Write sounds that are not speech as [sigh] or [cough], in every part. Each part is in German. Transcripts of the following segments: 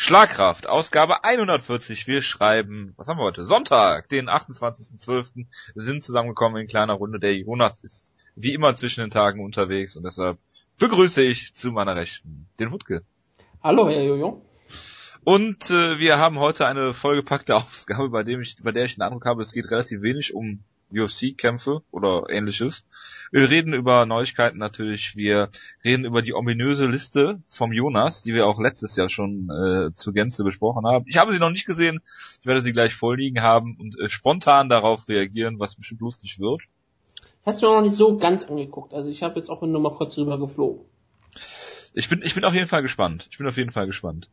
Schlagkraft, Ausgabe 140. Wir schreiben, was haben wir heute? Sonntag, den 28.12. Wir sind zusammengekommen in kleiner Runde. Der Jonas ist wie immer zwischen den Tagen unterwegs und deshalb begrüße ich zu meiner Rechten den Wutke. Hallo, Herr Jojo. Und äh, wir haben heute eine vollgepackte [laughs] Ausgabe, bei dem ich, bei der ich den Eindruck habe, es geht relativ wenig um UFC-Kämpfe oder ähnliches. Wir reden über Neuigkeiten natürlich. Wir reden über die ominöse Liste vom Jonas, die wir auch letztes Jahr schon äh, zur Gänze besprochen haben. Ich habe sie noch nicht gesehen. Ich werde sie gleich vorliegen haben und äh, spontan darauf reagieren, was bestimmt lustig wird. Hast du noch nicht so ganz angeguckt. Also ich habe jetzt auch nur mal kurz drüber geflogen. Ich bin, ich bin auf jeden Fall gespannt. Ich bin auf jeden Fall gespannt.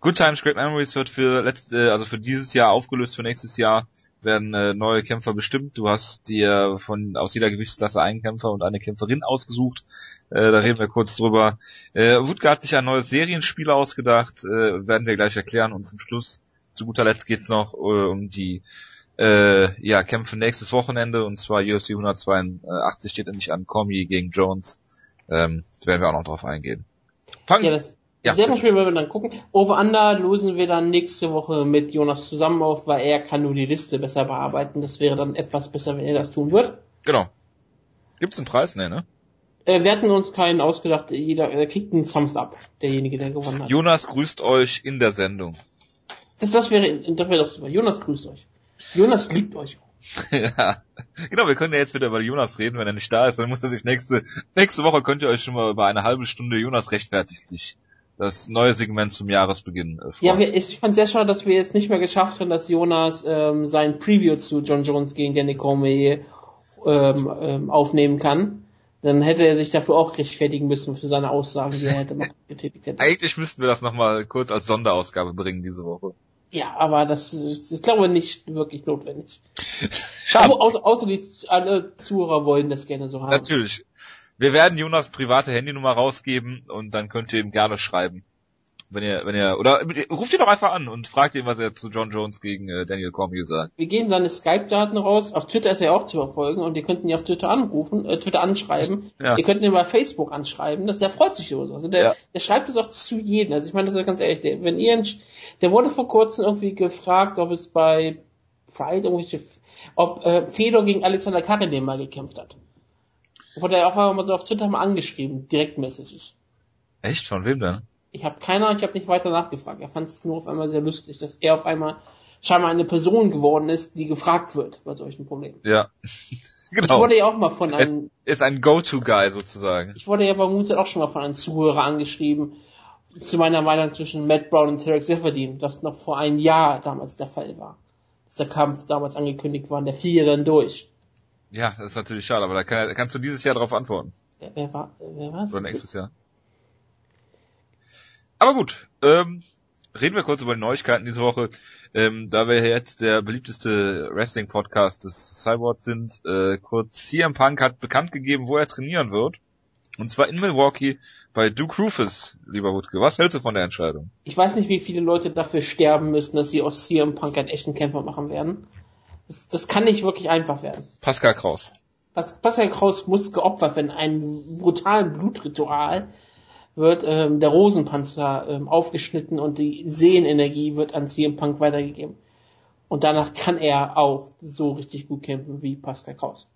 Good Times, Great Memories wird für letzte, also für dieses Jahr aufgelöst, für nächstes Jahr werden äh, neue Kämpfer bestimmt. Du hast dir von aus jeder Gewichtsklasse einen Kämpfer und eine Kämpferin ausgesucht. Äh, da reden wir kurz drüber. Äh, Wutke hat sich ein neues Serienspiel ausgedacht, äh, werden wir gleich erklären. Und zum Schluss, zu guter Letzt geht's noch äh, um die äh, ja, Kämpfe nächstes Wochenende und zwar UFC 182 steht nämlich an Comey gegen Jones. Ähm, werden wir auch noch drauf eingehen. Fangen ja, das, ja. Selber Spiel werden wir dann gucken. Over Under lösen wir dann nächste Woche mit Jonas zusammen auf, weil er kann nur die Liste besser bearbeiten. Das wäre dann etwas besser, wenn er das tun wird. Genau. Gibt's einen Preis? Nee, ne? Äh, wir hatten uns keinen ausgedacht. Jeder äh, kriegt einen Thumbs up, derjenige, der gewonnen hat. Jonas grüßt euch in der Sendung. Das, das wäre, das wäre doch super. Jonas grüßt euch. Jonas liebt euch. [laughs] ja. Genau, wir können ja jetzt wieder über Jonas reden, wenn er nicht da ist. Dann muss er sich nächste, nächste Woche könnt ihr euch schon mal über eine halbe Stunde Jonas rechtfertigt sich das neue Segment zum Jahresbeginn äh, Ja, wir, ich fand sehr schade, dass wir es nicht mehr geschafft haben, dass Jonas ähm, sein Preview zu John Jones gegen Danny Cormier ähm, ähm, aufnehmen kann. Dann hätte er sich dafür auch rechtfertigen müssen für seine Aussagen, die er hätte [laughs] getätigt hätte. Eigentlich müssten wir das nochmal kurz als Sonderausgabe bringen diese Woche. Ja, aber das ist, ich glaube, nicht wirklich notwendig. [laughs] Schade. Außer, außer die alle Zuhörer wollen das gerne so haben. Natürlich. Wir werden Jonas private Handynummer rausgeben und dann könnt ihr ihm gerne schreiben. Wenn ihr, wenn ihr, oder ruft ihn doch einfach an und fragt ihn, was er zu John Jones gegen äh, Daniel Cormier sagt. Wir geben seine Skype-Daten raus. Auf Twitter ist er auch zu verfolgen und ihr könnt ihn auf Twitter anrufen, äh, Twitter anschreiben. Ja. Ihr könnt ihn bei Facebook anschreiben. Das, der freut sich über so. Also der, ja. der schreibt es auch zu jedem. Also ich meine, das ist ganz ehrlich. Der, wenn ihr, der wurde vor kurzem irgendwie gefragt, ob es bei Pride irgendwelche, ob äh, Fedor gegen Alexander Karin mal gekämpft hat. Wurde er auch mal so auf Twitter mal angeschrieben, Direktmessages. Echt? Von wem denn? Ich habe keiner, ich habe nicht weiter nachgefragt. Er fand es nur auf einmal sehr lustig, dass er auf einmal scheinbar eine Person geworden ist, die gefragt wird bei solchen Problemen. Ja. [laughs] genau. Ich wurde ja auch mal von einem... Es ist ein Go-To-Guy sozusagen. Ich wurde ja bei Moodside auch schon mal von einem Zuhörer angeschrieben, zu meiner Meinung zwischen Matt Brown und Tarek Seferdin, das noch vor einem Jahr damals der Fall war. Dass der Kampf damals angekündigt war und der fiel ja dann durch. Ja, das ist natürlich schade, aber da, kann, kannst du dieses Jahr darauf antworten. Wer, wer war, wer war's? Oder nächstes Jahr. Aber gut, ähm, reden wir kurz über die Neuigkeiten diese Woche. Ähm, da wir jetzt der beliebteste Wrestling-Podcast des Cyborg sind, äh, kurz CM Punk hat bekannt gegeben, wo er trainieren wird. Und zwar in Milwaukee bei Duke Rufus, lieber Wutke. Was hältst du von der Entscheidung? Ich weiß nicht, wie viele Leute dafür sterben müssen, dass sie aus CM Punk einen echten Kämpfer machen werden. Das, das kann nicht wirklich einfach werden. Pascal Kraus. Pas Pascal Kraus muss geopfert werden. Ein brutalen Blutritual wird ähm, der Rosenpanzer ähm, aufgeschnitten und die Sehnenergie wird an CM Punk weitergegeben. Und danach kann er auch so richtig gut kämpfen wie Pascal Kraus.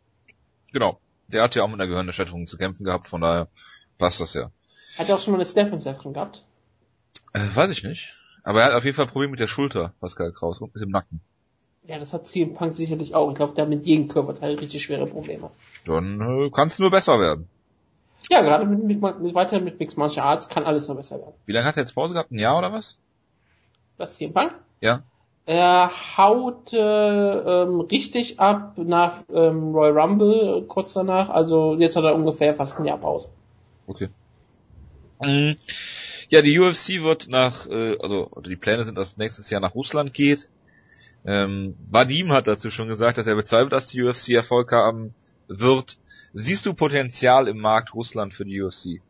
Genau. Der hat ja auch mit einer Gehirnerschütterung zu kämpfen gehabt, von daher passt das ja. Hat er auch schon mal eine Stephen-Session gehabt? Äh, weiß ich nicht. Aber er hat auf jeden Fall ein Problem mit der Schulter, Pascal Kraus, und mit dem Nacken. Ja, das hat CM Punk sicherlich auch. Ich glaube, der hat mit jedem Körperteil richtig schwere Probleme. Dann äh, kann es nur besser werden. Ja, gerade mit, mit, mit weiter mit Mixed Martial Arts kann alles nur besser werden. Wie lange hat er jetzt Pause gehabt? Ein Jahr oder was? Was, CM Punk? Ja. Er haut äh, ähm, richtig ab nach ähm, Royal Rumble kurz danach. Also jetzt hat er ungefähr fast ein Jahr Pause. Okay. Mhm. Ja, die UFC wird nach, äh, also die Pläne sind, dass nächstes Jahr nach Russland geht. Ähm, Vadim hat dazu schon gesagt, dass er bezweifelt, dass die UFC Erfolg haben wird. Siehst du Potenzial im Markt Russland für die UFC?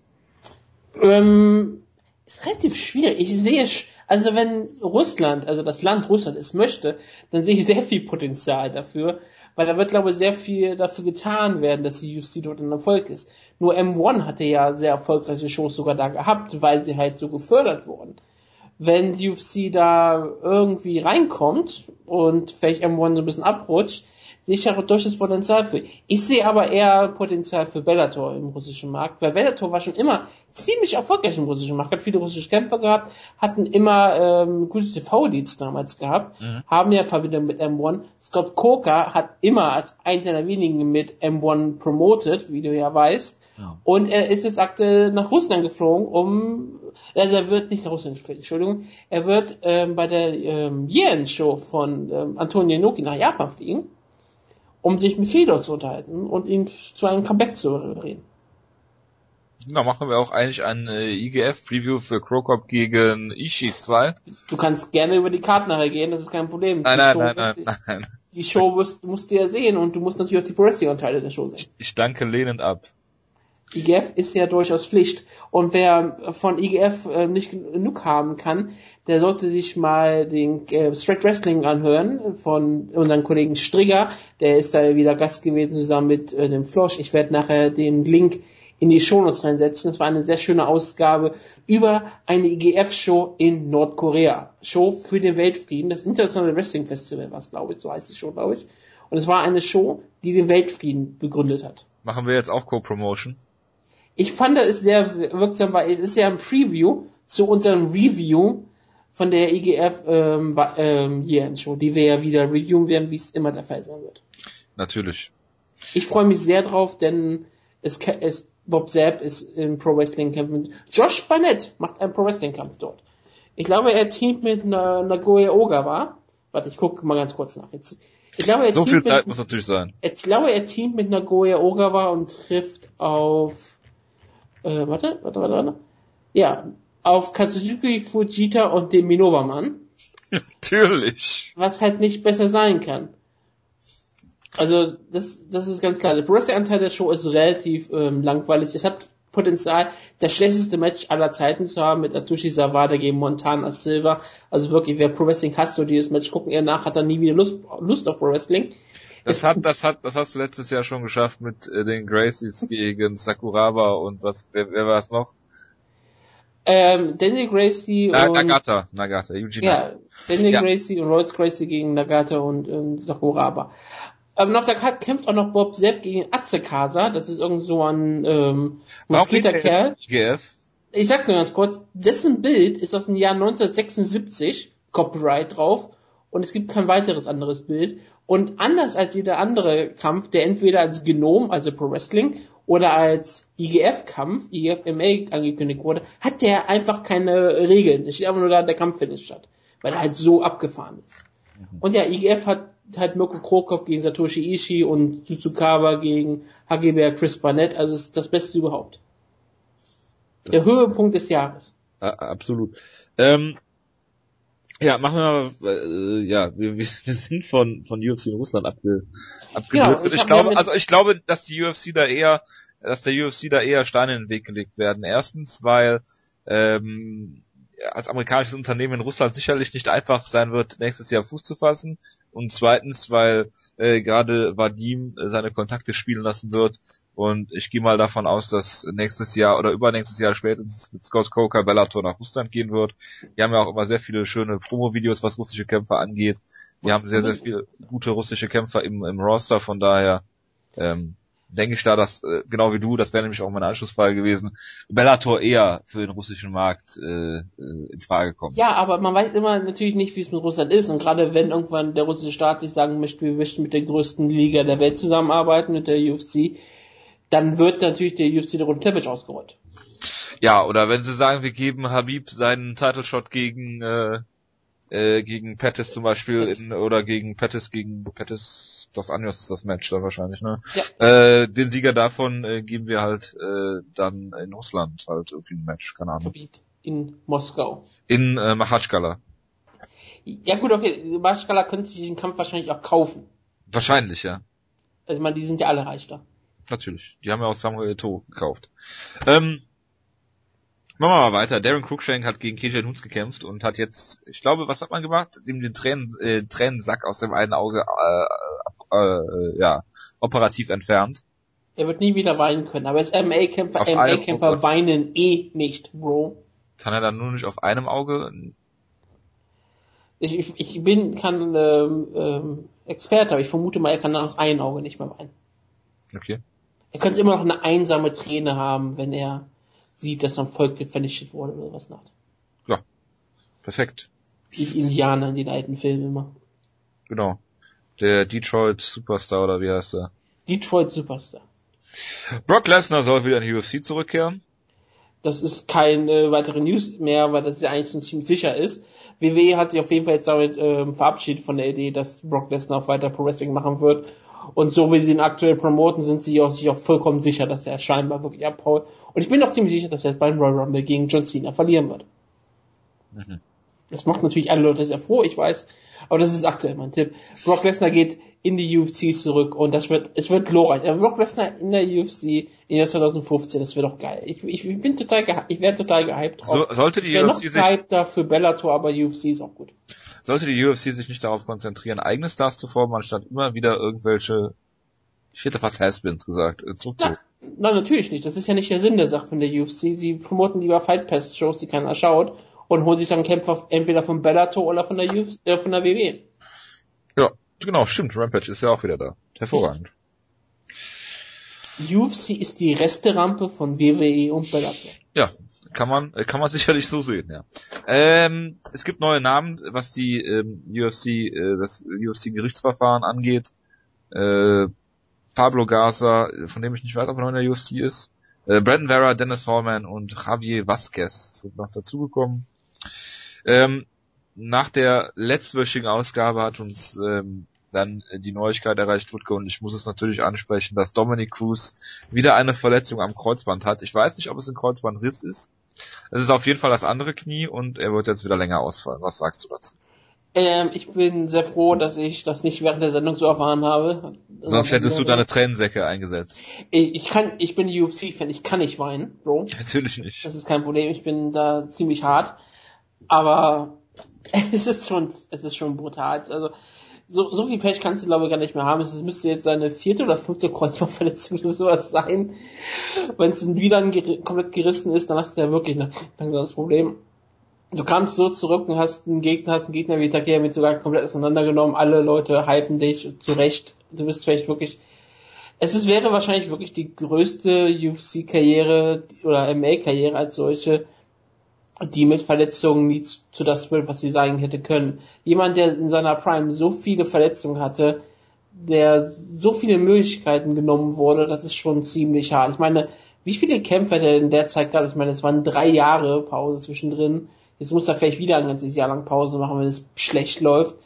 Ähm, ist relativ schwierig. Ich sehe, also wenn Russland, also das Land Russland es möchte, dann sehe ich sehr viel Potenzial dafür, weil da wird, glaube ich, sehr viel dafür getan werden, dass die UFC dort ein Erfolg ist. Nur M1 hatte ja sehr erfolgreiche Shows sogar da gehabt, weil sie halt so gefördert wurden wenn die UFC da irgendwie reinkommt und vielleicht M1 so ein bisschen abrutscht, sehe ich ja durchaus Potenzial für. Ich sehe aber eher Potenzial für Bellator im russischen Markt, weil Bellator war schon immer ziemlich erfolgreich im russischen Markt, hat viele russische Kämpfer gehabt, hatten immer ähm, gute TV-Leads damals gehabt, mhm. haben ja Verbindung mit M1. Scott Coker hat immer als einer der wenigen mit M1 promoted, wie du ja weißt. Ja. Und er ist jetzt aktuell nach Russland geflogen, um, also er wird nicht nach Russland, Entschuldigung, er wird ähm, bei der ähm, Yen-Show von ähm, Antonio Inoki nach Japan fliegen um sich mit Fedor zu unterhalten und ihn zu einem Comeback zu reden. Da machen wir auch eigentlich ein äh, IGF-Preview für Krokop gegen Ishii 2. Du kannst gerne über die Karten nachher gehen, das ist kein Problem. Nein, nein, nein, nein, nein, nein. Die Show musst, musst du ja sehen und du musst natürlich auch die Wrestling-Anteile der Show sehen. Ich, ich danke lehnend ab. IGF ist ja durchaus Pflicht. Und wer von IGF äh, nicht genug haben kann, der sollte sich mal den äh, Straight Wrestling anhören von unserem Kollegen Strigger. Der ist da wieder Gast gewesen zusammen mit äh, dem Flosch. Ich werde nachher den Link in die Shownotes reinsetzen. Das war eine sehr schöne Ausgabe über eine IGF-Show in Nordkorea. Show für den Weltfrieden. Das Internationale Wrestling Festival war es, glaube ich. So heißt die Show, glaube ich. Und es war eine Show, die den Weltfrieden begründet hat. Machen wir jetzt auch Co-Promotion? Ich fand es sehr wirksam, weil es ist ja ein Preview zu unserem Review von der IGF e ähm, ähm, Year Show, die wir ja wieder reviewen werden, wie es immer der Fall sein wird. Natürlich. Ich freue mich sehr drauf, denn es, es Bob Zapp ist im Pro Wrestling Camp mit Josh Barnett macht einen Pro Wrestling Kampf dort. Ich glaube, er teamt mit Nagoya Ogawa. Warte, ich gucke mal ganz kurz nach. Jetzt, ich glaube, er so viel Zeit mit, muss natürlich sein. Ich glaube, er teamt mit Nagoya Ogawa und trifft auf äh, warte, warte, warte, warte. Ja, auf Katsuzuki Fujita und dem Minova-Mann. [laughs] Natürlich. Was halt nicht besser sein kann. Also, das, das ist ganz klar. Der Wrestling-Anteil der Show ist relativ ähm, langweilig. Es hat Potenzial, das schlechteste Match aller Zeiten zu haben mit Atushi Savada gegen Montana Silva. Also wirklich, wer Pro Wrestling hasst, so dieses Match gucken er nach, hat dann nie wieder Lust, Lust auf Pro Wrestling. Das hat, das hat, das hast du letztes Jahr schon geschafft mit äh, den Gracies gegen Sakuraba und was, wer, wer war es noch? Ähm, Danny Gracie Na, und Nagata, Nagata, Eugene. Ja, Danny ja. Gracie und Royce Gracie gegen Nagata und, und Sakuraba. Ähm, auf der Karte kämpft auch noch Bob Sepp gegen Atsukasa, das ist irgend so ein ähm, Musketerkerl. Ich sag nur ganz kurz, dessen Bild ist aus dem Jahr 1976, Copyright drauf, und es gibt kein weiteres anderes Bild. Und anders als jeder andere Kampf, der entweder als Genom, also Pro Wrestling, oder als IGF-Kampf, IGF-MA angekündigt wurde, hat der einfach keine Regeln. Es steht einfach nur da, der Kampf findet statt. Weil er halt so abgefahren ist. Und ja, IGF hat halt Mirko Krokop gegen Satoshi Ishii und Tsutsukawa gegen HGB Chris Barnett. Also es ist das Beste überhaupt. Das der Höhepunkt des Jahres. Absolut. Ähm, ja, machen wir mal, äh, ja, wir, wir sind von, von UFC in Russland abge, abgedriftet. Ja, ich, ich glaube, also ich glaube, dass die UFC da eher, dass der UFC da eher Steine in den Weg gelegt werden. Erstens, weil ähm, als amerikanisches Unternehmen in Russland sicherlich nicht einfach sein wird, nächstes Jahr Fuß zu fassen. Und zweitens, weil äh, gerade Vadim äh, seine Kontakte spielen lassen wird. Und ich gehe mal davon aus, dass nächstes Jahr oder übernächstes Jahr spätestens mit Scott Coker Bellator nach Russland gehen wird. Wir haben ja auch immer sehr viele schöne Promo-Videos, was russische Kämpfer angeht. Wir haben sehr, sehr viele gute russische Kämpfer im, im Roster, von daher ähm, denke ich da, dass, äh, genau wie du, das wäre nämlich auch meine Anschlussfrage gewesen, Bellator eher für den russischen Markt äh, äh, in Frage kommt. Ja, aber man weiß immer natürlich nicht, wie es mit Russland ist. Und gerade wenn irgendwann der russische Staat sich sagen möchte, wir möchten mit der größten Liga der Welt zusammenarbeiten, mit der UFC, dann wird natürlich der UFC der rote Teppich ausgerollt. Ja, oder wenn sie sagen, wir geben Habib seinen Title Shot gegen äh, äh, gegen Pettis zum Beispiel in, oder gegen Pettis gegen Pettis Dos Anjos ist das Match dann wahrscheinlich, ne? Ja. Äh, den Sieger davon äh, geben wir halt äh, dann in Russland halt irgendwie ein Match, keine Ahnung. In Moskau. In äh, Machatschkala. Ja gut, okay, Machatschkala könnte sich diesen Kampf wahrscheinlich auch kaufen. Wahrscheinlich, ja. Also ich meine, die sind ja alle reich da. Natürlich. Die haben ja auch Samuel Eto'o gekauft. Ähm, Machen wir mal weiter. Darren Cruikshank hat gegen KJ Nunes gekämpft und hat jetzt, ich glaube, was hat man gemacht? Ihm den Tränen, äh, Tränensack aus dem einen Auge äh, äh, ja, operativ entfernt. Er wird nie wieder weinen können, aber als MMA-Kämpfer, MMA-Kämpfer weinen eh nicht, Bro. Kann er dann nur nicht auf einem Auge? Ich, ich, ich bin kein ähm, ähm, Experte, aber ich vermute mal, er kann aus einem Auge nicht mehr weinen. Okay. Er könnte immer noch eine einsame Träne haben, wenn er sieht, dass sein Volk vernichtet wurde oder was nach. Ja. Perfekt. Die Indianer in den alten Filmen immer. Genau. Der Detroit Superstar oder wie heißt er? Detroit Superstar. Brock Lesnar soll wieder in die UFC zurückkehren. Das ist keine weitere News mehr, weil das ja eigentlich schon ziemlich sicher ist. WWE hat sich auf jeden Fall jetzt damit ähm, verabschiedet von der Idee, dass Brock Lesnar auch weiter Pro Wrestling machen wird. Und so wie sie ihn aktuell promoten, sind sie auch, sich auch vollkommen sicher, dass er scheinbar wirklich abhaut. Und ich bin auch ziemlich sicher, dass er beim Royal Rumble gegen John Cena verlieren wird. Mhm. Das macht natürlich alle Leute sehr froh, ich weiß. Aber das ist aktuell mein Tipp. Brock Lesnar geht in die UFC zurück und das wird, es wird glorreich. Brock Lesnar in der UFC in der 2015, das wird doch geil. Ich, ich, ich bin total, ich werde total gehypt drauf. So, sollte die ich UFC noch sich, für Bellator, aber UFC ist auch gut. Sollte die UFC sich nicht darauf konzentrieren, eigene Stars zu formen, anstatt immer wieder irgendwelche, ich hätte fast Haspins gesagt, äh, zurückzuholen. Nein, natürlich nicht. Das ist ja nicht der Sinn der Sache von der UFC. Sie promoten lieber Fight Pass Shows, die keiner schaut und holen sich dann Kämpfer entweder von Bellator oder von der UFC, äh, von der WWE. Ja, genau, stimmt. Rampage ist ja auch wieder da. Hervorragend. UFC ist die Resterampe von WWE und Bellator. Ja, kann man, kann man [laughs] sicherlich so sehen, ja. Ähm, es gibt neue Namen, was die ähm, UFC, äh, das UFC-Gerichtsverfahren angeht. Äh, Pablo Garza, von dem ich nicht weiß, ob er noch in der UFC ist. Äh, Brandon Vera, Dennis Hallman und Javier Vasquez sind noch dazugekommen. Ähm, nach der letztwöchigen Ausgabe hat uns ähm, dann die Neuigkeit erreicht, Wutke, und ich muss es natürlich ansprechen, dass Dominic Cruz wieder eine Verletzung am Kreuzband hat. Ich weiß nicht, ob es ein Kreuzbandriss ist. Es ist auf jeden Fall das andere Knie und er wird jetzt wieder länger ausfallen. Was sagst du dazu? Ähm, ich bin sehr froh, dass ich das nicht während der Sendung so erfahren habe. Sonst hättest du deine Tränensäcke eingesetzt. Ich, ich kann, ich bin UFC-Fan, ich kann nicht weinen, Bro. [laughs] Natürlich nicht. Das ist kein Problem, ich bin da ziemlich hart. Aber [laughs] es ist schon, es ist schon brutal. Also, so, so viel Pech kannst du glaube ich gar nicht mehr haben. Es müsste jetzt seine vierte oder fünfte Kreuzbandverletzung oder sowas sein. Wenn es wieder komplett gerissen ist, dann hast du ja wirklich ein langsames Problem. Du kamst so zurück und hast einen Gegner, hast einen Gegner wie Takea mit sogar komplett auseinandergenommen. Alle Leute hypen dich zurecht. Du bist vielleicht wirklich, es ist, wäre wahrscheinlich wirklich die größte UFC-Karriere oder MA-Karriere als solche die mit Verletzungen nie zu das wird, was sie sagen hätte können. Jemand, der in seiner Prime so viele Verletzungen hatte, der so viele Möglichkeiten genommen wurde, das ist schon ziemlich hart. Ich meine, wie viele Kämpfe hat er in der Zeit gehabt? Ich meine, es waren drei Jahre Pause zwischendrin. Jetzt muss er vielleicht wieder ein ganzes Jahr lang Pause machen, wenn es schlecht läuft.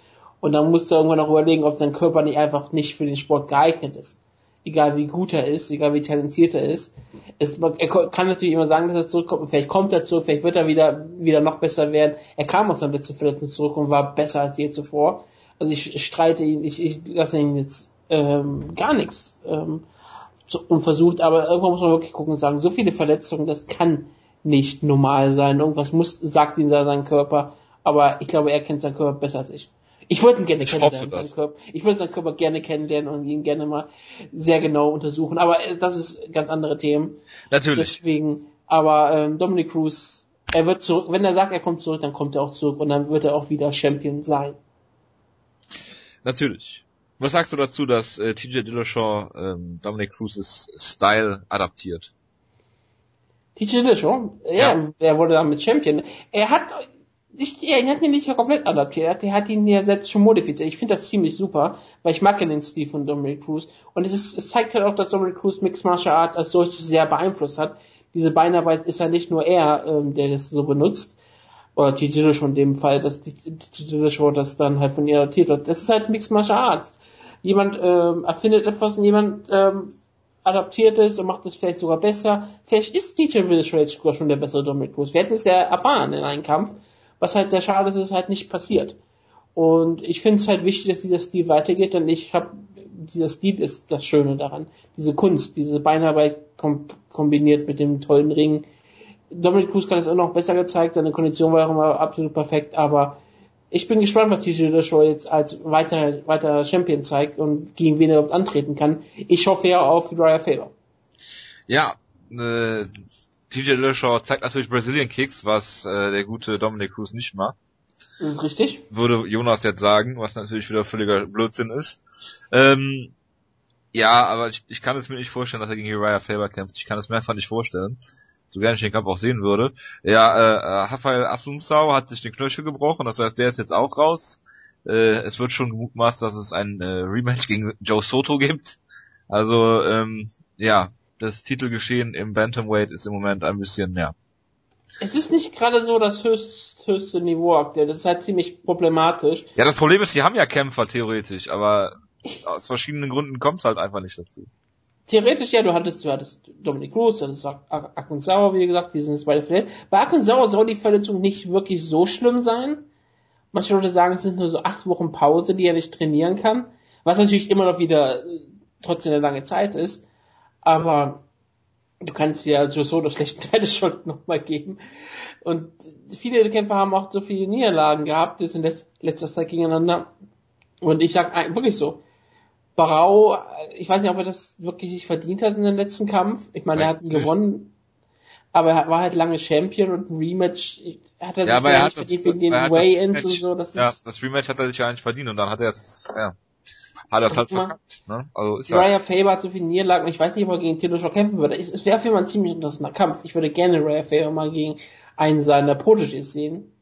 Und dann muss er irgendwann auch überlegen, ob sein Körper nicht einfach nicht für den Sport geeignet ist egal wie gut er ist, egal wie talentiert er ist. Es, er kann natürlich immer sagen, dass er zurückkommt, vielleicht kommt er zurück, vielleicht wird er wieder, wieder noch besser werden. Er kam aus seiner letzten Verletzung zurück und war besser als je zuvor. Also ich streite ihn, ich, ich lasse ihn jetzt ähm, gar nichts ähm, und versucht, aber irgendwann muss man wirklich gucken und sagen, so viele Verletzungen, das kann nicht normal sein. Irgendwas muss, sagt ihm da sein Körper, aber ich glaube, er kennt seinen Körper besser als ich. Ich würde ihn gerne ich kennenlernen, seinen Körper. Ich würde seinen Körper gerne kennenlernen und ihn gerne mal sehr genau untersuchen. Aber äh, das ist ganz andere Themen. Natürlich. Deswegen, aber ähm, Dominic Cruz, er wird zurück, wenn er sagt, er kommt zurück, dann kommt er auch zurück und dann wird er auch wieder Champion sein. Natürlich. Was sagst du dazu, dass äh, TJ Dillashaw ähm, Dominic Cruz's Style adaptiert? TJ Dillashaw? Ja, ja, er wurde damit Champion. Er hat ich, ja, er hat ihn nicht komplett adaptiert, er hat ihn ja selbst schon modifiziert. Ich finde das ziemlich super, weil ich mag ja den Stil von Dominic Cruz. Und es, ist, es zeigt halt auch, dass Dominic Cruz Mixed Martial Arts als solches sehr beeinflusst hat. Diese Beinarbeit ist ja nicht nur er, ähm, der das so benutzt, oder Tijiro schon in dem Fall, dass Tijiro schon das dann halt von ihr adaptiert wird. Das ist halt Mixed Martial Arts. Jemand ähm, erfindet etwas und jemand ähm, adaptiert es und macht es vielleicht sogar besser. Vielleicht ist DJ Village sogar schon der bessere Dominic Cruz. Wir hätten es ja erfahren in einem Kampf. Was halt sehr schade ist, ist halt nicht passiert. Und ich finde es halt wichtig, dass dieser Stil weitergeht, denn ich habe, dieser Stil ist das Schöne daran. Diese Kunst, diese Beinarbeit kom kombiniert mit dem tollen Ring. Dominic Cruz kann es auch noch besser gezeigt, seine Kondition war auch immer absolut perfekt, aber ich bin gespannt, was TJ Show jetzt als weiter, weiter Champion zeigt und gegen wen er überhaupt antreten kann. Ich hoffe ja auf Raya Faber. Ja, äh, TJ Dillashaw zeigt natürlich Brazilian Kicks, was äh, der gute Dominic Cruz nicht macht. Das ist richtig. Würde Jonas jetzt sagen, was natürlich wieder völliger Blödsinn ist. Ähm, ja, aber ich, ich kann es mir nicht vorstellen, dass er gegen Uriah Faber kämpft. Ich kann es mir einfach nicht vorstellen. So gerne ich den Kampf auch sehen würde. Ja, äh, äh Rafael Asunsau hat sich den Knöchel gebrochen, das heißt, der ist jetzt auch raus. Äh, es wird schon gemutmaßt, dass es ein äh, Rematch gegen Joe Soto gibt. Also, ähm, ja, das Titelgeschehen im Bantamweight ist im Moment ein bisschen, ja. Es ist nicht gerade so das höchst, höchste Niveau aktuell. Das ist halt ziemlich problematisch. Ja, das Problem ist, sie haben ja Kämpfer theoretisch, aber aus verschiedenen Gründen kommt es halt einfach nicht dazu. Theoretisch ja, du hattest, du hattest Dominic Cruz, dann ist Akun Sauer, wie gesagt, die sind jetzt beide verletzt. Bei Akun Sauer soll die Verletzung nicht wirklich so schlimm sein. Manche Leute sagen, es sind nur so acht Wochen Pause, die er nicht trainieren kann. Was natürlich immer noch wieder äh, trotzdem eine lange Zeit ist. Aber du kannst ja Joe Soto schlechten [laughs] Teile schon nochmal geben. Und viele der Kämpfer haben auch so viele Niederlagen gehabt, die sind letzter Zeit gegeneinander. Und ich sag wirklich so, Barau, ich weiß nicht, ob er das wirklich sich verdient hat in den letzten Kampf. Ich meine, er hat ihn gewonnen, aber er war halt lange Champion und ein Rematch hat er ja, sich er hat verdient wegen den Way-Ins und so. Das ja, das Rematch hat er sich ja eigentlich verdient und dann hat er es, ja, hat es halt verkackt. Ne? Also ist Raya ja. Faber hat so viele Niederlagen, ich weiß nicht, ob er gegen Dillashaw kämpfen würde. Es, es wäre für mich ein ziemlich interessanter Kampf. Ich würde gerne Raya Faber mal gegen einen seiner Protégés sehen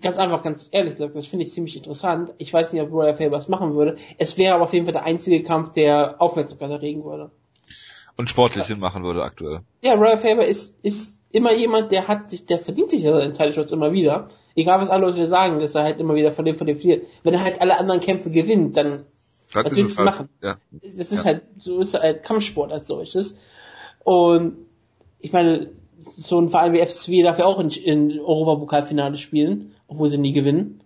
ganz einfach, ganz ehrlich gesagt, das finde ich ziemlich interessant. Ich weiß nicht, ob Royal Faber was machen würde. Es wäre aber auf jeden Fall der einzige Kampf, der Aufmerksamkeit erregen würde. Und sportlich Sinn machen würde aktuell. Ja, Royal Faber ist, ist immer jemand, der hat sich, der verdient sich ja seinen Title immer wieder. Egal was alle Leute sagen, dass er halt immer wieder verliert, verliert, verliert. Wenn er halt alle anderen Kämpfe gewinnt, dann das was willst du halt, machen? Ja. Das ist ja. halt, so ist halt Kampfsport als solches. Und ich meine, so ein Verein wie FC darf ja auch in, in Europapokalfinale spielen obwohl sie nie gewinnen.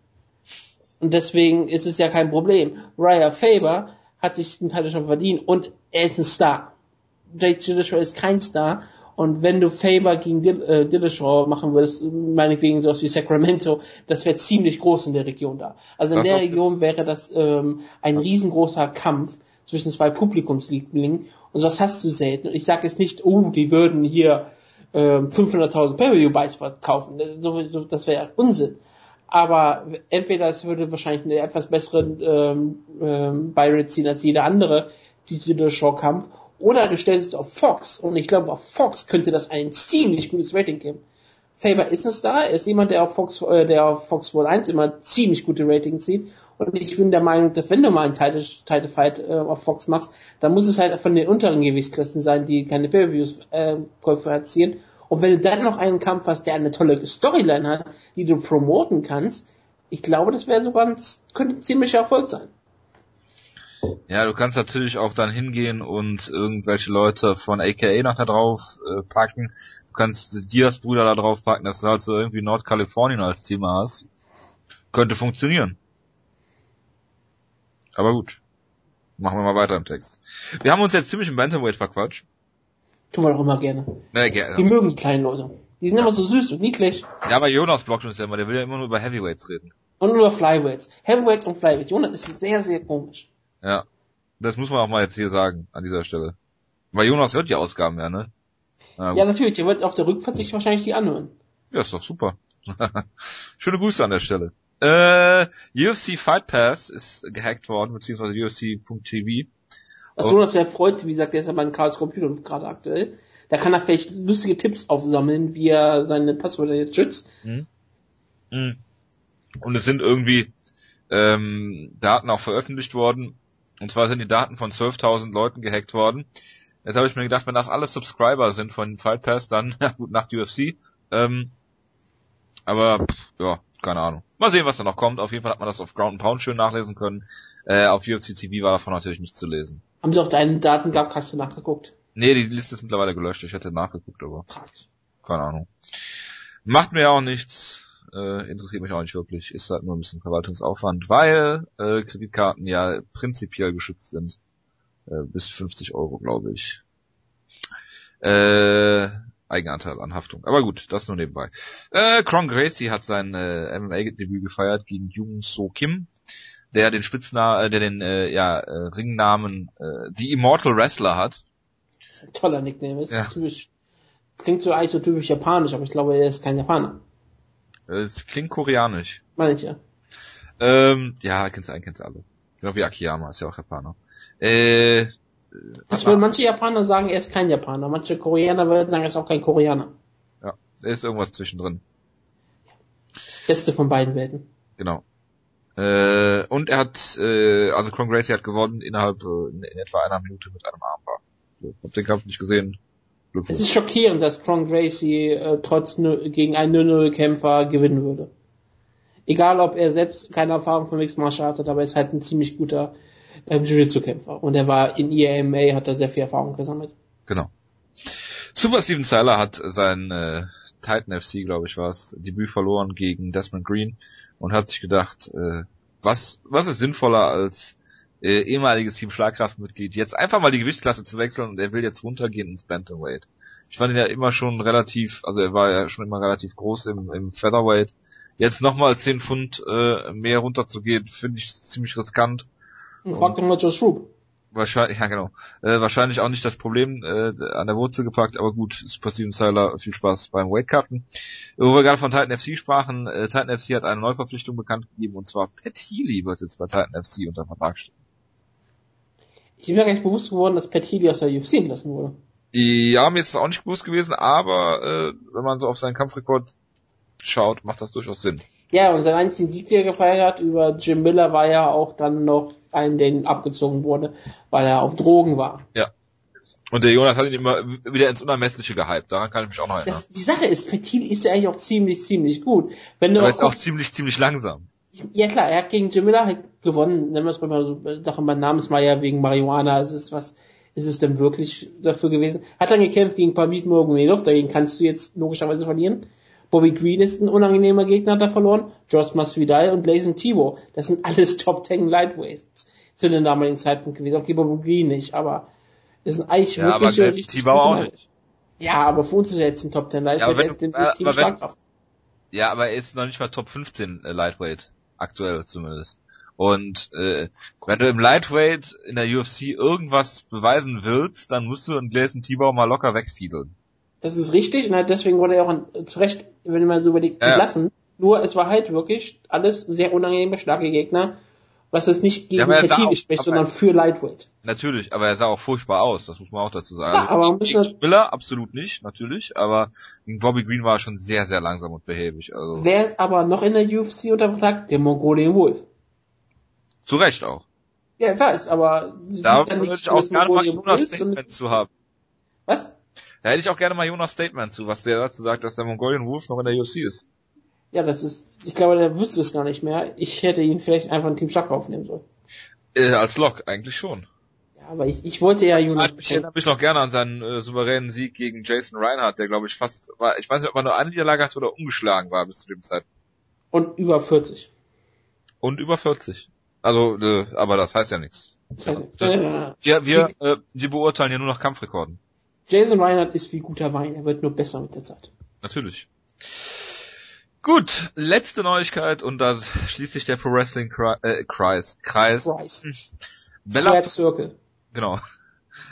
Und deswegen ist es ja kein Problem. Raya Faber hat sich den Titel schon verdient und er ist ein Star. Jake Dillashaw ist kein Star. Und wenn du Faber gegen Dill äh, Dillashaw machen würdest, meinetwegen sowas wie Sacramento, das wäre ziemlich groß in der Region da. Also in das der Region wäre das ähm, ein riesengroßer Kampf zwischen zwei Publikumslieblingen. Und sowas hast du selten. Und ich sage jetzt nicht, oh, die würden hier ähm, 500.000 Pay-Per-View-Bytes verkaufen. So, so, das wäre Unsinn aber entweder es würde wahrscheinlich eine etwas bessere ähm, ähm, Buy-Rate ziehen als jeder andere Digital Show Kampf, oder du stellst es auf Fox und ich glaube auf Fox könnte das ein ziemlich gutes Rating geben. Faber ist es da, er ist jemand, der auf Fox, äh, der auf Fox World 1 immer ziemlich gute Ratings zieht und ich bin der Meinung, dass wenn du mal einen Title, Title Fight äh, auf Fox machst, dann muss es halt von den unteren Gewichtsklassen sein, die keine Pay-Per-Views äh, erzielen und wenn du dann noch einen Kampf hast, der eine tolle Storyline hat, die du promoten kannst, ich glaube, das wäre sogar ein, könnte ein ziemlicher Erfolg sein. Ja, du kannst natürlich auch dann hingehen und irgendwelche Leute von AKA noch da drauf äh, packen. Du kannst Diaz Brüder da drauf packen, dass du halt so irgendwie Nordkalifornien als Thema hast. Könnte funktionieren. Aber gut. Machen wir mal weiter im Text. Wir haben uns jetzt ziemlich im Bantamweight verquatscht. Tun wir doch immer gerne. Ja, gerne. Die mögen die kleinen Leute. Die sind ja. immer so süß und niedlich. Ja, aber Jonas blockt uns ja immer, der will ja immer nur über Heavyweights reden. Und nur über Flyweights. Heavyweights und Flyweights. Jonas ist sehr, sehr komisch. Ja. Das muss man auch mal jetzt hier sagen, an dieser Stelle. Weil Jonas hört die Ausgaben ja, ne? Ja, ja natürlich, der wird auf der Rückfahrt sich wahrscheinlich die anhören. Ja, ist doch super. [laughs] Schöne Grüße an der Stelle. Äh, UFC Fight Pass ist gehackt worden, beziehungsweise UFC.tv. Oh. Jonas sehr freut, wie gesagt, der ist ja bei Karls Computer gerade aktuell. Da kann er vielleicht lustige Tipps aufsammeln, wie er seine Passwörter jetzt schützt. Mhm. Mhm. Und es sind irgendwie ähm, Daten auch veröffentlicht worden. Und zwar sind die Daten von 12.000 Leuten gehackt worden. Jetzt habe ich mir gedacht, wenn das alles Subscriber sind von Fight Pass, dann [laughs] ja, gut nach UFC. Ähm, aber pff, ja, keine Ahnung. Mal sehen, was da noch kommt. Auf jeden Fall hat man das auf Ground and Pound schön nachlesen können. Äh, auf UFC TV war davon natürlich nichts zu lesen. Haben sie auch deinen Daten gehabt? Hast du nachgeguckt? Nee, die Liste ist mittlerweile gelöscht. Ich hätte nachgeguckt, aber keine Ahnung. Macht mir auch nichts. Äh, interessiert mich auch nicht wirklich. Ist halt nur ein bisschen Verwaltungsaufwand, weil äh, Kreditkarten ja prinzipiell geschützt sind. Äh, bis 50 Euro, glaube ich. Äh, Eigenanteil an Haftung. Aber gut, das nur nebenbei. Äh, Kron Gracie hat sein äh, MMA-Debüt gefeiert gegen Jung So Kim der den Spitznamen, äh, der den äh, ja, äh, Ringnamen äh, The Immortal Wrestler hat. Toller Nickname, ist ja. typisch, klingt so eigentlich so typisch japanisch, aber ich glaube, er ist kein Japaner. Es klingt koreanisch. Meine ich ja. Ähm, ja, kennst einen, kennst alle. Genau wie Akiyama, ist ja auch Japaner. Äh, das würden manche Japaner sagen, er ist kein Japaner. Manche Koreaner würden sagen, er ist auch kein Koreaner. Ja, er ist irgendwas zwischendrin. Beste von beiden Welten. Genau. Äh, und er hat, äh, also Kron Gracie hat gewonnen innerhalb äh, in, in etwa einer Minute mit einem Armbar. So, hab den Kampf nicht gesehen. Es ist schockierend, dass Kron Gracie äh, trotz gegen einen 0-0-Kämpfer gewinnen würde. Egal, ob er selbst keine Erfahrung von Mixed Martial hat, aber er ist halt ein ziemlich guter ähm, Jiu-Jitsu-Kämpfer. Und er war in IAMA, hat er sehr viel Erfahrung gesammelt. Genau. Super Steven Seiler hat sein äh, Titan FC, glaube ich, war es, Debüt verloren gegen Desmond Green und hat sich gedacht, äh, was, was ist sinnvoller als äh, ehemaliges Team Schlagkraftmitglied, jetzt einfach mal die Gewichtsklasse zu wechseln und er will jetzt runtergehen ins Bantamweight. Ich fand ihn ja immer schon relativ, also er war ja schon immer relativ groß im, im Featherweight. Jetzt nochmal 10 Pfund äh, mehr runterzugehen, finde ich ziemlich riskant. Frag doch mal Josh Roop. Wahrscheinlich, ja genau. Äh, wahrscheinlich auch nicht das Problem äh, an der Wurzel gepackt, aber gut, Super Steven Styler, viel Spaß beim Weightcutten. Wo wir gerade von Titan FC sprachen, äh, Titan FC hat eine Neuverpflichtung bekannt gegeben und zwar Pat Healy wird jetzt bei Titan FC unter Vertrag stehen. Ich bin mir gar nicht bewusst geworden, dass Pat Healy aus der UFC entlassen wurde. Ja, mir ist es auch nicht bewusst gewesen, aber äh, wenn man so auf seinen Kampfrekord schaut, macht das durchaus Sinn. Ja, und sein einzigen Sieg, den er gefeiert hat über Jim Miller, war ja auch dann noch ein, der ihm abgezogen wurde, weil er auf Drogen war. Ja. Und der Jonas hat ihn immer wieder ins Unermessliche gehypt. Daran kann ich mich auch noch erinnern. Das, die Sache ist, Petit ist ja eigentlich auch ziemlich, ziemlich gut. Wenn du Aber er ist auch ziemlich, ziemlich langsam. Ja klar, er hat gegen Jim Miller halt gewonnen. Nennen wir es mal so, Sache mein Namensmeier wegen Marihuana. Es ist was, ist es denn wirklich dafür gewesen? Hat dann gekämpft gegen Pamit Morgenedov, dagegen kannst du jetzt logischerweise verlieren. Bobby Green ist ein unangenehmer Gegner, hat er verloren. George Masvidal und Lazen Thibault. Das sind alles [laughs] Top Ten Lightweights zu dem damaligen Zeitpunkt gewesen. Okay, Bobby Green nicht, aber das sind eigentlich ja, wirklich aber richtig Thibault auch nicht. Ja, aber für uns ist er jetzt ein Top Ten Lightweight. Ja, aber, wenn, äh, aber ja, aber er ist noch nicht mal Top 15 äh, Lightweight. Aktuell zumindest. Und äh, wenn du im Lightweight in der UFC irgendwas beweisen willst, dann musst du einen Gläsen Tibau mal locker wegfiedeln. Das ist richtig und halt deswegen wurde er auch zu Recht, wenn man so überlegt, entlassen. Ja. Nur es war halt wirklich alles sehr unangenehme, starke Gegner, was es nicht gegen ja, Fertility spricht, sondern für Lightweight. Natürlich, aber er sah auch furchtbar aus, das muss man auch dazu sagen. Ja, also, aber gegen Spiller absolut nicht, natürlich, aber gegen Bobby Green war er schon sehr, sehr langsam und behäbig. Also. Wer ist aber noch in der UFC unter Vertrag? Der Mongolian Wolf. Zu Recht auch. Ja, ich weiß, aber da würde ich auch gerne mal Jonas Statement zu haben. Was? Da hätte ich auch gerne mal Jonas Statement zu, was der dazu sagt, dass der Mongolian Wolf noch in der UFC ist. Ja, das ist, ich glaube, der wüsste es gar nicht mehr. Ich hätte ihn vielleicht einfach in Team Schlag aufnehmen sollen. Äh, als Lock, eigentlich schon. Ja, aber ich, ich wollte ja Jonas Ich erinnere mich noch gerne an seinen äh, souveränen Sieg gegen Jason Reinhardt, der glaube ich fast war, ich weiß nicht, ob er nur eine Niederlage hatte oder umgeschlagen war bis zu dem Zeitpunkt. Und über 40. Und über 40. Also, äh, aber das heißt ja nichts. Das heißt nichts. Ja, wir, äh, wir beurteilen ja nur nach Kampfrekorden. Jason Reinhardt ist wie guter Wein, er wird nur besser mit der Zeit. Natürlich. Gut, letzte Neuigkeit und da schließt sich der Pro Wrestling Kreis. Äh, Kreis. Kreis. Bellator, Circle. Genau. [laughs]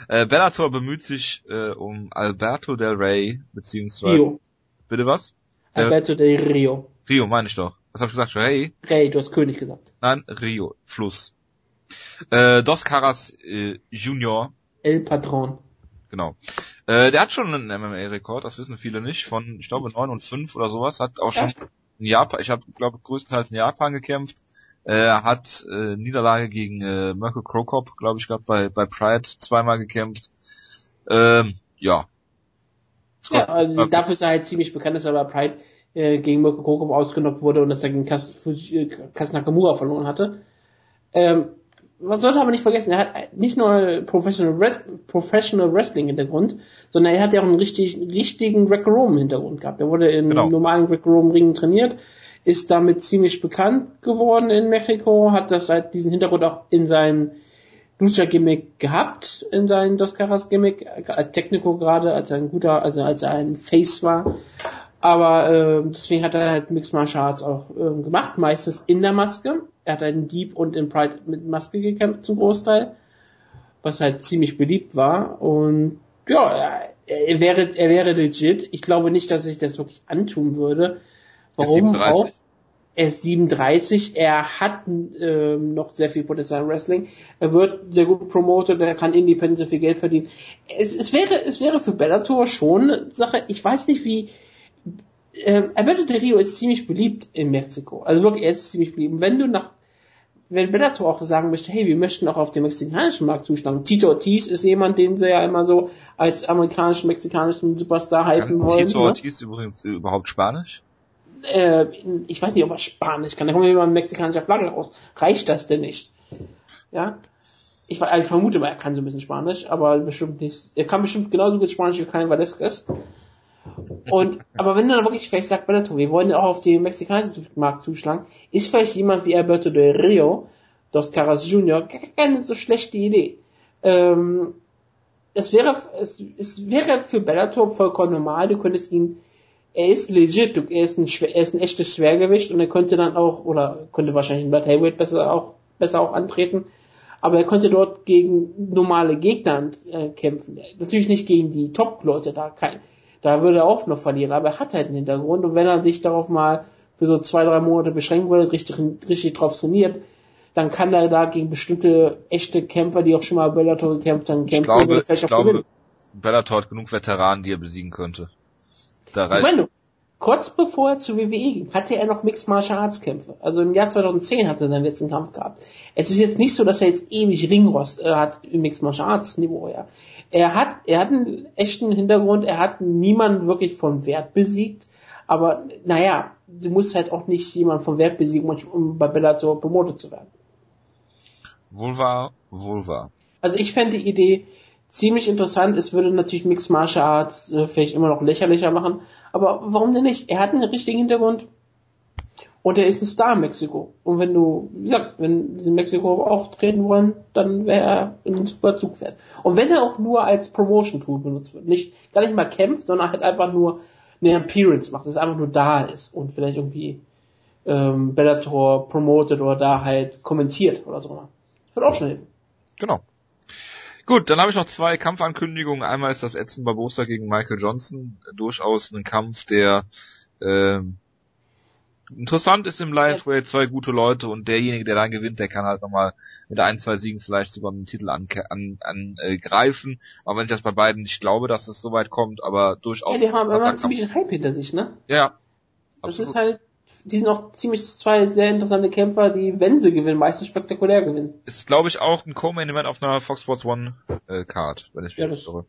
Äh, Bellator bemüht sich äh, um Alberto del Rey, beziehungsweise... Rio. Bitte was? Alberto del Rio. Rio, meine ich doch. Was hab ich gesagt? Rey? Rey, du hast König gesagt. Nein, Rio. Fluss. Äh, Dos Caras äh, Junior. El Patron. Genau. Äh, der hat schon einen MMA-Rekord, das wissen viele nicht, von, ich glaube, 9 und 5 oder sowas, hat auch schon in Japan, ich habe, glaube größtenteils in Japan gekämpft, äh, hat äh, Niederlage gegen äh, Mirko Krokop, glaube ich, gehabt, bei, bei Pride zweimal gekämpft. Ähm, ja. Ja, also dafür ist er halt ziemlich bekannt, dass er bei Pride äh, gegen Mirko Krokop ausgenockt wurde und dass er gegen Kas, äh, Kas Nakamura verloren hatte. Ähm, man sollte aber nicht vergessen, er hat nicht nur Professional, Res Professional Wrestling Hintergrund, sondern er hat ja auch einen richtig, richtigen Greco-Roman Hintergrund gehabt. Er wurde in genau. normalen Greco-Roman Ringen trainiert, ist damit ziemlich bekannt geworden in Mexiko, hat das seit diesen Hintergrund auch in seinem Lucha Gimmick gehabt, in seinem Dos Caras Gimmick, als Technico gerade, als er ein guter, also als er ein Face war. Aber äh, deswegen hat er halt Mixed Martial Arts auch äh, gemacht, meistens in der Maske er hat in Deep und in Pride mit Maske gekämpft zum Großteil, was halt ziemlich beliebt war und ja, er wäre, er wäre legit. Ich glaube nicht, dass ich das wirklich antun würde, Warum auch? Er ist 37, er hat ähm, noch sehr viel Potenzial im Wrestling. Er wird sehr gut promotet, er kann independent sehr viel Geld verdienen. Es, es wäre, es wäre für Bellator schon eine Sache. Ich weiß nicht, wie. Äh, Alberto de Rio ist ziemlich beliebt in Mexiko. Also wirklich, er ist ziemlich beliebt. Und wenn du nach wenn Bellator auch sagen möchte, hey, wir möchten auch auf dem mexikanischen Markt zuschlagen. Tito Ortiz ist jemand, den sie ja immer so als amerikanischen, mexikanischen Superstar halten wollen. Tito ne? Ortiz übrigens überhaupt Spanisch? Äh, ich weiß nicht, ob er Spanisch kann. Da kommt jemand mit mexikanischer Flagge raus. Reicht das denn nicht? Ja? Ich, ich vermute mal, er kann so ein bisschen Spanisch, aber bestimmt nicht. Er kann bestimmt genauso gut Spanisch wie Cain Valesquez. Und, aber wenn dann wirklich vielleicht sagt, Bellator, wir wollen auch auf den mexikanischen Markt zuschlagen, ist vielleicht jemand wie Alberto de Rio, Dos Caras Jr., keine so schlechte Idee. Ähm, es wäre, es, es wäre für Bellator vollkommen normal, du könntest ihn, er ist legit, er ist ein, er ist ein echtes Schwergewicht und er könnte dann auch, oder könnte wahrscheinlich in Blood Heavyweight besser auch, besser auch antreten, aber er konnte dort gegen normale Gegner äh, kämpfen. Natürlich nicht gegen die Top-Leute da, kein, da würde er auch noch verlieren, aber er hat halt einen Hintergrund und wenn er sich darauf mal für so zwei, drei Monate beschränken würde, richtig, richtig drauf trainiert, dann kann er da gegen bestimmte echte Kämpfer, die auch schon mal Bellator gekämpft haben, kämpfen. Ich glaube, ich glaube Bellator hat genug Veteranen, die er besiegen könnte. Da reicht. Ich meine, kurz bevor er zu WWE ging, hatte er noch Mixed Martial Arts Kämpfe. Also im Jahr 2010 hat er seinen letzten Kampf gehabt. Es ist jetzt nicht so, dass er jetzt ewig Ringrost äh, hat im Mixed Martial Arts Niveau, ja er hat, er hat einen echten Hintergrund, er hat niemanden wirklich von Wert besiegt, aber naja, du musst halt auch nicht jemanden von Wert besiegen, um bei Bellator promotet zu werden. Wohl wahr. Also ich fände die Idee ziemlich interessant. Es würde natürlich Mixed Martial Arts äh, vielleicht immer noch lächerlicher machen, aber warum denn nicht? Er hat einen richtigen Hintergrund, und er ist Star in Mexiko. Und wenn du, wie gesagt, wenn sie in Mexiko auftreten wollen, dann wäre er ein super Zugpferd. Und wenn er auch nur als Promotion-Tool benutzt wird, nicht, gar nicht mal kämpft, sondern halt einfach nur eine Appearance macht, dass er einfach nur da ist und vielleicht irgendwie ähm, Bellator promotet oder da halt kommentiert oder so. Das wird auch schon helfen. Genau. Gut, dann habe ich noch zwei Kampfankündigungen. Einmal ist das Edson Barbosa gegen Michael Johnson. Durchaus ein Kampf, der ähm, interessant ist im Lightweight zwei gute Leute und derjenige, der dann gewinnt, der kann halt nochmal mit ein, zwei Siegen vielleicht sogar den Titel angreifen. An, an, äh, greifen. aber wenn ich das bei beiden nicht glaube, dass das so weit kommt, aber durchaus. Ja, die haben immer ziemlich einen Hype hinter sich, ne? Ja. Das absolut. ist halt, die sind auch ziemlich zwei sehr interessante Kämpfer, die, wenn sie gewinnen, meistens spektakulär gewinnen. Ist, glaube ich, auch ein Co-Main-Event auf einer Fox Sports One äh, Card, wenn ich mich ja, das, irre.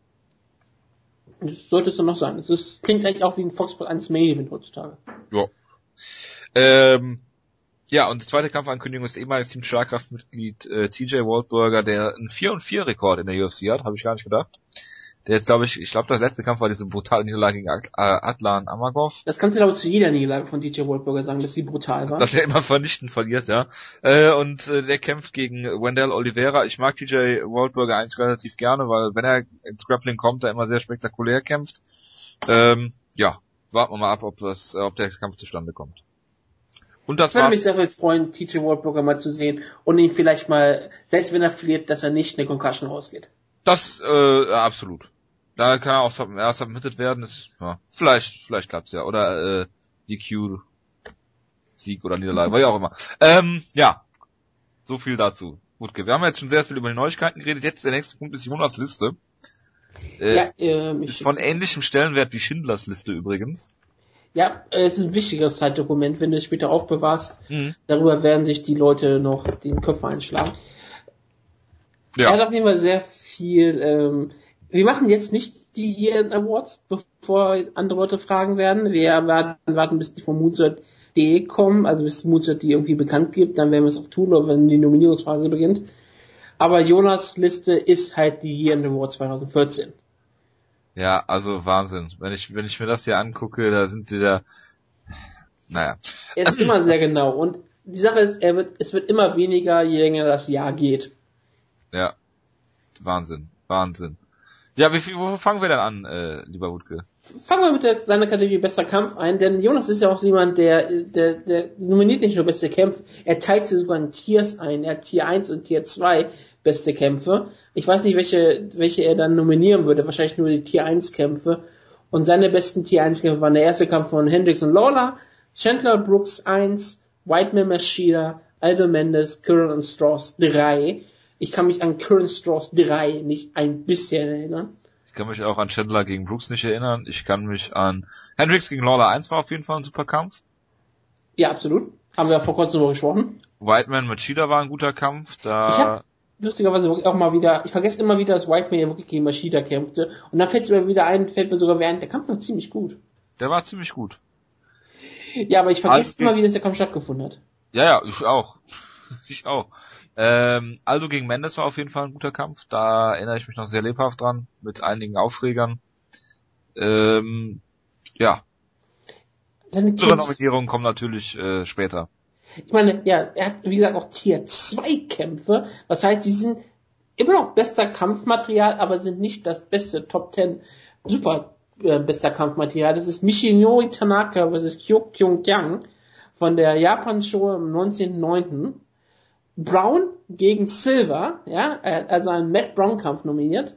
Das sollte es dann noch sein. Das klingt eigentlich auch wie ein Fox Sports 1 Main-Event heutzutage. Ja. Ähm, ja, und die zweite Kampfankündigung ist ehemaliges Team Schlagkraftmitglied äh, TJ Waldburger, der einen 4 und 4 Rekord in der UFC hat, habe ich gar nicht gedacht. Der jetzt, glaube ich, ich glaube, das letzte Kampf war diese brutale Niederlage gegen Atlan Amagov. Das kannst du, glaube ich, zu jeder Niederlage von DJ Waldburger sagen, dass sie brutal war. Dass er immer vernichtend verliert, ja. Äh, und äh, der kämpft gegen Wendell Oliveira. Ich mag TJ Waldburger eigentlich relativ gerne, weil wenn er ins Grappling kommt, er immer sehr spektakulär kämpft. Ähm, ja, warten wir mal ab, ob, das, äh, ob der Kampf zustande kommt. Und das ich würde mich sehr freuen, TJ Waldburger mal zu sehen und ihn vielleicht mal, selbst wenn er verliert, dass er nicht eine Concussion rausgeht. Das, äh, absolut. Da kann er auch sub ja, submitted werden, ist, ja, vielleicht, vielleicht klappt's ja. Oder, äh, DQ, Sieg oder Niederlage, [laughs] wie auch immer. Ähm, ja. So viel dazu. Gut, wir haben jetzt schon sehr viel über die Neuigkeiten geredet. Jetzt der nächste Punkt ist Jonas Liste. Äh, ja, ähm, ist von ähnlichem Stellenwert wie Schindlers Liste übrigens. Ja, es ist ein wichtiges Zeitdokument, wenn du es später aufbewahrst. Mhm. Darüber werden sich die Leute noch den Köpfe einschlagen. Ja. Er hat auf jeden Fall sehr viel. Ähm, wir machen jetzt nicht die hier Awards, bevor andere Leute fragen werden. Wir werden warten, bis die vom Moonshot.de kommen, also bis Moonshot die irgendwie bekannt gibt, dann werden wir es auch tun, oder wenn die Nominierungsphase beginnt. Aber Jonas Liste ist halt die hier in Award 2014. Ja, also Wahnsinn. Wenn ich, wenn ich mir das hier angucke, da sind sie da, naja. Er ist immer sehr genau und die Sache ist, er wird, es wird immer weniger, je länger das Jahr geht. Ja. Wahnsinn. Wahnsinn. Ja, wie viel, wo fangen wir denn an, äh, lieber Wutke? Fangen wir mit der, seiner Kategorie bester Kampf ein, denn Jonas ist ja auch jemand, der, der, der nominiert nicht nur beste Kämpfe, er teilt sie sogar in Tiers ein. Er hat Tier 1 und Tier 2 beste Kämpfe. Ich weiß nicht, welche, welche er dann nominieren würde, wahrscheinlich nur die Tier 1 Kämpfe. Und seine besten Tier 1 Kämpfe waren der erste Kampf von Hendricks und Lawler, Chandler Brooks 1, Whiteman Machida, Aldo Mendes, Curran und Strauss 3. Ich kann mich an Curran Strauss 3 nicht ein bisschen erinnern. Ich kann mich auch an Chandler gegen Brooks nicht erinnern. Ich kann mich an Hendricks gegen Lawler 1 war auf jeden Fall ein super Kampf. Ja, absolut. Haben wir ja vor kurzem darüber gesprochen. Whiteman Machida war ein guter Kampf. Da ich hab lustigerweise auch mal wieder, ich vergesse immer wieder, dass Whiteman ja wirklich gegen Machida kämpfte. Und dann fällt es mir wieder ein, fällt mir sogar während, der Kampf war ziemlich gut. Der war ziemlich gut. Ja, aber ich vergesse also, immer wieder, dass der Kampf stattgefunden hat. Ja, ja, ich auch. [laughs] Ich auch. Ähm, Aldo gegen Mendes war auf jeden Fall ein guter Kampf. Da erinnere ich mich noch sehr lebhaft dran, mit einigen Aufregern. Ähm, ja. Seine Andere Nominierungen kommen natürlich äh, später. Ich meine, ja, er hat, wie gesagt, auch Tier 2 Kämpfe. Was heißt, die sind immer noch bester Kampfmaterial, aber sind nicht das beste Top 10 super äh, bester Kampfmaterial. Das ist Michinori Tanaka vs. Kyo Kyung Kyang von der Japan-Show am 19.09. Brown gegen Silver, ja, er hat also einen Matt Brown Kampf nominiert,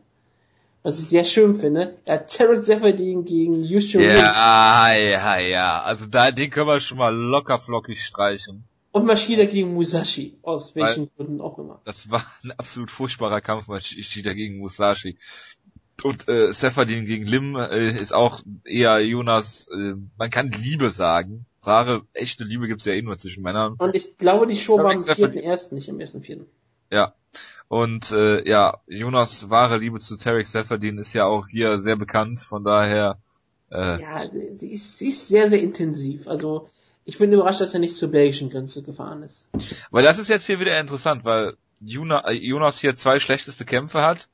was ich sehr schön finde. Er hat Tarek Zefferdin gegen Yushu Ja, ja, ja, also da, den können wir schon mal locker flockig streichen. Und Maschida gegen Musashi, aus welchen Weil, Gründen auch immer. Das war ein absolut furchtbarer Kampf, Maschida gegen Musashi. Und äh, Seferdin gegen Lim äh, ist auch eher Jonas, äh, man kann Liebe sagen, wahre, echte Liebe gibt's ja eh nur zwischen Männern. Und ich glaube, die Show war am vierten ersten, nicht im ersten vierten. Ja. Und äh, ja, Jonas wahre Liebe zu Tarek Seferdin ist ja auch hier sehr bekannt, von daher. Äh, ja, sie ist, sie ist sehr, sehr intensiv. Also ich bin überrascht, dass er nicht zur belgischen Grenze gefahren ist. Weil das ist jetzt hier wieder interessant, weil äh, Jonas hier zwei schlechteste Kämpfe hat.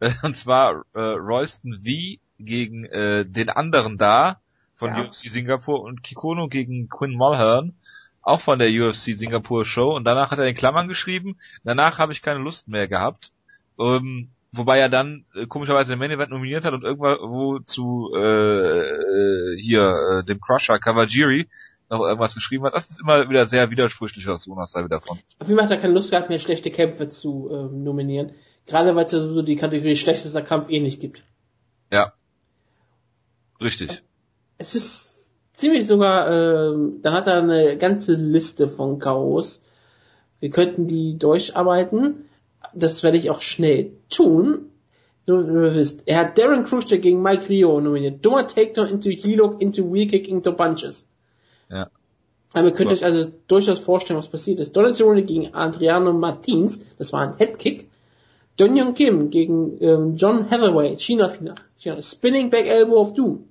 Äh, [laughs] und zwar äh, Royston V gegen äh, den anderen da von ja. UFC Singapur und Kikono gegen Quinn Mulhern, auch von der UFC Singapur Show. Und danach hat er in Klammern geschrieben, danach habe ich keine Lust mehr gehabt. Ähm, wobei er dann äh, komischerweise den Main Event nominiert hat und irgendwo zu äh, äh, hier äh, dem Crusher Kawajiri noch irgendwas geschrieben hat. Das ist immer wieder sehr widersprüchlich, was Jonas da wieder von. Auf jeden Fall hat er keine Lust gehabt, mehr schlechte Kämpfe zu ähm, nominieren. Gerade weil es ja so die Kategorie schlechtester Kampf eh nicht gibt. Ja. Richtig es ist ziemlich sogar, äh, dann hat er eine ganze Liste von Chaos. Wir könnten die durcharbeiten. Das werde ich auch schnell tun. Du, du wisst, er hat Darren Crusher gegen Mike Rio nominiert. Dummer Takedown into Heel into Wheel Kick into Punches. Ja. Aber ihr könnt euch also durchaus vorstellen, was passiert ist. Donald Cerrone gegen Adriano Martins, das war ein Headkick. Don Young Kim gegen ähm, John Hathaway, China China. Spinning Back Elbow of Doom.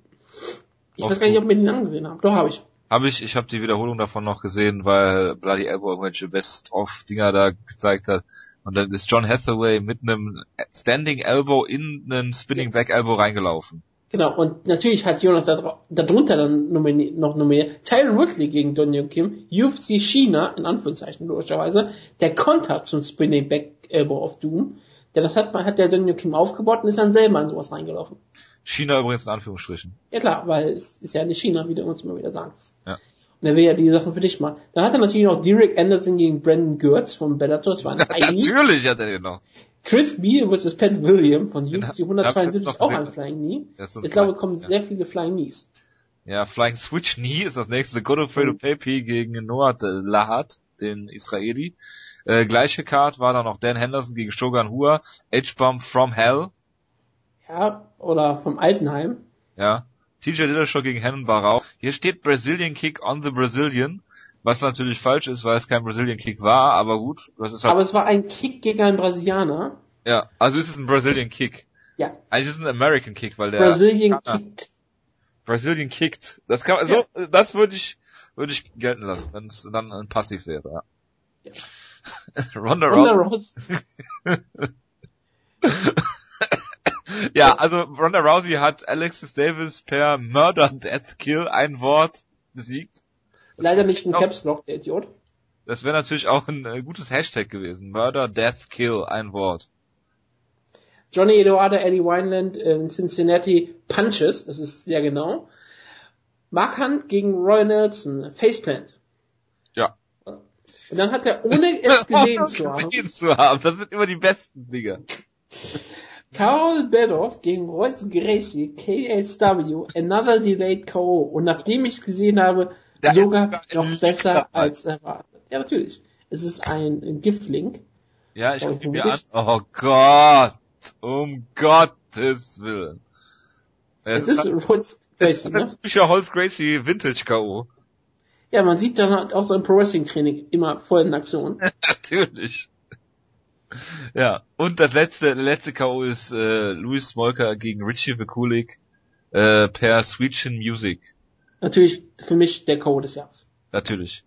Ich weiß gar nicht, ob wir den angesehen haben. Doch, habe ich. Habe ich, ich habe die Wiederholung davon noch gesehen, weil Bloody Elbow irgendwelche Best-of-Dinger da gezeigt hat. Und dann ist John Hathaway mit einem Standing Elbow in einen Spinning Back Elbow reingelaufen. Genau, und natürlich hat Jonas da, darunter dann nomini noch nominiert Tyron Woodley gegen Don Young Kim, UFC China, in Anführungszeichen logischerweise, der Kontakt zum Spinning Back Elbow of Doom. Denn das hat, hat der Don Young Kim aufgebaut und ist dann selber in sowas reingelaufen. China übrigens in Anführungsstrichen. Ja klar, weil es ist ja nicht China, wie du uns immer wieder sagst. Ja. Und er will ja die Sachen für dich machen. Dann hat er natürlich noch Derek Anderson gegen Brandon Gertz von Bellator. Das war ein [laughs] Natürlich hat er den noch. Chris Beal vs. Pat William von UFC 172 auch ein Flying Knee. Ich glaube, kommen ja. sehr viele Flying Knees. Ja, Flying Switch Knee ist das nächste. Godofredo mhm. Pepe gegen Noah Lahat, den Israeli. Äh, gleiche Card war dann noch Dan Henderson gegen Shogun Hua. H-Bomb from Hell. Ja, oder vom Altenheim. Ja. TJ Dillashaw gegen Hennen Barau. Hier steht Brazilian Kick on the Brazilian. Was natürlich falsch ist, weil es kein Brazilian Kick war, aber gut. Das ist halt aber es war ein Kick gegen einen Brasilianer. Ja, also ist es ein Brazilian Kick. Ja. Eigentlich ist es ein American Kick, weil der Brazilian ja, kickt. Brazilian kickt. Das kann ja. so das würde ich würde ich gelten lassen, wenn es dann ein Passiv wäre, ja. ja. [laughs] Ronda, Ronda Rousey. [laughs] ja, also Ronda Rousey hat Alexis Davis per Murder Death Kill ein Wort besiegt. Leider nicht ein Caps Lock, der Idiot. Das wäre natürlich auch ein äh, gutes Hashtag gewesen. Murder Death Kill, ein Wort. Johnny Eduardo, Eddie Wineland in Cincinnati Punches, das ist sehr genau. Mark Hunt gegen Roy Nelson, Faceplant. Ja. Und dann hat er, ohne es [laughs] gesehen zu haben. zu haben. Das sind immer die besten Dinge. Carol Bedoff gegen Royce Gracie, KSW, Another Delayed KO. Und nachdem ich gesehen habe, Der Sogar noch besser als erwartet. Ja, natürlich. Es ist ein Giftling. Ja, ich gucke mir an. Oh Gott. Um Gottes Willen. Es, es ist, Holz Gracie, ne? typischer Holz Gracie Vintage K.O. Ja, man sieht dann auch so im Pro Wrestling Training immer voll in Aktion. [laughs] Natürlich. Ja, und das letzte, letzte K.O. ist äh, Louis Smolka gegen Richie Vikulik äh, per Switchin Music. Natürlich für mich der K.O. des Jahres. Natürlich.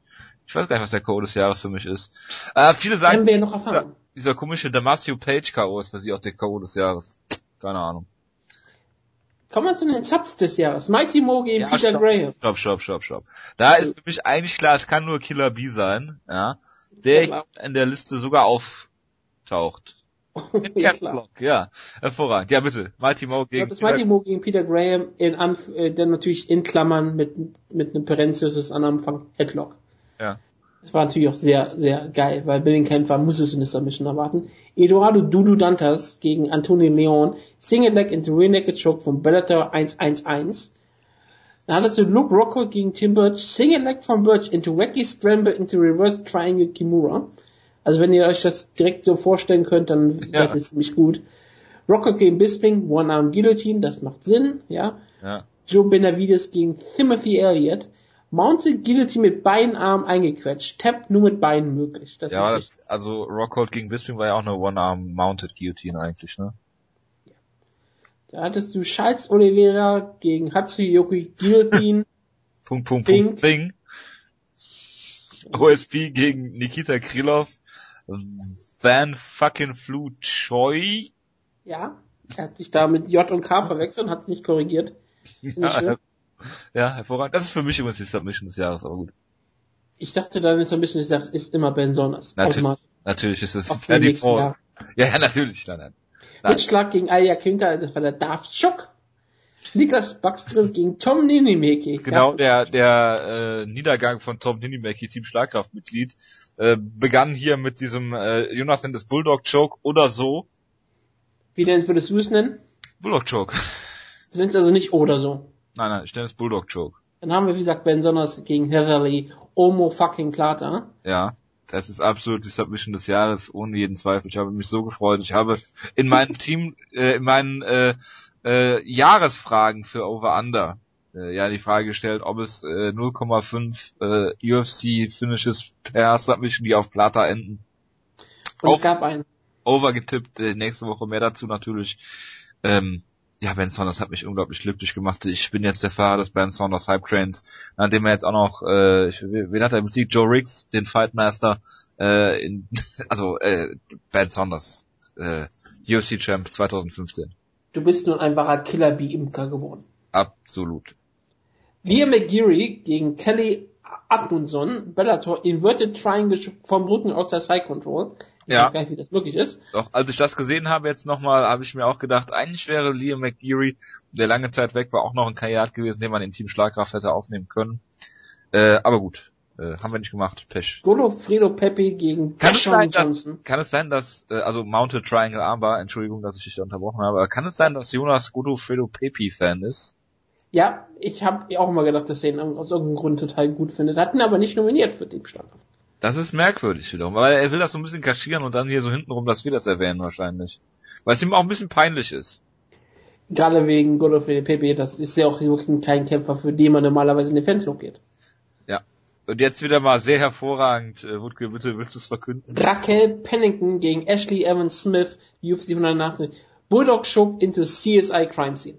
Ich weiß gar nicht, was der K.O. des Jahres für mich ist. Äh, viele sagen, wir noch erfahren. dieser komische Damasio Page K.O. ist für sie auch der K.O. des Jahres. Keine Ahnung. Kommen wir zu den Subs des Jahres. Mighty Mo gegen ja, Peter stopp, Graham. Stopp, stopp, stopp, stopp. Da ist für mich eigentlich klar, es kann nur Killer B sein, ja. Der in der Liste sogar auftaucht. [laughs] ja, Block, ja, hervorragend. Ja, bitte. Mighty Mo gegen. Ja, das Mighty Mo gegen Peter Graham in Anf äh, dann natürlich in Klammern mit mit einem Parenthesis an Anfang Headlock. Ja. Das war natürlich auch sehr, sehr geil, weil bei den Kämpfern musstest du eine Submission erwarten. Eduardo Dudu Dantas gegen Antonio Leon, Single Leg into Rear Naked Choke von Bellator 111. Dann hattest du Luke Rocco gegen Tim Birch, Single Leg von Birch into Wacky Scramble into Reverse Triangle Kimura. Also wenn ihr euch das direkt so vorstellen könnt, dann ja. seid ihr ziemlich gut. Rocco gegen Bisping, One Arm Guillotine, das macht Sinn, ja. ja. Joe Benavides gegen Timothy Elliott. Mounted Guillotine mit beiden Armen eingequetscht. Tap nur mit beiden möglich. Das ja, ist das, also Rockhold gegen Bisping war ja auch eine One-Arm Mounted Guillotine eigentlich, ne? Ja. Da hattest du Schalz Oliveira gegen Hatsuyoki Guillotine. Punkt, Punkt, Punkt, Ping. OSP gegen Nikita Krylov. Van fucking Flu Choi. Ja, er hat sich da mit J und K verwechselt und hat es nicht korrigiert. [laughs] Ja, ja, hervorragend. Das ist für mich übrigens die Submission des Jahres, aber gut. Ich dachte, deine Submission des Jahres ist immer Ben Sonners. Natürlich, natürlich ist es ja, die Vor ja, ja, natürlich. Nein, nein. Mitschlag gegen Aya Kinka, das war der Daft Schock. Niklas Backström gegen Tom Ninimeki. Genau, der, der äh, Niedergang von Tom Ninimeki, Team Schlagkraftmitglied, äh, begann hier mit diesem, äh, Jonas nennt es Bulldog Choke oder so. Wie denn würdest du es nennen? Bulldog Choke. Du nennst also nicht oder so. Nein, nein, ich nenne es Bulldog Choke. Dann haben wir, wie gesagt, Ben Sonners gegen Heatherly Omo fucking Plata. Ja, das ist absolut die Submission des Jahres, ohne jeden Zweifel. Ich habe mich so gefreut. Ich habe in meinem Team, äh, in meinen äh, äh, Jahresfragen für Over Under äh, ja die Frage gestellt, ob es äh, 0,5 äh, UFC Finishes per Submission, die auf Plata enden. Und es gab einen. Over getippt, äh, nächste Woche mehr dazu natürlich. Ähm, ja, Ben Saunders hat mich unglaublich glücklich gemacht. Ich bin jetzt der Fahrer des Ben Saunders Hype Trains, nachdem er jetzt auch noch, äh, ich, wen hat er besiegt? Joe Riggs, den Fightmaster, äh, in, [laughs] also äh, Ben Saunders, äh, UFC Champ 2015. Du bist nun ein wahrer Killer wie Imker geworden. Absolut. Liam McGeary gegen Kelly Admundson, Bellator Inverted Triangle vom Rücken aus der Side Control. Ich ja. weiß gar nicht, wie das möglich ist. Doch, als ich das gesehen habe jetzt nochmal, habe ich mir auch gedacht, eigentlich wäre Liam McGeary, der lange Zeit weg war, auch noch ein Kandidat gewesen, den man in Team Schlagkraft hätte aufnehmen können. Äh, aber gut, äh, haben wir nicht gemacht. Pech. Fredo Pepe gegen kann es sein, Johnson. Dass, kann es sein, dass, äh, also Mounted Triangle Armbar, Entschuldigung, dass ich dich da unterbrochen habe, aber kann es sein, dass Jonas Fredo Pepe Fan ist? Ja, ich habe auch immer gedacht, dass er ihn aus irgendeinem Grund total gut findet. Hat ihn aber nicht nominiert für Schlagkraft. Das ist merkwürdig wiederum, weil er will das so ein bisschen kaschieren und dann hier so hintenrum, dass wir das erwähnen wahrscheinlich. Weil es ihm auch ein bisschen peinlich ist. Gerade wegen Godofredo Pepe, das ist ja auch wirklich kein Kämpfer, für den man normalerweise in den Fanslook geht. Ja. Und jetzt wieder mal sehr hervorragend, äh, Wutke, bitte willst du es verkünden? Raquel Pennington gegen Ashley Evans Smith, UFC 180, Bulldog Show into CSI Crime Scene.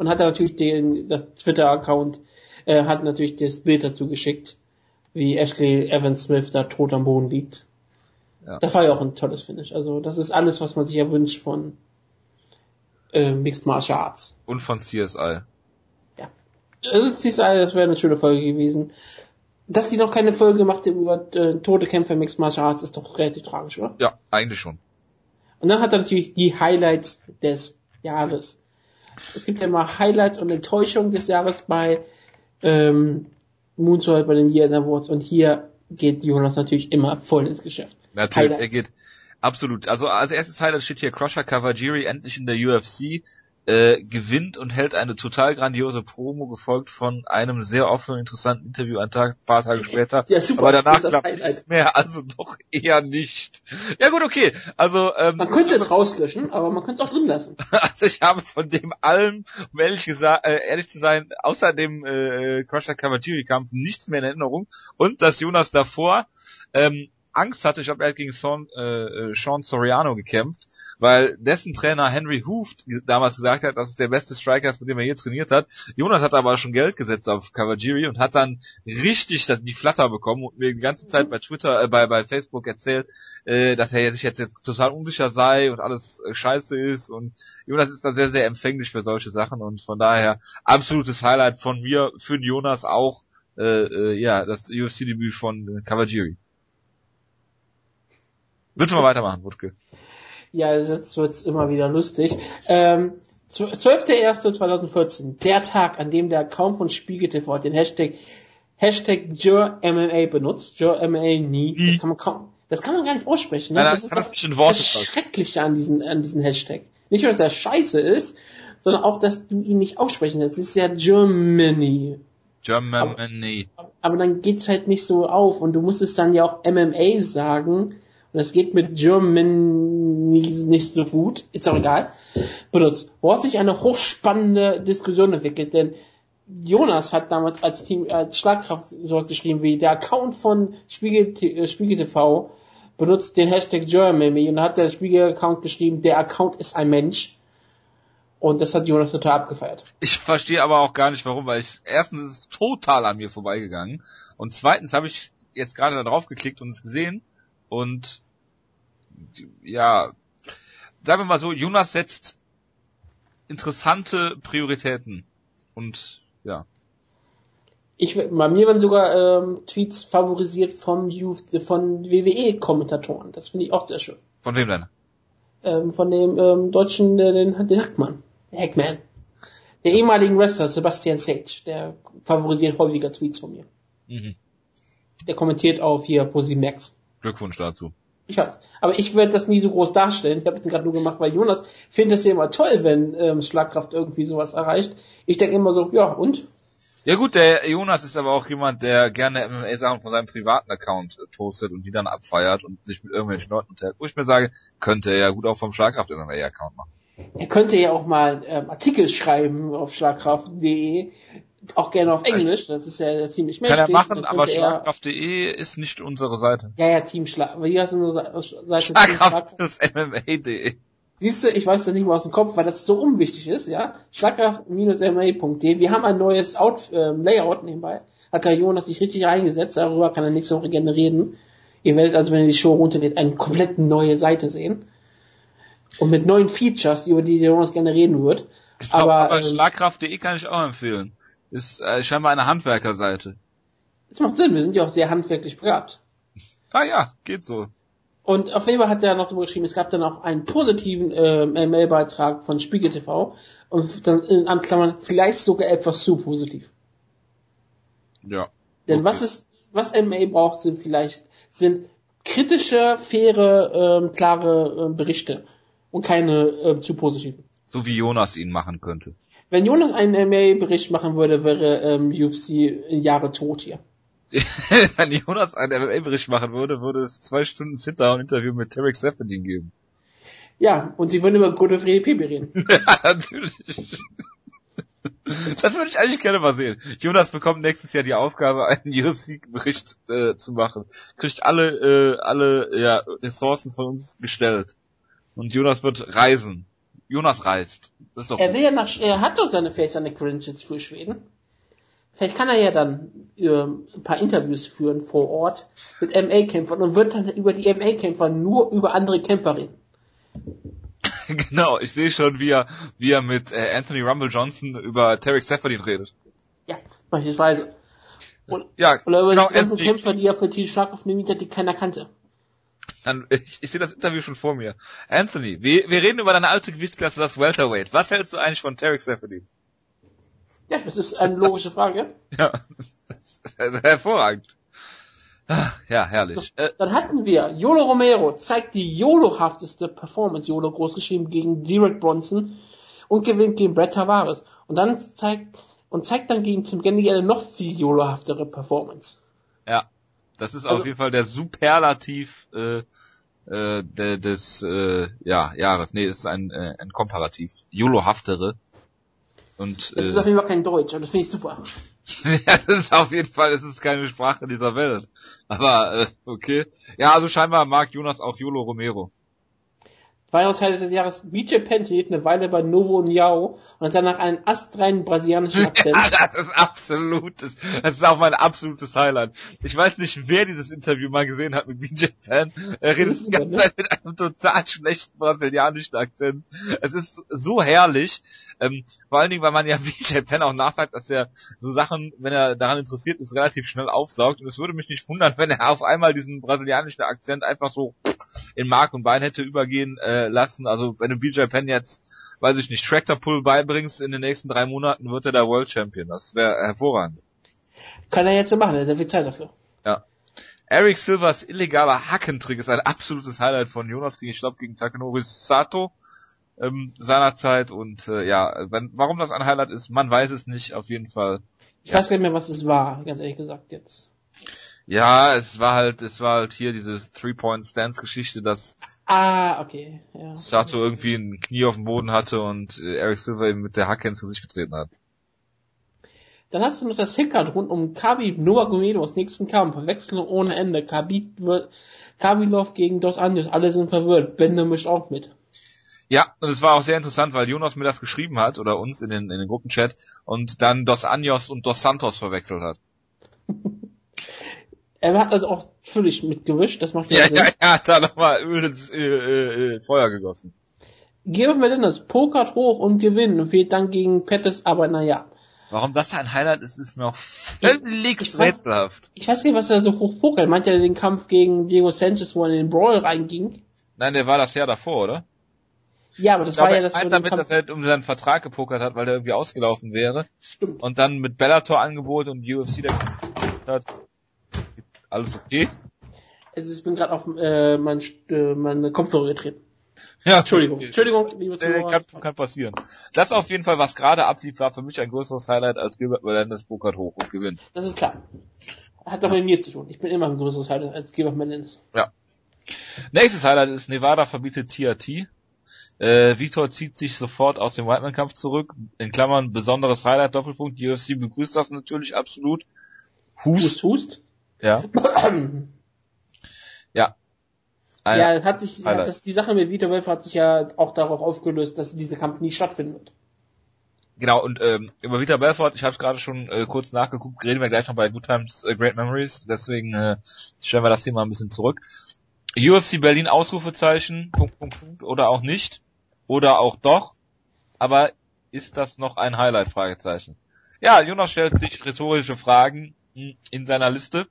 Und hat er natürlich den, das Twitter-Account, äh, hat natürlich das Bild dazu geschickt wie Ashley Evans Smith da tot am Boden liegt. Ja. Das war ja auch ein tolles Finish. Also das ist alles, was man sich ja wünscht von äh, Mixed Martial Arts. Und von CSI. Ja. Also CSI, das wäre eine schöne Folge gewesen. Dass die noch keine Folge gemacht haben über äh, tote Kämpfer Mixed Martial Arts, ist doch relativ tragisch, oder? Ja, eigentlich schon. Und dann hat er natürlich die Highlights des Jahres. Es gibt ja immer Highlights und Enttäuschungen des Jahres bei ähm, Moonsault bei den Year Awards und hier geht Jonas natürlich immer voll ins Geschäft. Natürlich, Highlights. er geht absolut. Also als erstes Highlight steht hier Crusher Kawajiri endlich in der UFC. Äh, gewinnt und hält eine total grandiose Promo, gefolgt von einem sehr offenen, interessanten Interview ein Tag, paar Tage später. Ja, super. Aber danach ich nichts mehr, also doch eher nicht. Ja gut, okay. Also ähm, Man könnte es rauslöschen, aber man könnte es auch drin lassen. [laughs] also ich habe von dem allem, um ehrlich gesagt, äh, ehrlich zu sein, außer dem äh, Crusher Kawajiri Kampf nichts mehr in Erinnerung. Und dass Jonas davor ähm, Angst hatte, ich glaube, er hat gegen Sean, äh, Sean Soriano gekämpft, weil dessen Trainer Henry Hooft damals gesagt hat, dass es der beste Striker ist, mit dem er je trainiert hat. Jonas hat aber schon Geld gesetzt auf Kawajiri und hat dann richtig die Flatter bekommen und mir die ganze Zeit bei Twitter, äh, bei, bei Facebook erzählt, äh, dass er sich jetzt, jetzt total unsicher sei und alles äh, scheiße ist und Jonas ist da sehr, sehr empfänglich für solche Sachen und von daher absolutes Highlight von mir, für Jonas auch, äh, äh, ja, das UFC-Debüt von Kawajiri. Willst du mal weitermachen, Wutke? Ja, jetzt wird's immer wieder lustig. Ähm, 12.01.2014, der Tag, an dem der Account von Spiegel TV den Hashtag Hashtag MMA benutzt. MMA nie. Das kann man kaum, das kann man gar nicht aussprechen. Ne? Nein, das ist das, das Schreckliche an diesem, an diesem Hashtag. Nicht nur, dass er scheiße ist, sondern auch, dass du ihn nicht aussprechen kannst. Es ist ja Germany. Germany. Aber, aber dann geht's halt nicht so auf und du musst es dann ja auch MMA sagen und das geht mit German nicht so gut, ist auch egal, benutzt. Wo hat sich eine hochspannende Diskussion entwickelt, denn Jonas hat damals als Team, als Schlagkraft sowas geschrieben wie der Account von Spiegel, äh, Spiegel TV benutzt den Hashtag Germany und hat der Spiegel-Account geschrieben, der Account ist ein Mensch. Und das hat Jonas total abgefeiert. Ich verstehe aber auch gar nicht warum, weil ich erstens ist es total an mir vorbeigegangen und zweitens habe ich jetzt gerade da drauf geklickt und es gesehen und ja, sagen wir mal so, Jonas setzt interessante Prioritäten und ja. Ich, bei mir werden sogar ähm, Tweets favorisiert vom Youth, von WWE-Kommentatoren. Das finde ich auch sehr schön. Von wem denn? Ähm, von dem ähm, deutschen, äh, den, den Hackmann. Der Hackman. Der ehemaligen Wrestler Sebastian Sage, der favorisiert häufiger Tweets von mir. Mhm. Der kommentiert auf hier Posi Max. Glückwunsch dazu. Ich weiß. Aber ich werde das nie so groß darstellen. Ich habe das gerade nur gemacht, weil Jonas findet es ja immer toll, wenn ähm, Schlagkraft irgendwie sowas erreicht. Ich denke immer so, ja, und? Ja gut, der Jonas ist aber auch jemand, der gerne MMA-Sachen von seinem privaten Account äh, postet und die dann abfeiert und sich mit irgendwelchen Leuten unterhält. Wo ich mir sage, könnte er ja gut auch vom Schlagkraft MMA-Account machen. Er könnte ja auch mal ähm, Artikel schreiben auf schlagkraft.de, auch gerne auf Englisch, das ist ja ziemlich mächtig. Kann er machen, aber schlagkraft.de ist nicht unsere Seite. Ja, ja, Team Schlag, aber hier du unsere Seite. Schlagkraft ist MMA.de. Siehst du, ich weiß das nicht mal aus dem Kopf, weil das so unwichtig ist, ja. Schlagkraft-ma.de. Wir haben ein neues Out, ähm, Layout nebenbei. Hat der Jonas sich richtig eingesetzt, darüber kann er nächste Woche gerne reden. Ihr werdet also, wenn ihr die Show runterlädt, eine komplett neue Seite sehen. Und mit neuen Features, über die Jonas gerne reden wird. aber, aber ähm, Schlagkraft.de kann ich auch empfehlen. Ist äh, scheinbar eine Handwerkerseite. Das macht Sinn, wir sind ja auch sehr handwerklich begabt. [laughs] Ah ja, geht so. Und auf jeden Fall hat er noch so geschrieben, es gab dann auch einen positiven äh, Mail-Beitrag von Spiegel TV und dann in Anklammern vielleicht sogar etwas zu positiv. Ja. Denn okay. was ist, was MA braucht, sind vielleicht sind kritische, faire, ähm, klare äh, Berichte und keine äh, zu positiven. So wie Jonas ihn machen könnte. Wenn Jonas einen MMA-Bericht machen würde, wäre ähm, UFC Jahre tot hier. [laughs] Wenn Jonas einen MMA-Bericht machen würde, würde es zwei Stunden Sit-Down-Interview mit Tarek Seferdin geben. Ja, und sie würden über Gute FDP reden. [laughs] ja, natürlich. Das würde ich eigentlich gerne mal sehen. Jonas bekommt nächstes Jahr die Aufgabe, einen UFC-Bericht äh, zu machen. Kriegt alle, äh, alle ja, Ressourcen von uns gestellt. Und Jonas wird reisen. Jonas reist. Das ist doch er, will ja nach, er hat doch seine Face an Credentials für Schweden. Vielleicht kann er ja dann äh, ein paar Interviews führen vor Ort mit MA-Kämpfern und wird dann über die MA-Kämpfer nur über andere Kämpfer reden. [laughs] genau, ich sehe schon, wie er, wie er mit äh, Anthony Rumble Johnson über Tarek Seferdin redet. Ja, beispielsweise. Und, ja, oder über genau, die ganzen Kämpfer, die er für Team Schlag aufnimmt hat, die keiner kannte. Dann, ich, [laughs] ich sehe das Interview schon vor mir. Anthony, wir, wir reden über deine alte Gewichtsklasse, das Welterweight. Was hältst du eigentlich von Tarek Seferdin? Ja, das ist eine logische Frage. [laughs] ja, hervorragend. Ja, herrlich. So, dann hatten wir, Yolo Romero zeigt die YOLO-hafteste Performance, YOLO großgeschrieben, gegen Derek Bronson. und gewinnt gegen Brett Tavares. Und dann zeigt, und zeigt dann gegen Tim Gendy eine noch viel jolohaftere Performance. Ja, das ist also, auf jeden Fall der Superlativ äh, äh, de, des äh, ja, Jahres. Nee, ist ein, äh, ein Komparativ. Jolohaftere. Und, es äh, ist auf jeden Fall kein Deutsch, und das finde ich super. [laughs] ja, das ist auf jeden Fall, es ist keine Sprache dieser Welt. Aber äh, okay. Ja, also scheinbar mag Jonas auch Yolo Romero. Weihnachtsteile des Jahres Penn hielt eine Weile bei Novo Niao und danach einen astreinen brasilianischen Akzent. [laughs] ja, das ist absolutes, das ist auch mein absolutes Highlight. Ich weiß nicht, wer dieses Interview mal gesehen hat mit BJ Penn. Er redet die ganze? Zeit mit einem total schlechten brasilianischen Akzent. Es ist so herrlich. Ähm, vor allen Dingen, weil man ja [laughs] BJ Penn auch nachsagt, dass er so Sachen, wenn er daran interessiert ist, relativ schnell aufsaugt. Und es würde mich nicht wundern, wenn er auf einmal diesen brasilianischen Akzent einfach so in Mark und Bein hätte übergehen äh, lassen. Also wenn du BJ Penn jetzt, weiß ich nicht, Tractor Pull beibringst in den nächsten drei Monaten, wird er der World Champion. Das wäre hervorragend. Kann er jetzt so machen, er hat viel Zeit dafür. Ja. Eric Silvers illegaler Hackentrick ist ein absolutes Highlight von Jonas gegen, ich glaube, gegen Takenori Sato ähm, seinerzeit und äh, ja, wenn, warum das ein Highlight ist, man weiß es nicht, auf jeden Fall. Ich weiß nicht mehr, was es war, ganz ehrlich gesagt jetzt. Ja, es war halt, es war halt hier diese Three-Point-Stance-Geschichte, dass ah, okay, ja. Sato irgendwie ein Knie auf dem Boden hatte und äh, Eric Silver ihm mit der Hacke ins Gesicht getreten hat. Dann hast du noch das Hickard rund um Khabib Nurmagomedovs nächsten Kampf. Wechseln ohne Ende. Khabib wird, Kabilov gegen Dos Anjos. Alle sind verwirrt. Bender mischt auch mit. Ja, und es war auch sehr interessant, weil Jonas mir das geschrieben hat, oder uns in den, in den Gruppenchat, und dann Dos Anjos und Dos Santos verwechselt hat. [laughs] Er hat also auch völlig mitgewischt, das macht ja, ja Sinn. Ja, er hat da nochmal Öl ins äh, äh, äh, Feuer gegossen. Geben wir denn das pokert hoch und gewinnen und fehlt dann gegen Pettis, aber naja. Warum das ein Highlight ist, ist mir auch völlig rätselhaft. Ich weiß nicht, was er so hoch pokert. Meint er den Kampf gegen Diego Sanchez, wo er in den Brawl reinging? Nein, der war das Jahr davor, oder? Ja, aber das ich war ja das so damit, dass er um seinen Vertrag gepokert hat, weil der irgendwie ausgelaufen wäre. Stimmt. Und dann mit Bellator Angebot und UFC der hat. Alles okay? Also ich bin gerade auf äh, mein, äh, meine Kopfhörer getreten. Ja, Entschuldigung, okay. Entschuldigung, liebe Zuhörer. Kann, kann passieren. Das auf jeden Fall, was gerade ablief, war für mich ein größeres Highlight als Gilbert Melendez pokert hoch und gewinnt. Das ist klar. Hat doch mit mir zu tun. Ich bin immer ein größeres Highlight als Gilbert Melendez. Ja. Nächstes Highlight ist Nevada verbietet TRT. Äh, Vitor zieht sich sofort aus dem Whiteman-Kampf zurück. In Klammern besonderes Highlight, Doppelpunkt. Die UFC begrüßt das natürlich absolut. Hust. Hust, Hust. Ja. [clears throat] ja. Ein ja, hat sich, hat das, die Sache mit Vitor Belfort hat sich ja auch darauf aufgelöst, dass dieser Kampf nie stattfinden wird. Genau, und ähm, über Vita Belfort, ich habe es gerade schon äh, kurz nachgeguckt, reden wir gleich noch bei Good Times äh, Great Memories, deswegen äh, stellen wir das Thema ein bisschen zurück. UFC Berlin Ausrufezeichen, Punkt, Punkt, Punkt, oder auch nicht, oder auch doch, aber ist das noch ein Highlight, Fragezeichen. Ja, Jonas stellt sich rhetorische Fragen hm, in seiner Liste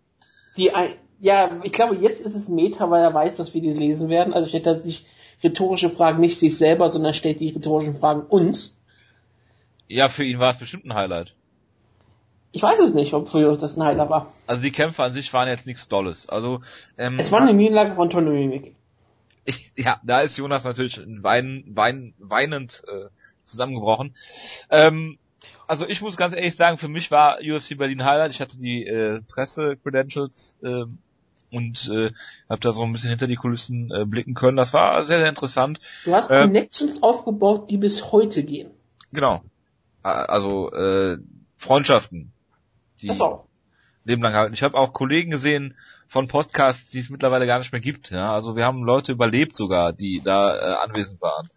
die ein, ja, ich glaube, jetzt ist es Meta, weil er weiß, dass wir die lesen werden. Also stellt er sich rhetorische Fragen nicht sich selber, sondern stellt die rhetorischen Fragen uns. Ja, für ihn war es bestimmt ein Highlight. Ich weiß es nicht, ob für das ein Highlight war. Also die Kämpfe an sich waren jetzt nichts Dolles. Also ähm, es war eine Niederlage von Tony Mimik. [laughs] ja, da ist Jonas natürlich wein, wein, weinend äh, zusammengebrochen. Ähm, also ich muss ganz ehrlich sagen, für mich war UFC Berlin Highlight. Ich hatte die äh, Presse-Credentials äh, und äh, habe da so ein bisschen hinter die Kulissen äh, blicken können. Das war sehr, sehr interessant. Du hast äh, Connections aufgebaut, die bis heute gehen. Genau. Also äh, Freundschaften, die das auch. Leben lang halten. Ich habe auch Kollegen gesehen von Podcasts, die es mittlerweile gar nicht mehr gibt. Ja, also wir haben Leute überlebt sogar, die da äh, anwesend waren.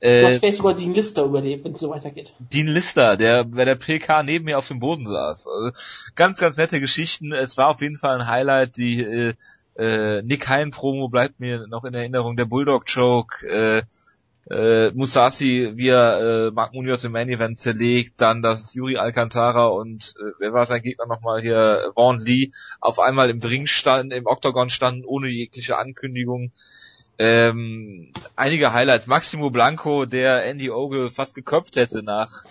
Äh, du vielleicht sogar Dean Lister überlebt, wenn es so weitergeht. Dean Lister, der bei der PK neben mir auf dem Boden saß. Also, ganz, ganz nette Geschichten. Es war auf jeden Fall ein Highlight. Die äh, äh, Nick Hein Promo bleibt mir noch in Erinnerung. Der Bulldog Joke. Äh, äh, Musashi, wie er äh, Mark Munoz im Main Event zerlegt, dann dass Yuri Alcantara und äh, wer war sein Gegner nochmal hier, Vaughn Lee, auf einmal im Ring standen, im Octagon standen, ohne jegliche Ankündigung. Ähm, einige Highlights. Maximo Blanco, der Andy Ogle fast geköpft hätte nach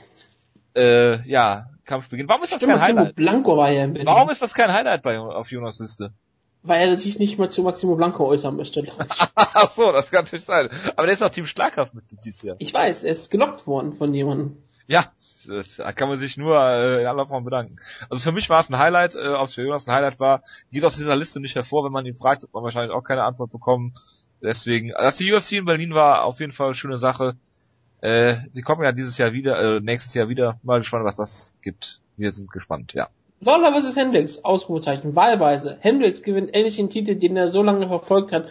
äh, ja, Kampfbeginn. Warum ist das Stimmt, kein Highlight? Blanco war ja Warum ist das kein Highlight bei auf Jonas Liste? Weil er sich nicht mehr zu Maximo Blanco äußern möchte. [laughs] Ach so, das kann natürlich sein. Aber der ist auch Team Schlagkraft mit dieses Jahr. Ich weiß, er ist gelockt worden von jemandem. Ja, da kann man sich nur äh, in aller Form bedanken. Also für mich war es ein Highlight, äh, ob es für Jonas ein Highlight war, geht aus dieser Liste nicht hervor, wenn man ihn fragt, wird man wahrscheinlich auch keine Antwort bekommen. Deswegen, dass die UFC in Berlin war, auf jeden Fall eine schöne Sache. Äh, sie kommen ja dieses Jahr wieder, äh, nächstes Jahr wieder. Mal gespannt, was das gibt. Wir sind gespannt, ja. Lawler vs. Hendricks, Ausrufezeichen, wahlweise. Hendricks gewinnt endlich den Titel, den er so lange verfolgt hat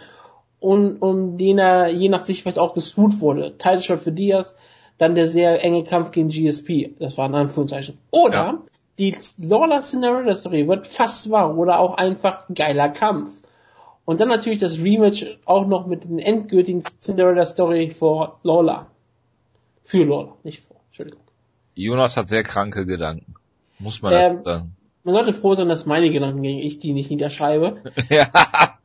und um den er je nach Sichtweise auch gesucht wurde. Title Shot für Diaz, dann der sehr enge Kampf gegen GSP. Das war ein Anführungszeichen. Oder ja. die Lawler Cinderella Story wird fast wahr oder auch einfach geiler Kampf. Und dann natürlich das Rematch auch noch mit den endgültigen Cinderella Story vor Lawler. Für Lawler, nicht vor. Entschuldigung. Jonas hat sehr kranke Gedanken. Muss man ähm, sagen. Man sollte froh sein, dass meine Gedanken gegen ich die nicht niederschreibe. [laughs] ja,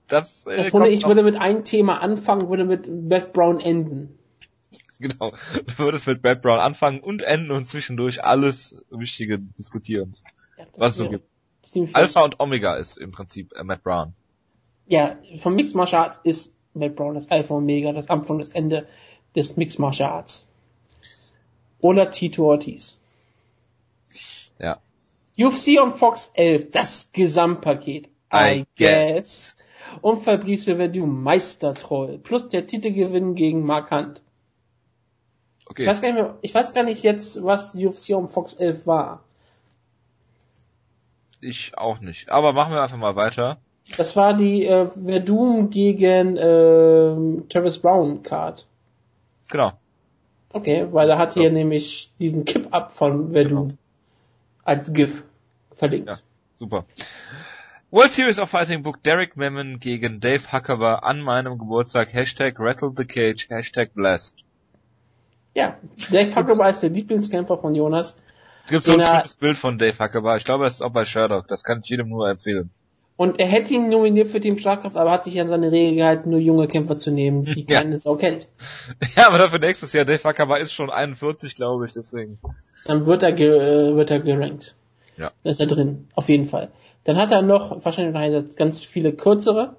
das, äh, das würde, Ich würde mit einem Thema anfangen, würde mit Matt Brown enden. Genau. Du würdest mit Brad Brown anfangen und enden und zwischendurch alles Wichtige diskutieren. Ja, was es so gibt. Alpha und Omega ist im Prinzip äh, Matt Brown. Ja, vom Mixed Martial Arts ist Matt Brown das Alpha und Omega, das Anfang, das Ende des Mixed Martial Arts. Oder Tito Ortiz. Ja. UFC on Fox 11, das Gesamtpaket. I, I guess. Und Fabrice Verdun, Meistertroll. Plus der Titelgewinn gegen Mark Hunt. Okay. Ich weiß, gar nicht mehr, ich weiß gar nicht jetzt, was UFC um Fox 11 war. Ich auch nicht. Aber machen wir einfach mal weiter. Das war die äh, Verdum gegen äh, Travis Brown Card. Genau. Okay, weil er hat hier nämlich diesen Kip-Up von Verdum genau. als GIF verlinkt. Ja, super. World Series of Fighting Book Derek Memon gegen Dave Huckaber an meinem Geburtstag. Hashtag Rattle the Cage, Hashtag Blast. Ja, Dave Huckaber ist der Lieblingskämpfer von Jonas. Es gibt so ein schönes Bild von Dave Huckaber. Ich glaube, er ist auch bei Sherlock. Das kann ich jedem nur empfehlen. Und er hätte ihn nominiert für Team Schlagkraft, aber hat sich an seine Regel gehalten, nur junge Kämpfer zu nehmen, die ja. keine Sau kennt. [laughs] Ja, aber dafür nächstes Jahr, Dave Huckaber ist schon 41, glaube ich, deswegen. Dann wird er, ge äh, wird er gerankt. Ja. Dann ist er drin, auf jeden Fall. Dann hat er noch, wahrscheinlich noch ganz viele kürzere,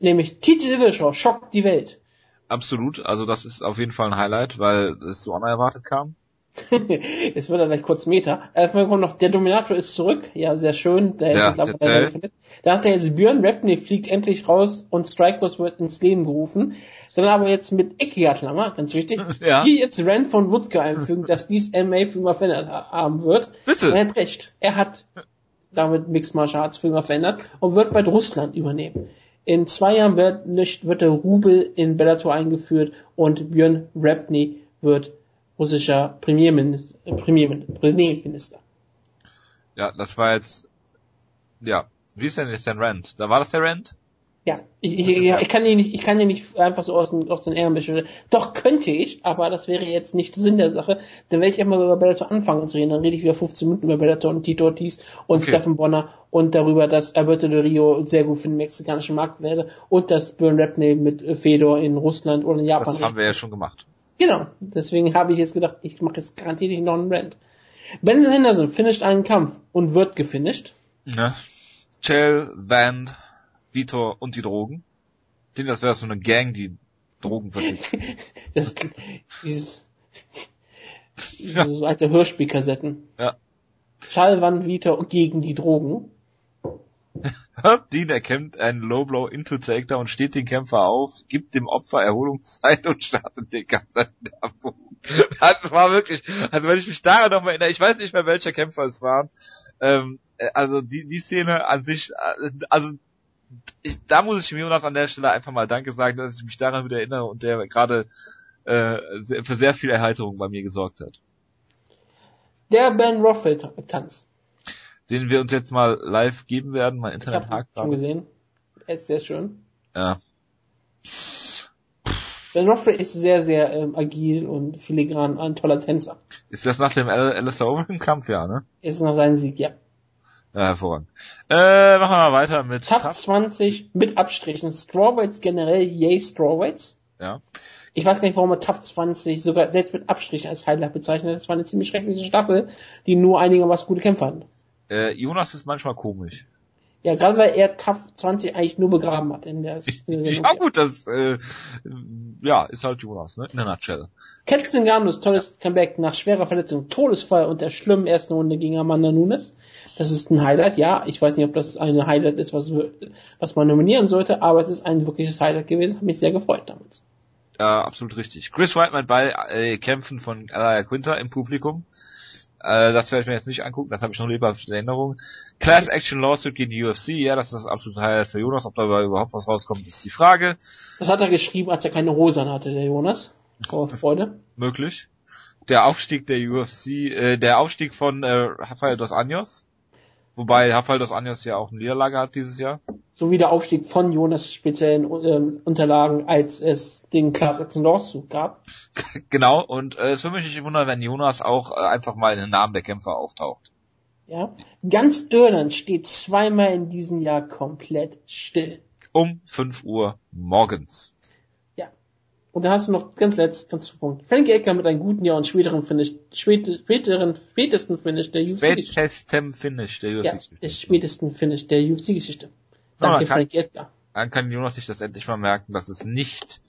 nämlich TJ Dillashaw, schockt die Welt. Absolut, also das ist auf jeden Fall ein Highlight, weil es so unerwartet kam. [laughs] Jetzt wird er gleich kurz Meter. Erstmal kommt noch, der Dominator ist zurück. Ja, sehr schön. Der ja, ist jetzt der Dann hat er jetzt Björn Rapney fliegt endlich raus und Strikers wird ins Leben gerufen. Dann aber jetzt mit Eckiga-Klammer, ganz wichtig, [laughs] ja. hier jetzt Rand von Woodke einfügen, dass dies MA für immer verändert haben wird. Bitte. er hat recht. Er hat damit Mixed Martial Arts für immer verändert und wird bald Russland übernehmen. In zwei Jahren wird, wird der Rubel in Bellator eingeführt und Björn Rapney wird russischer Premierminister, äh, Premierminister. Ja, das war jetzt, ja, wie ist denn jetzt der Rand? Da war das der Rand? Ja, ich, ich, ja, ich kann ihn nicht, ich kann ihn nicht einfach so aus den, aus den Ärmeln bestellen. Doch könnte ich, aber das wäre jetzt nicht Sinn der Sache. Dann werde ich immer über Bellator anfangen zu reden. Dann rede ich wieder 15 Minuten über Bellator und Tito Ortiz und okay. Steffen Bonner und darüber, dass Alberto de Rio sehr gut für den mexikanischen Markt wäre und dass Björn Rapney mit Fedor in Russland oder in Japan. Das haben wir ja schon gemacht. Genau, deswegen habe ich jetzt gedacht, ich mache jetzt garantiert nicht noch einen Rand. Benson Henderson finisht einen Kampf und wird gefinisht. Ja. Chael, Van, Vitor und die Drogen. Ich denke, das wäre so eine Gang, die Drogen vertickt. [laughs] das, dieses, diese ja. so alte Hörspielkassetten. Ja. Charles Van Vitor gegen die Drogen. [laughs] [laughs] Dean erkennt einen Low Blow into Takedown, steht den Kämpfer auf, gibt dem Opfer Erholungszeit und startet den Kampf. Dann [laughs] Das war wirklich, also wenn ich mich daran noch mal erinnere, ich weiß nicht mehr welcher Kämpfer es war, ähm, äh, also die, die Szene an sich, äh, also ich, da muss ich Jonas an der Stelle einfach mal Danke sagen, dass ich mich daran wieder erinnere und der gerade äh, für sehr viel Erheiterung bei mir gesorgt hat. Der Ben Rothfeld Tanz den wir uns jetzt mal live geben werden. Mein Internet hakt schon gesehen. Er ist sehr schön. Ja. Ben Rothwell ist sehr, sehr ähm, agil und filigran, ein toller Tänzer. Ist das nach dem Alistair Overeem Kampf, ja, ne? Ist nach seinem Sieg, ja. Ja, hervorragend. Äh, machen wir mal weiter mit Tough 20 mit Abstrichen. Strawweights generell, yay Strawweights. Ja. Ich weiß gar nicht, warum er Tough 20 sogar selbst mit Abstrichen als Highlight bezeichnet. Das war eine ziemlich schreckliche Staffel, die nur einigermaßen gute Kämpfer hatten. Äh, Jonas ist manchmal komisch. Ja, gerade weil er TAF 20 eigentlich nur begraben hat in der, in der [laughs] Ja gut, das äh, ja, ist halt Jonas, ne? In der Nutshell. Kenton Garnus, tolles Comeback nach schwerer Verletzung, Todesfall und der schlimmen ersten Runde gegen Amanda Nunes. Das ist ein Highlight, ja. Ich weiß nicht, ob das ein Highlight ist, was, was man nominieren sollte, aber es ist ein wirkliches Highlight gewesen. Hat mich sehr gefreut damals. Ja, absolut richtig. Chris Whiteman bei äh, Kämpfen von Alaya Quinter im Publikum. Äh, das werde ich mir jetzt nicht angucken, das habe ich noch lebhaft in Erinnerung. Class Action Lawsuit gegen die UFC, ja, das ist das absolute Highlight für Jonas. Ob da überhaupt was rauskommt, ist die Frage. Das hat er geschrieben, als er keine Hose hatte, der Jonas. Vor [laughs] Freude. Möglich. Der Aufstieg der UFC, äh, der Aufstieg von äh, Rafael dos Anjos. Wobei Rafael dos Anjos ja auch eine Niederlage hat dieses Jahr. So wie der Aufstieg von Jonas speziellen ähm, Unterlagen, als es den Class Action Lawsuit gab. [laughs] genau, und äh, es würde mich nicht wundern, wenn Jonas auch äh, einfach mal in den Namen der Kämpfer auftaucht. Ja. Ganz Irland steht zweimal in diesem Jahr komplett still. Um 5 Uhr morgens. Ja. Und da hast du noch ganz letztes, ganz Punkt. Frankie Ecker mit einem guten Jahr und späteren Finish, späteren, spätesten Finish der UFC. Spätestem Finish der UFC. Ja, spätesten Finish der UFC-Geschichte. Danke, kann, Frankie Edgar. Dann kann Jonas sich das endlich mal merken, dass es nicht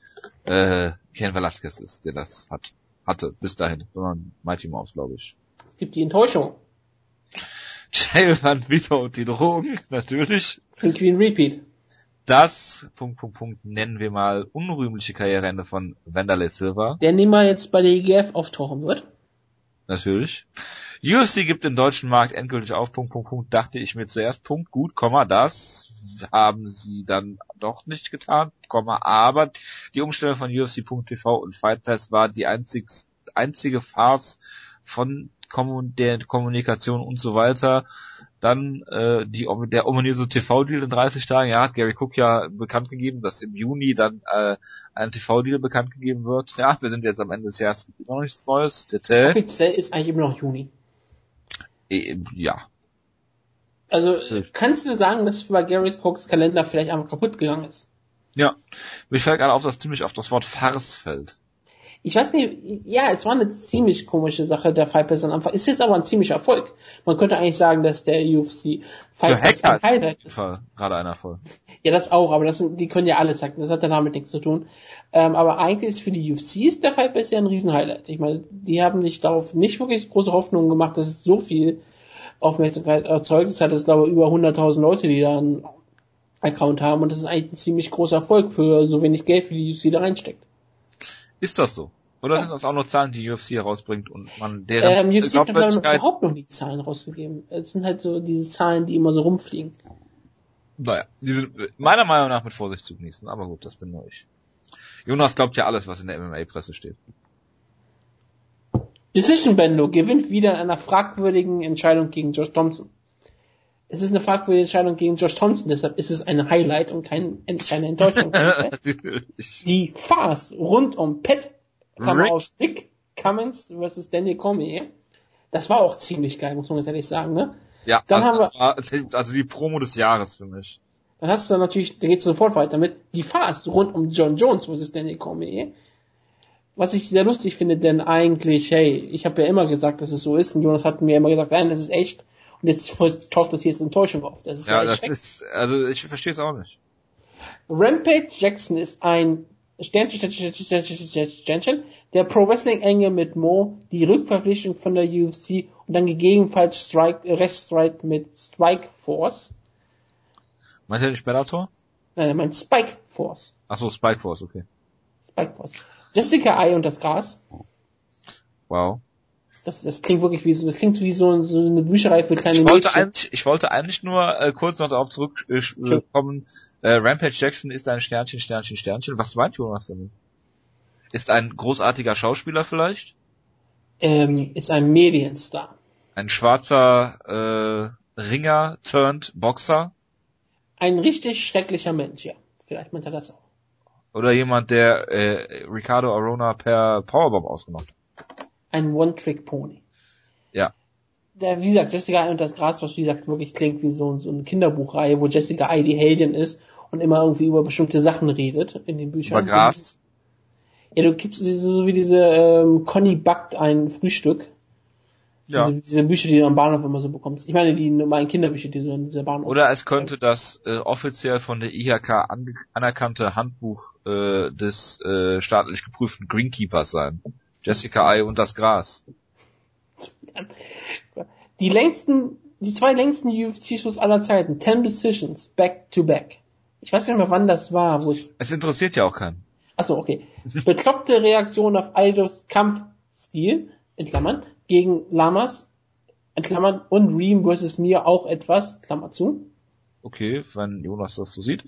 äh, Ken Velasquez ist, der das hat, hatte bis dahin, sondern Mighty Mouse, glaube ich. Es gibt die Enttäuschung. Jail Van Vito und die Drogen, natürlich. King Queen Repeat. Das, Punkt, Punkt, Punkt, nennen wir mal unrühmliche Karriereende von Wanderlei Silva. Der niemals jetzt bei der IGF auftauchen wird. Natürlich. UFC gibt den deutschen Markt endgültig auf, Punkt, Punkt, Punkt, dachte ich mir zuerst, Punkt, gut, Komma, das haben sie dann doch nicht getan, Komma, aber die Umstellung von UFC.tv und Fight Pass war die einzig, einzige Farce von der Kommunikation und so weiter. Dann äh, die, der ominöse TV-Deal in 30 Tagen. Ja, hat Gary Cook ja bekannt gegeben, dass im Juni dann äh, ein TV-Deal bekannt gegeben wird. Ja, wir sind jetzt am Ende des Jahres noch nichts Neues. Detail. Offiziell ist eigentlich immer noch Juni. E ja. Also kannst du sagen, dass bei Gary Cooks Kalender vielleicht einfach kaputt gegangen ist? Ja. Mir fällt gerade auf, dass ziemlich auf das Wort Farce fällt ich weiß nicht, ja, es war eine ziemlich komische Sache, der Fight Pass am Anfang. Ist jetzt aber ein ziemlicher Erfolg. Man könnte eigentlich sagen, dass der UFC Fight Pass ein Highlight ist. Gerade einer voll. Ja, das auch, aber das sind, die können ja alles sagen. Das hat ja damit nichts zu tun. Ähm, aber eigentlich ist für die UFC ist der Fight Pass ja ein Riesenhighlight. Ich meine, die haben sich darauf nicht wirklich große Hoffnungen gemacht, dass es so viel Aufmerksamkeit erzeugt. Es hat es, glaube ich, über 100.000 Leute, die da einen Account haben und das ist eigentlich ein ziemlich großer Erfolg für so wenig Geld, für die UFC da reinsteckt. Ist das so? Oder ja. sind das auch nur Zahlen, die UFC herausbringt und man deren ähm, UFC hat überhaupt noch die Zahlen rausgegeben. Es sind halt so diese Zahlen, die immer so rumfliegen. Naja, die sind meiner Meinung nach mit Vorsicht zu genießen, aber gut, das bin nur ich. Jonas glaubt ja alles, was in der MMA-Presse steht. Decision Bendo gewinnt wieder in einer fragwürdigen Entscheidung gegen Josh Thompson. Es ist eine fragwürdige Entscheidung gegen Josh Thompson, deshalb ist es ein Highlight und kein, keine Enttäuschung. [laughs] die Farce rund um Pat Rick. aus Rick Cummins versus Danny Cormier. Das war auch ziemlich geil, muss man jetzt ehrlich sagen, ne? Ja, dann also, haben wir, war, also die Promo des Jahres für mich. Dann hast du dann natürlich, da geht's sofort weiter mit die Fast rund um John Jones versus Danny Cormier. Was ich sehr lustig finde, denn eigentlich, hey, ich habe ja immer gesagt, dass es so ist, und Jonas hat mir immer gesagt, nein, das ist echt. Und jetzt taucht das hier jetzt Enttäuschung auf. Das ist ja, ja das ist, also ich verstehe es auch nicht. Rampage Jackson ist ein Sternchen, Sternchen, Sternchen, der Pro Wrestling Enge mit Mo, die Rückverpflichtung von der UFC und dann gegebenenfalls Strike, Reststrike mit Spike Force. Meint er nicht Bellator? Nein, er meint Spike Force. Ach so, Spike Force, okay. Spike Force. Jessica Eye und das Gras. Wow. Das, das klingt wirklich wie so, das klingt wie so, so eine Bücherei für kleine ich wollte Mädchen. Eigentlich, ich wollte eigentlich nur äh, kurz noch darauf zurückkommen. Äh, äh, Rampage Jackson ist ein Sternchen, Sternchen, Sternchen. Was meint Jonas damit? Ist ein großartiger Schauspieler vielleicht? Ähm, ist ein Medienstar. Ein schwarzer äh, Ringer turned Boxer. Ein richtig schrecklicher Mensch, ja. Vielleicht meint er das auch. Oder jemand, der äh, Ricardo Arona per Powerbomb ausgemacht hat ein One-Trick-Pony. Ja. Der, wie gesagt, Jessica und das Gras, was wie gesagt wirklich klingt wie so, so eine Kinderbuchreihe, wo Jessica I die Heldin ist und immer irgendwie über bestimmte Sachen redet in den Büchern. Über Gras? Ja, du gibst sie so wie diese ähm, Conny backt ein Frühstück. Ja. Diese, diese Bücher, die du am Bahnhof immer so bekommst. Ich meine, die normalen Kinderbücher, die so in dieser Bahnhof. Oder es könnte das äh, offiziell von der IHK an, anerkannte Handbuch äh, des äh, staatlich geprüften Greenkeepers sein. Jessica Eye und das Gras. Die längsten, die zwei längsten UFC-Shows aller Zeiten. Ten Decisions, back to back. Ich weiß nicht mehr, wann das war. Wo es, es interessiert ja auch keinen. Achso, okay. Bekloppte Reaktion auf Aldos Kampfstil, in Klammern, gegen Lamas, in Klammern, und Reem vs. mir auch etwas, Klammer zu. Okay, wenn Jonas das so sieht.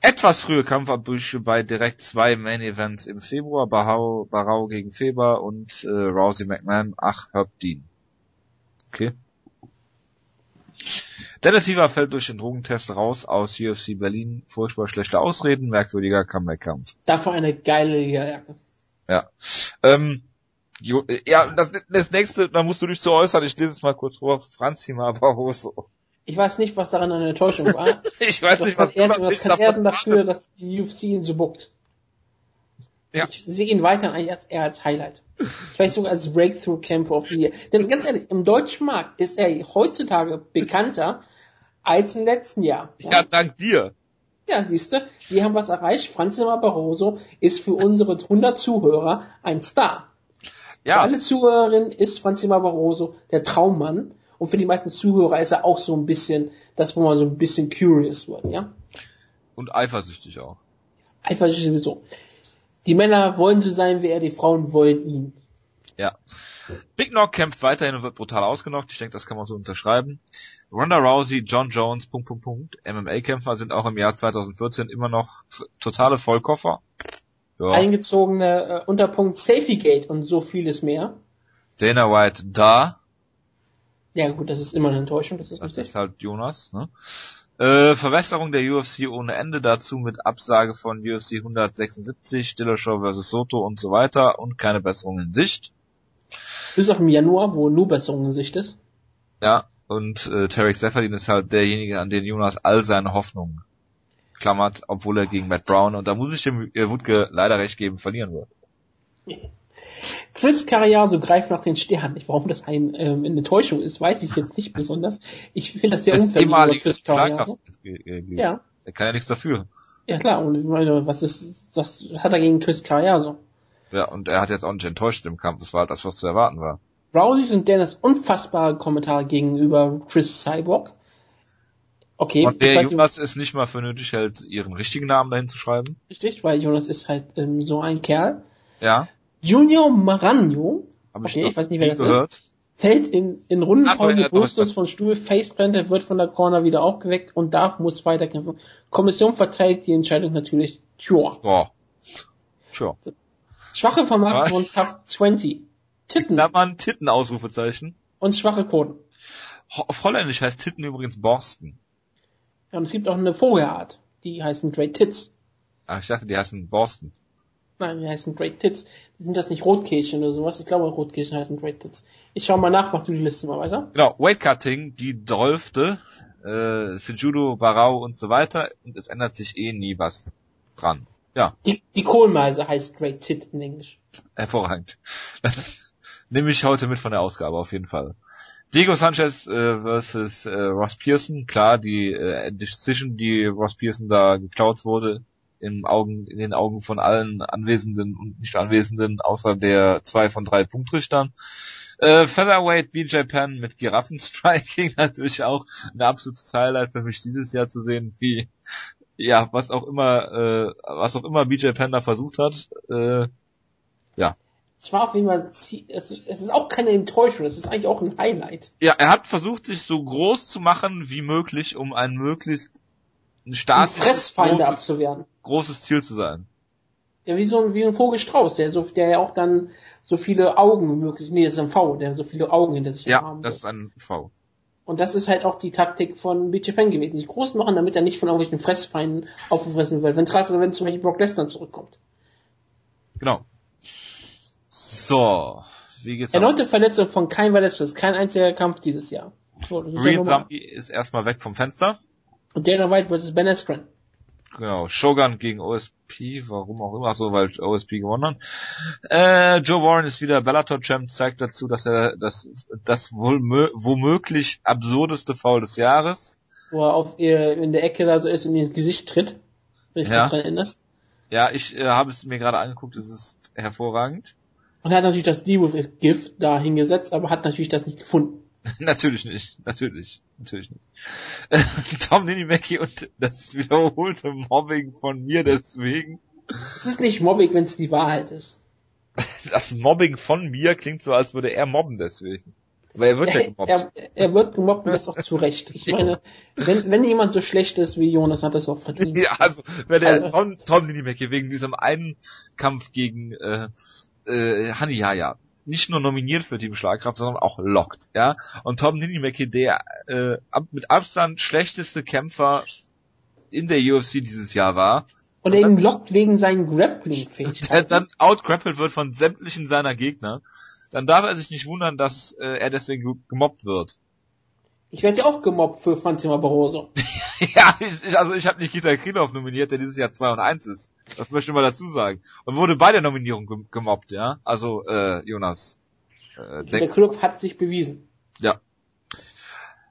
Etwas frühe Kampfabbrüche bei direkt zwei Main Events im Februar, Barau, Barau gegen Feber und äh, Rousey McMahon, ach, Herb Dean. Okay. Dennis Siever fällt durch den Drogentest raus aus UFC Berlin. Furchtbar schlechte Ausreden, merkwürdiger Comeback-Kampf. Dafür eine geile Jacke. Ja. Ähm, jo, ja, das, das nächste, da musst du dich zu äußern. Ich lese es mal kurz vor. Franzima Barroso. Ich weiß nicht, was daran eine Enttäuschung war. [laughs] ich weiß was nicht, was, er, was kann er denn dafür, dass die UFC ihn so buckt? Ja. Ich sehe ihn weiterhin eigentlich erst eher als Highlight. Vielleicht sogar als Breakthrough-Kämpfer of the Year. Denn ganz ehrlich, im deutschen Markt ist er heutzutage bekannter als im letzten Jahr. Ja, ja dank dir. Ja, siehst du, wir haben was erreicht. Franz Barroso ist für unsere 100 Zuhörer ein Star. Ja. Für alle Zuhörerinnen ist Franz Barroso der Traummann. Und für die meisten Zuhörer ist er auch so ein bisschen, das wo man so ein bisschen curious wird, ja? Und eifersüchtig auch. Eifersüchtig sowieso. Die Männer wollen so sein wie er, die Frauen wollen ihn. Ja. Big Knock kämpft weiterhin und wird brutal ausgenockt. Ich denke, das kann man so unterschreiben. Ronda Rousey, John Jones, Punkt, Punkt, Punkt. MMA-Kämpfer sind auch im Jahr 2014 immer noch totale Vollkoffer. Ja. Eingezogene äh, Unterpunkt Safety Gate und so vieles mehr. Dana White da. Ja gut, das ist immer eine Enttäuschung. Das ist, das ist halt Jonas. Ne? Äh, Verwässerung der UFC ohne Ende dazu mit Absage von UFC 176, Dillashaw vs. Soto und so weiter und keine Besserung in Sicht. Bis auf im Januar, wo nur Besserung in Sicht ist. Ja, und äh, Tarek Seferdin ist halt derjenige, an den Jonas all seine Hoffnungen klammert, obwohl er gegen Matt Brown, und da muss ich dem äh, Wutke leider recht geben, verlieren wird. Chris Carriazo greift nach den Sternen. Warum das ein, ähm, eine Enttäuschung ist, weiß ich jetzt nicht besonders. Ich finde das sehr das unfair. Chris Carriazo. Ja. Er kann ja nichts dafür. Ja klar, und ich meine, was ist, was hat er gegen Chris Carriazo? Ja, und er hat jetzt auch nicht enttäuscht im Kampf. Das war halt das, was zu erwarten war. Rousey und Dennis unfassbare Kommentare gegenüber Chris Cyborg. Okay. Und der Jonas es nicht mal für nötig hält, ihren richtigen Namen dahin zu schreiben. Richtig, weil Jonas ist halt ähm, so ein Kerl. Ja. Junior Maranho, okay, ich, weiß nicht, wer das gehört. ist, fällt in, in Rundenpause so, bewusstlos vom Stuhl, Faceplanter wird von der Corner wieder aufgeweckt und darf, muss weiterkämpfen. Kommission verteilt die Entscheidung natürlich, tja. Boah. Tja. Schwache Vermarktung von Tough 20. Titten. Da man Titten Ausrufezeichen. Und schwache Quoten. Auf Holländisch heißt Titten übrigens Borsten. Ja, und es gibt auch eine Vogelart, die heißen Great Tits. Ah, ich dachte, die heißen Borsten. Nein, die heißen Great Tits. Sind das nicht Rotkehlchen oder sowas? Ich glaube, Rotkehlchen heißen Great Tits. Ich schau mal nach, mach du die Liste mal weiter. Genau, Weightcutting, die Dolfte, äh, Sejudo, Barau und so weiter. Und es ändert sich eh nie was dran. Ja. Die, die Kohlmeise heißt Great Tit in Englisch. Hervorragend. Das [laughs] nehme ich heute mit von der Ausgabe auf jeden Fall. Diego Sanchez äh, versus äh, Ross Pearson, klar, die äh, Decision, die Ross Pearson da geklaut wurde, im Augen, in den Augen von allen Anwesenden und nicht Anwesenden, außer der zwei von drei Punktrichtern. Äh, Featherweight BJ Penn mit Giraffenstriking [laughs] natürlich auch ein absolutes Highlight für mich dieses Jahr zu sehen, wie ja, was auch immer, äh, was auch immer BJ Penn da versucht hat, äh, ja. Es war auf jeden Fall, es ist auch keine Enttäuschung, es ist eigentlich auch ein Highlight. Ja, er hat versucht, sich so groß zu machen wie möglich, um ein möglichst ein starkes, Fressfeinde großes, abzuwehren. großes Ziel zu sein. Ja, wie so ein, wie ein Vogelstrauß, der so, der ja auch dann so viele Augen möglich, nee, das ist ein V, der so viele Augen hinter sich ja, haben. Ja, das ist ein V. Und das ist halt auch die Taktik von BJ Penn gewesen. Sich groß machen, damit er nicht von irgendwelchen Fressfeinden aufgefressen wird. Wenn gerade, wenn zum Beispiel Brock Lesnar zurückkommt. Genau. So. Wie geht's Erneute Verletzung von kein Velasquez. Kein einziger Kampf dieses Jahr. So, Reed Zombie ist erstmal weg vom Fenster. Und Dana White vs. Ben Askren. Genau, Shogun gegen OSP, warum auch immer, so weil OSP gewonnen hat. Äh, Joe Warren ist wieder Bellator-Champ, zeigt dazu, dass er das, das wohl womöglich absurdeste Foul des Jahres. Wo er auf ihr in der Ecke da so ist und in ins Gesicht tritt. Wenn ich ja. daran erinnerst. Ja, ich äh, habe es mir gerade angeguckt, es ist hervorragend. Und er hat natürlich das Deal with Gift da hingesetzt, aber hat natürlich das nicht gefunden. [laughs] natürlich nicht, natürlich, natürlich nicht. [laughs] Tom Ninimaki und das wiederholte Mobbing von mir deswegen. Es ist nicht Mobbing, wenn es die Wahrheit ist. [laughs] Das Mobbing von mir klingt so, als würde er mobben deswegen. Aber er wird ja gemobbt. Er, er wird gemobbt und das auch zu Recht. Ich meine, wenn, wenn jemand so schlecht ist wie Jonas, hat das auch verdient. Ja, also, wenn der Tom, Tom Ninimaki wegen diesem einen Kampf gegen äh, äh, Haniyaya nicht nur nominiert für Team Schlagkraft, sondern auch lockt, ja. Und Tom Ninimaki, der äh, mit Abstand schlechteste Kämpfer in der UFC dieses Jahr war. Und er ihn lockt wegen seinen Grappling-Fähigkeiten. [laughs] Der dann outgrappelt wird von sämtlichen seiner Gegner. Dann darf er sich nicht wundern, dass äh, er deswegen gemobbt wird. Ich werde ja auch gemobbt für Franzi Barroso. [laughs] ja, ich, ich, also ich habe Nikita Krylov nominiert, der dieses Jahr 2 und 1 ist. Das möchte ich mal dazu sagen. Und wurde bei der Nominierung gemobbt, ja. Also, äh, Jonas. Äh, der Krylov hat sich bewiesen.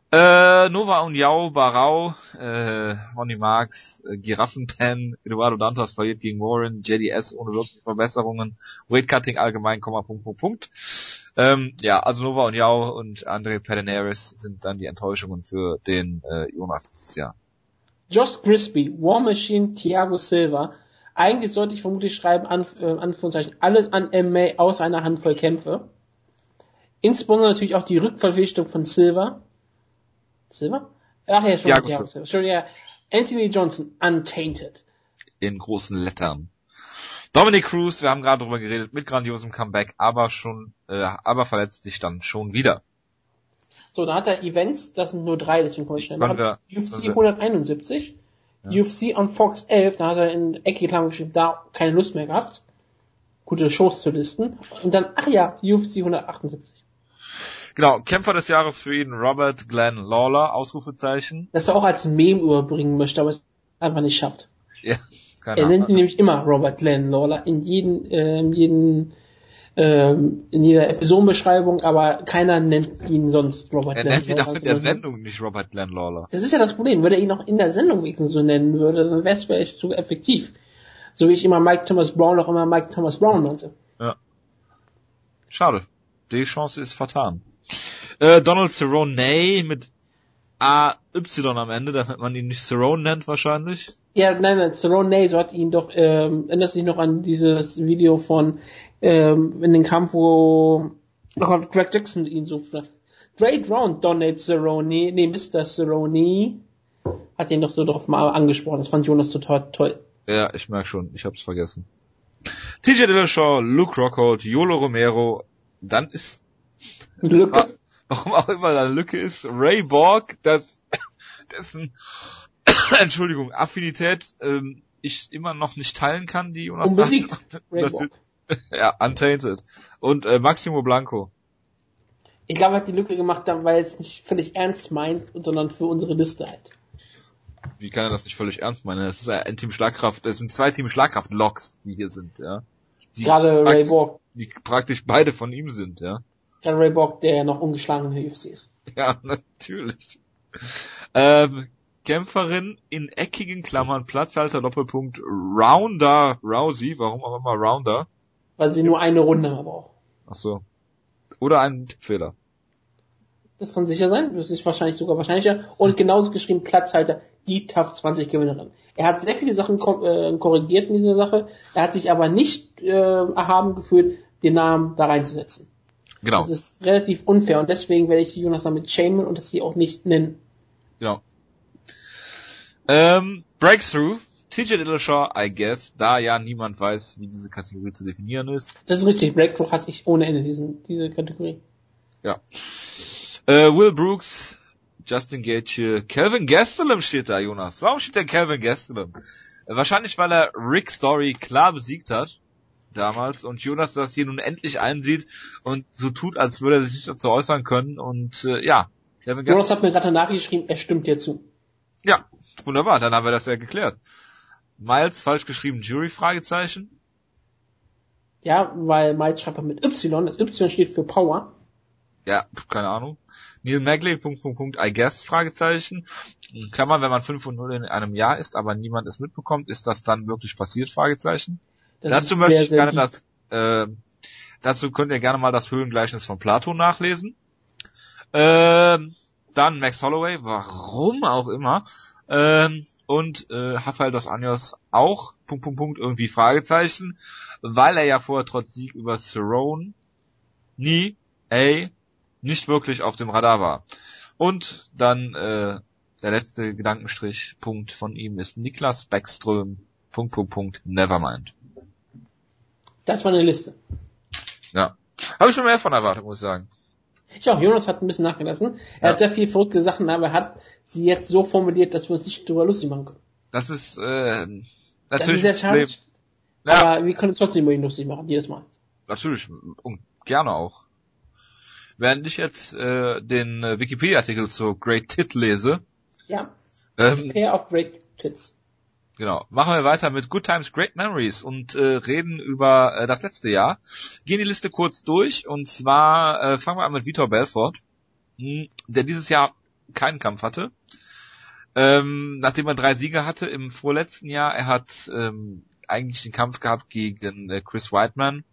Äh, Nova und Yao, Barau, äh, Ronnie Marks, äh, Giraffenpen, Eduardo Dantas verliert gegen Warren, JDS ohne wirkliche Verbesserungen, Weightcutting allgemein, Komma, Punkt, Punkt, Punkt. Ähm, ja, also Nova und Yao und Andre Pederneiras sind dann die Enttäuschungen für den äh, Jonas dieses Jahr. Josh Grisby, War Machine, Thiago Silva. Eigentlich sollte ich vermutlich schreiben, an, äh, Anführungszeichen, alles an MMA aus einer Handvoll Kämpfe. Insbesondere natürlich auch die Rückverpflichtung von Silva Silver? Ach ja, schon. Ja, ja, schon, ja. Anthony Johnson, Untainted. In großen Lettern. Dominic Cruz, wir haben gerade drüber geredet, mit grandiosem Comeback, aber schon, äh, aber verletzt sich dann schon wieder. So, da hat er Events, das sind nur drei, deswegen komme ich schnell. Wir, UFC 171, ja. UFC on Fox 11, da hat er in Ecke geschrieben, da keine Lust mehr gehabt, gute Shows zu listen. Und dann, ach ja, UFC 178. Genau, Kämpfer des Jahres für ihn Robert Glenn Lawler, Ausrufezeichen. Das er auch als Meme überbringen möchte, aber es einfach nicht schafft. Ja, keine Er nennt ihn nämlich immer Robert Glenn Lawler in jeden, äh, in jeden, ähm, in jeder Episodenbeschreibung, aber keiner nennt ihn sonst Robert er Glenn Lawler. Er nennt ihn auch in der Sendung nicht Robert Glenn Lawler. Das ist ja das Problem. Würde er ihn auch in der Sendung wenigstens so nennen würde, dann wäre es vielleicht so effektiv. So wie ich immer Mike Thomas Brown auch immer Mike Thomas Brown nannte. Ja. Schade. Die Chance ist vertan. Äh, Donald Cerrone mit AY am Ende, damit man ihn nicht Cerrone nennt wahrscheinlich. Ja, nein, nein, Cerrone, so hat ihn doch, ähm, erinnerst dich noch an dieses Video von, ähm, in den Kampf, wo oh, Greg Jackson ihn so Great Round, Donald Cerrone, nee, Mr. Cerrone, hat ihn doch so drauf mal angesprochen. Das fand Jonas total toll. Ja, ich merk schon, ich hab's vergessen. TJ Dillashaw, Luke Rockhold, Yolo Romero, dann ist Lücke warum auch immer da eine Lücke ist, Ray Borg, das, [coughs] dessen, [coughs] Entschuldigung, Affinität ähm, ich immer noch nicht teilen kann, die Jonas Unbesiegt, Ray Borg. Ja, Untainted. Und äh, Maximo Blanco. Ich glaube, er hat die Lücke gemacht, weil es nicht völlig ernst meint, sondern für unsere Liste halt. Wie kann er das nicht völlig ernst meinen? Das ist ein Team Schlagkraft, das sind zwei Team Schlagkraft-Loks, die hier sind, ja. Die Gerade Ray Borg. Die praktisch beide von ihm sind, ja. John Ray Borg, der noch ungeschlagen in der UFC ist. Ja, [laughs] natürlich. Ähm, Kämpferin in eckigen Klammern, Platzhalter, Doppelpunkt, Rounder Rousey, warum auch immer Rounder? Weil sie nur eine Runde braucht. Ach so. Oder einen Tippfehler. Das kann sicher sein, das ist wahrscheinlich sogar wahrscheinlicher. Und genauso geschrieben Platzhalter, die TAF 20 Gewinnerin. Er hat sehr viele Sachen äh, korrigiert in dieser Sache, er hat sich aber nicht äh, erhaben gefühlt, den Namen da reinzusetzen. Genau. Das ist relativ unfair und deswegen werde ich die Jonas damit shamen und das hier auch nicht nennen. Genau. Ähm, Breakthrough. TJ Dillashaw, I guess, da ja niemand weiß, wie diese Kategorie zu definieren ist. Das ist richtig, Breakthrough hasse ich ohne Ende, diesen, diese Kategorie. Ja. Äh, Will Brooks, Justin Gaethje, Calvin Gastelum steht da, Jonas. Warum steht der Calvin Gastelum? Wahrscheinlich, weil er Rick Story klar besiegt hat damals und Jonas das hier nun endlich einsieht und so tut, als würde er sich nicht dazu äußern können und äh, ja. Jonas hat mir gerade eine Nachricht geschrieben, er stimmt dir zu. Ja, wunderbar, dann haben wir das ja geklärt. Miles falsch geschrieben Jury Fragezeichen. Ja, weil Miles schreibt mit Y, das Y steht für Power. Ja, keine Ahnung. Neil Magley, Punkt, Punkt, Punkt, I guess, Fragezeichen. Klammer, wenn man 5 und 0 in einem Jahr ist, aber niemand es mitbekommt, ist das dann wirklich passiert, Fragezeichen. Dazu möchte sehr, ich gerne das, äh, dazu könnt ihr gerne mal das Höhlengleichnis von Plato nachlesen. Äh, dann Max Holloway, warum auch immer. Äh, und äh, Rafael dos Anjos auch, Punkt, Punkt, Punkt, irgendwie Fragezeichen, weil er ja vorher trotz Sieg über Cerrone nie, ey, nicht wirklich auf dem Radar war. Und dann äh, der letzte Gedankenstrich Punkt von ihm ist Niklas Beckström. Punkt, Punkt, Punkt, Nevermind. Das war eine Liste. Ja. Habe ich schon mehr von erwartet, muss ich sagen. Ich auch, Jonas hat ein bisschen nachgelassen. Er ja. hat sehr viele verrückte Sachen, aber er hat sie jetzt so formuliert, dass wir uns nicht drüber lustig machen können. Das ist, äh, natürlich. Das ist sehr schade. Ja. Aber wir können uns trotzdem über ihn lustig machen, jedes Mal. Natürlich. Und gerne auch. Während ich jetzt äh, den äh, Wikipedia-Artikel zu Great Tit lese. Ja. Ähm, Pair of Great Tits. Genau. Machen wir weiter mit Good Times, Great Memories und äh, reden über äh, das letzte Jahr. Gehen die Liste kurz durch und zwar äh, fangen wir an mit Vitor Belfort, mh, hm, der dieses Jahr keinen Kampf hatte. Ähm, nachdem er drei Siege hatte im vorletzten Jahr, er hat ähm, eigentlich den Kampf gehabt gegen äh, Chris Whiteman,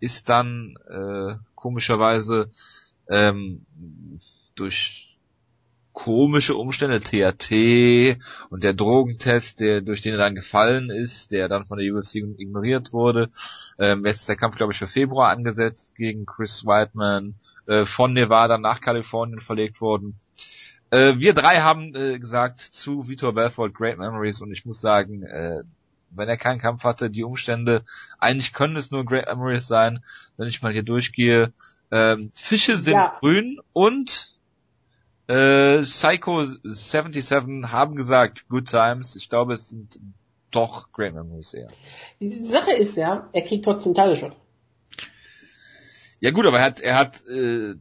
ist dann äh, komischerweise ähm, durch komische Umstände, THT und der Drogentest, der durch den er dann gefallen ist, der dann von der UFC ignoriert wurde. Ähm, jetzt ist der Kampf, glaube ich, für Februar angesetzt gegen Chris Whiteman, äh, von Nevada nach Kalifornien verlegt worden. Äh, wir drei haben äh, gesagt zu Vitor Belfort Great Memories und ich muss sagen, äh, wenn er keinen Kampf hatte, die Umstände, eigentlich können es nur Great Memories sein, wenn ich mal hier durchgehe. Ähm, Fische sind ja. grün und äh, Psycho 77 haben gesagt, Good Times. Ich glaube, es sind doch Great Memories eher. Die Sache ist ja, er kriegt trotzdem Title Ja gut, aber er hat, er hat, äh,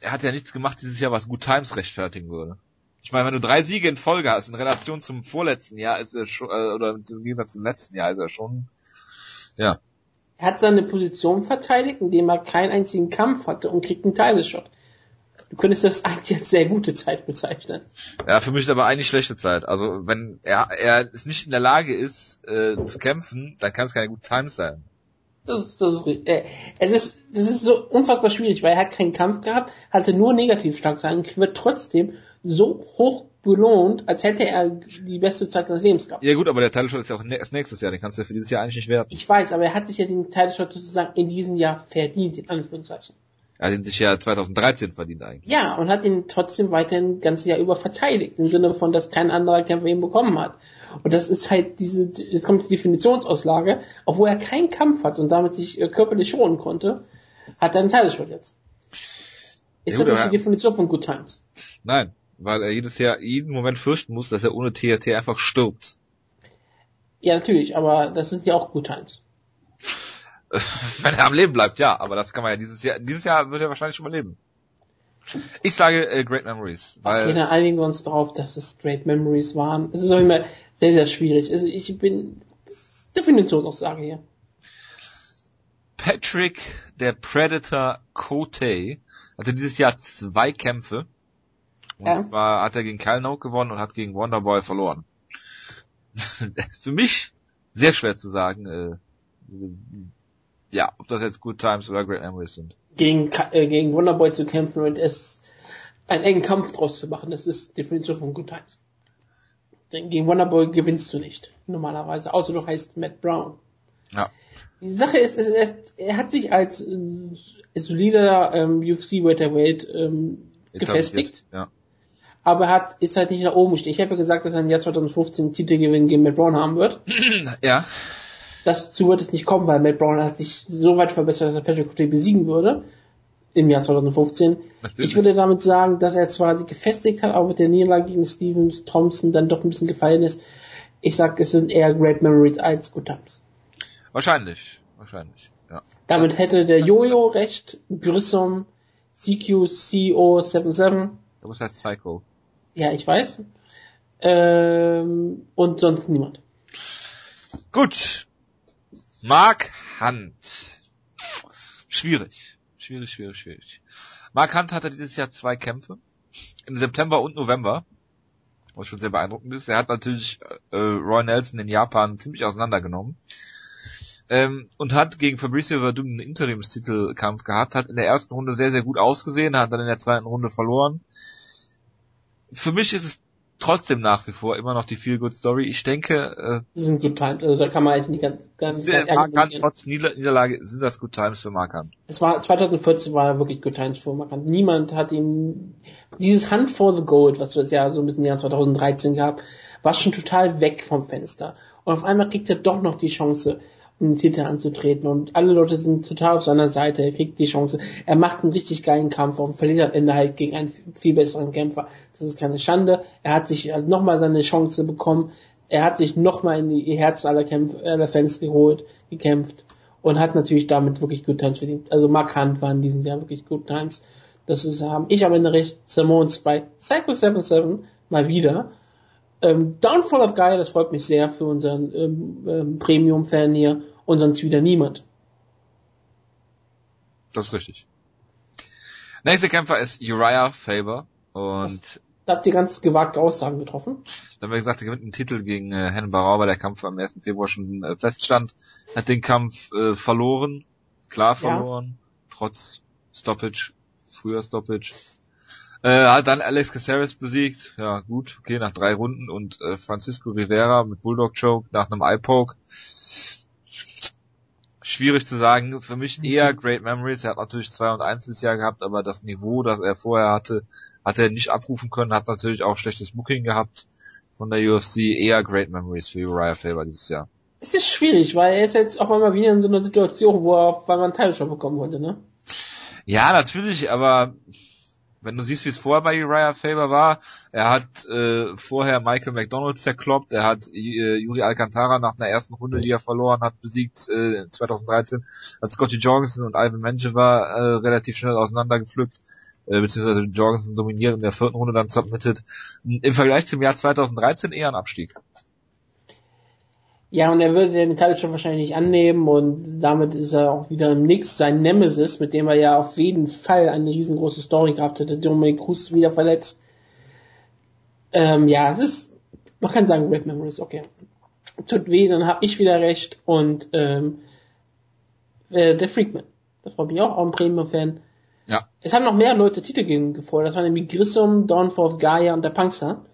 er hat ja nichts gemacht dieses Jahr, was Good Times rechtfertigen würde. Ich meine, wenn du drei Siege in Folge hast, in Relation zum vorletzten Jahr, ist er schon, äh, oder im Gegensatz zum letzten Jahr, ist er schon, ja. Er hat seine Position verteidigt, indem er keinen einzigen Kampf hatte und kriegt einen Title-Shot. Du könntest das eigentlich als sehr gute Zeit bezeichnen. Ja, für mich ist aber eigentlich schlechte Zeit. Also wenn er, er nicht in der Lage ist äh, zu kämpfen, dann kann es keine gute Time sein. Das ist, das ist, äh, es ist, das ist so unfassbar schwierig, weil er hat keinen Kampf gehabt, hatte nur negativ stark sein, wird trotzdem so hoch belohnt, als hätte er die beste Zeit seines Lebens gehabt. Ja gut, aber der Title Shot ist ja auch erst nächstes Jahr, den kannst du ja für dieses Jahr eigentlich nicht werten. Ich weiß, aber er hat sich ja den Title Shot sozusagen in diesem Jahr verdient, in Anführungszeichen. Er hat ihn sich ja 2013 verdient eigentlich. Ja, und hat ihn trotzdem weiterhin ein ganzes Jahr über verteidigt, im Sinne von, dass kein anderer Kämpfer ihn bekommen hat. Und das ist halt diese, jetzt kommt die Definitionsauslage, obwohl er keinen Kampf hat und damit sich äh, körperlich schonen konnte, hat er einen Shot jetzt. Ist ja, das nicht die Definition von Good Times? Nein weil er jedes Jahr jeden Moment fürchten muss, dass er ohne THT einfach stirbt. Ja, natürlich, aber das sind ja auch Good Times. [laughs] Wenn er am Leben bleibt, ja, aber das kann man ja dieses Jahr, dieses Jahr wird er wahrscheinlich schon mal leben. Ich sage äh, Great Memories. Weil okay, dann einigen wir uns darauf, dass es Great Memories waren. Es ist auch immer sehr, sehr schwierig. Also ich bin Definitionsaussage hier. Patrick, der Predator Cote, hatte dieses Jahr zwei Kämpfe. Und ja. zwar hat er gegen Kyle Note gewonnen und hat gegen Wonderboy verloren. [laughs] Für mich sehr schwer zu sagen, äh, ja, ob das jetzt Good Times oder Great Memories sind. Gegen, äh, gegen Wonderboy zu kämpfen und es einen engen Kampf draus zu machen, das ist die Definition von Good Times. Denn gegen Wonderboy gewinnst du nicht, normalerweise, außer du heißt Matt Brown. Ja. Die Sache ist, ist er, er, hat sich als äh, solider ähm, UFC Welterweight ähm, gefestigt. Ja aber er hat, ist halt nicht nach oben gestiegen. Ich habe ja gesagt, dass er im Jahr 2015 einen Titelgewinn gegen Matt Brown haben wird. Ja. Dazu wird es nicht kommen, weil Matt Brown hat sich so weit verbessert, dass er Patrick Cote besiegen würde. Im Jahr 2015. Natürlich. Ich würde damit sagen, dass er zwar sich gefestigt hat, aber mit der Niederlage gegen Stevens Thompson dann doch ein bisschen gefallen ist. Ich sag, es sind eher Great Memories als Good Times. Wahrscheinlich. Wahrscheinlich, ja. Damit hätte der Jojo recht, Grissom, CQCO77. Was heißt Psycho? Ja, ich weiß. Ähm, und sonst niemand. Gut. Mark Hunt. Schwierig. Schwierig, schwierig, schwierig. Mark Hunt hatte dieses Jahr zwei Kämpfe. Im September und November. Was schon sehr beeindruckend ist. Er hat natürlich äh, Roy Nelson in Japan ziemlich auseinandergenommen. Ähm, und hat gegen Fabricio Verdun einen Interimstitelkampf gehabt, hat in der ersten Runde sehr, sehr gut ausgesehen, hat dann in der zweiten Runde verloren. Für mich ist es trotzdem nach wie vor immer noch die Feel Good Story. Ich denke, äh, das sind Good Times, also da kann man eigentlich nicht ganz, ganz, sehr markant, trotz Nieder Niederlage sind das Good Times für Markant. Es war 2014 war wirklich Good Times für Markant. Niemand hat ihn dieses Hunt for the Gold, was das ja so ein bisschen im Jahr 2013 gab, war schon total weg vom Fenster. Und auf einmal kriegt er doch noch die Chance einen Titel anzutreten und alle Leute sind total auf seiner Seite, er kriegt die Chance, er macht einen richtig geilen Kampf und verliert am Ende halt gegen einen viel besseren Kämpfer. Das ist keine Schande. Er hat sich halt nochmal seine Chance bekommen, er hat sich nochmal in die Herzen aller, Kämpf aller Fans geholt, gekämpft und hat natürlich damit wirklich Good Times verdient. Also markant waren in Jahr wirklich Good Times. Das ist, haben ich am Ende recht, Simons bei Psycho 77 mal wieder. Ähm, Downfall of Guy, das freut mich sehr für unseren ähm, ähm, Premium-Fan hier und sonst wieder niemand. Das ist richtig. Nächster Kämpfer ist Uriah Faber und Was, da habt ihr ganz gewagte Aussagen getroffen. Da haben wir gesagt, er gewinnt einen Titel gegen äh, Hennen Barau, weil der Kampf am 1. Februar schon äh, feststand. Hat den Kampf äh, verloren, klar verloren, ja. trotz Stoppage, früher Stoppage. Äh, hat dann Alex Caceres besiegt, ja gut, okay, nach drei Runden und äh, Francisco Rivera mit Bulldog Choke nach einem Eye Poke schwierig zu sagen. Für mich eher Great Memories. Er hat natürlich 2 und 1 dieses Jahr gehabt, aber das Niveau, das er vorher hatte, hat er nicht abrufen können, hat natürlich auch schlechtes Booking gehabt von der UFC. Eher Great Memories für Uriah Faber dieses Jahr. Es ist schwierig, weil er ist jetzt auch einmal wieder in so einer Situation, wo er, weil man Teile schon bekommen wollte, ne? Ja, natürlich, aber wenn du siehst, wie es vorher bei Uriah Faber war, er hat äh, vorher Michael McDonald zerkloppt, er hat äh, Yuri Alcantara nach einer ersten Runde, die er verloren hat, besiegt äh, 2013, hat Scotty Jorgensen und Ivan Menjivar äh, relativ schnell auseinandergepflückt, äh, beziehungsweise Jorgensen dominiert in der vierten Runde dann submitted. Im Vergleich zum Jahr 2013 eher ein Abstieg. Ja, und er würde den Title wahrscheinlich nicht annehmen und damit ist er auch wieder im Nix sein Nemesis, mit dem er ja auf jeden Fall eine riesengroße Story gehabt hätte. Dominic Cruz wieder verletzt. Ähm, ja, es ist, man kann sagen, Red Memories, okay. Tut weh, dann habe ich wieder recht und ähm, äh, der Freakman. Das freut mich auch, auch ein Premium-Fan. Ja. Es haben noch mehr Leute Titel gefordert. Das waren nämlich Grissom, Dawnfall of Gaia und der Punkster.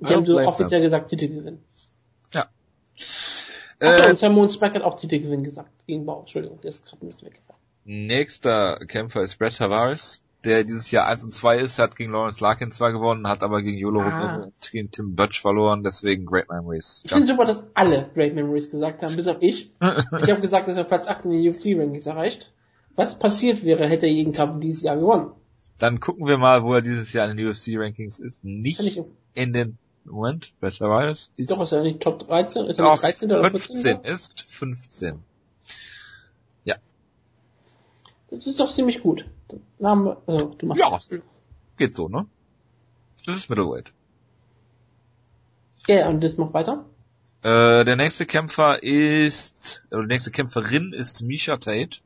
Die haben so offiziell gesagt, Titel gewinnen. Achso, äh, und Simon Speck hat auch Titelgewinn gesagt gegen Bau. Entschuldigung, der ist gerade ein bisschen weggefallen. Nächster Kämpfer ist Brett Tavares, der dieses Jahr 1 und 2 ist, hat gegen Lawrence Larkin zwar gewonnen, hat aber gegen Yolo ah. und gegen Tim Butch verloren, deswegen Great Memories. Ich finde super, dass alle Great Memories gesagt haben, bis auf ich. [laughs] ich habe gesagt, dass er Platz 8 in den UFC-Rankings erreicht. Was passiert wäre, hätte er jeden Kampf dieses Jahr gewonnen? Dann gucken wir mal, wo er dieses Jahr in den UFC-Rankings ist. Nicht in den Moment, Brett Tavares ist... Doch, ist er nicht Top 13? Ist er nicht 13 oder 14? 15 ist 15. Ja. Das ist doch ziemlich gut. Name, also, du machst ja, das. geht so, ne? Das ist Middleweight. Ja, und das macht weiter? Äh, der nächste Kämpfer ist, oder die nächste Kämpferin ist Misha Tate.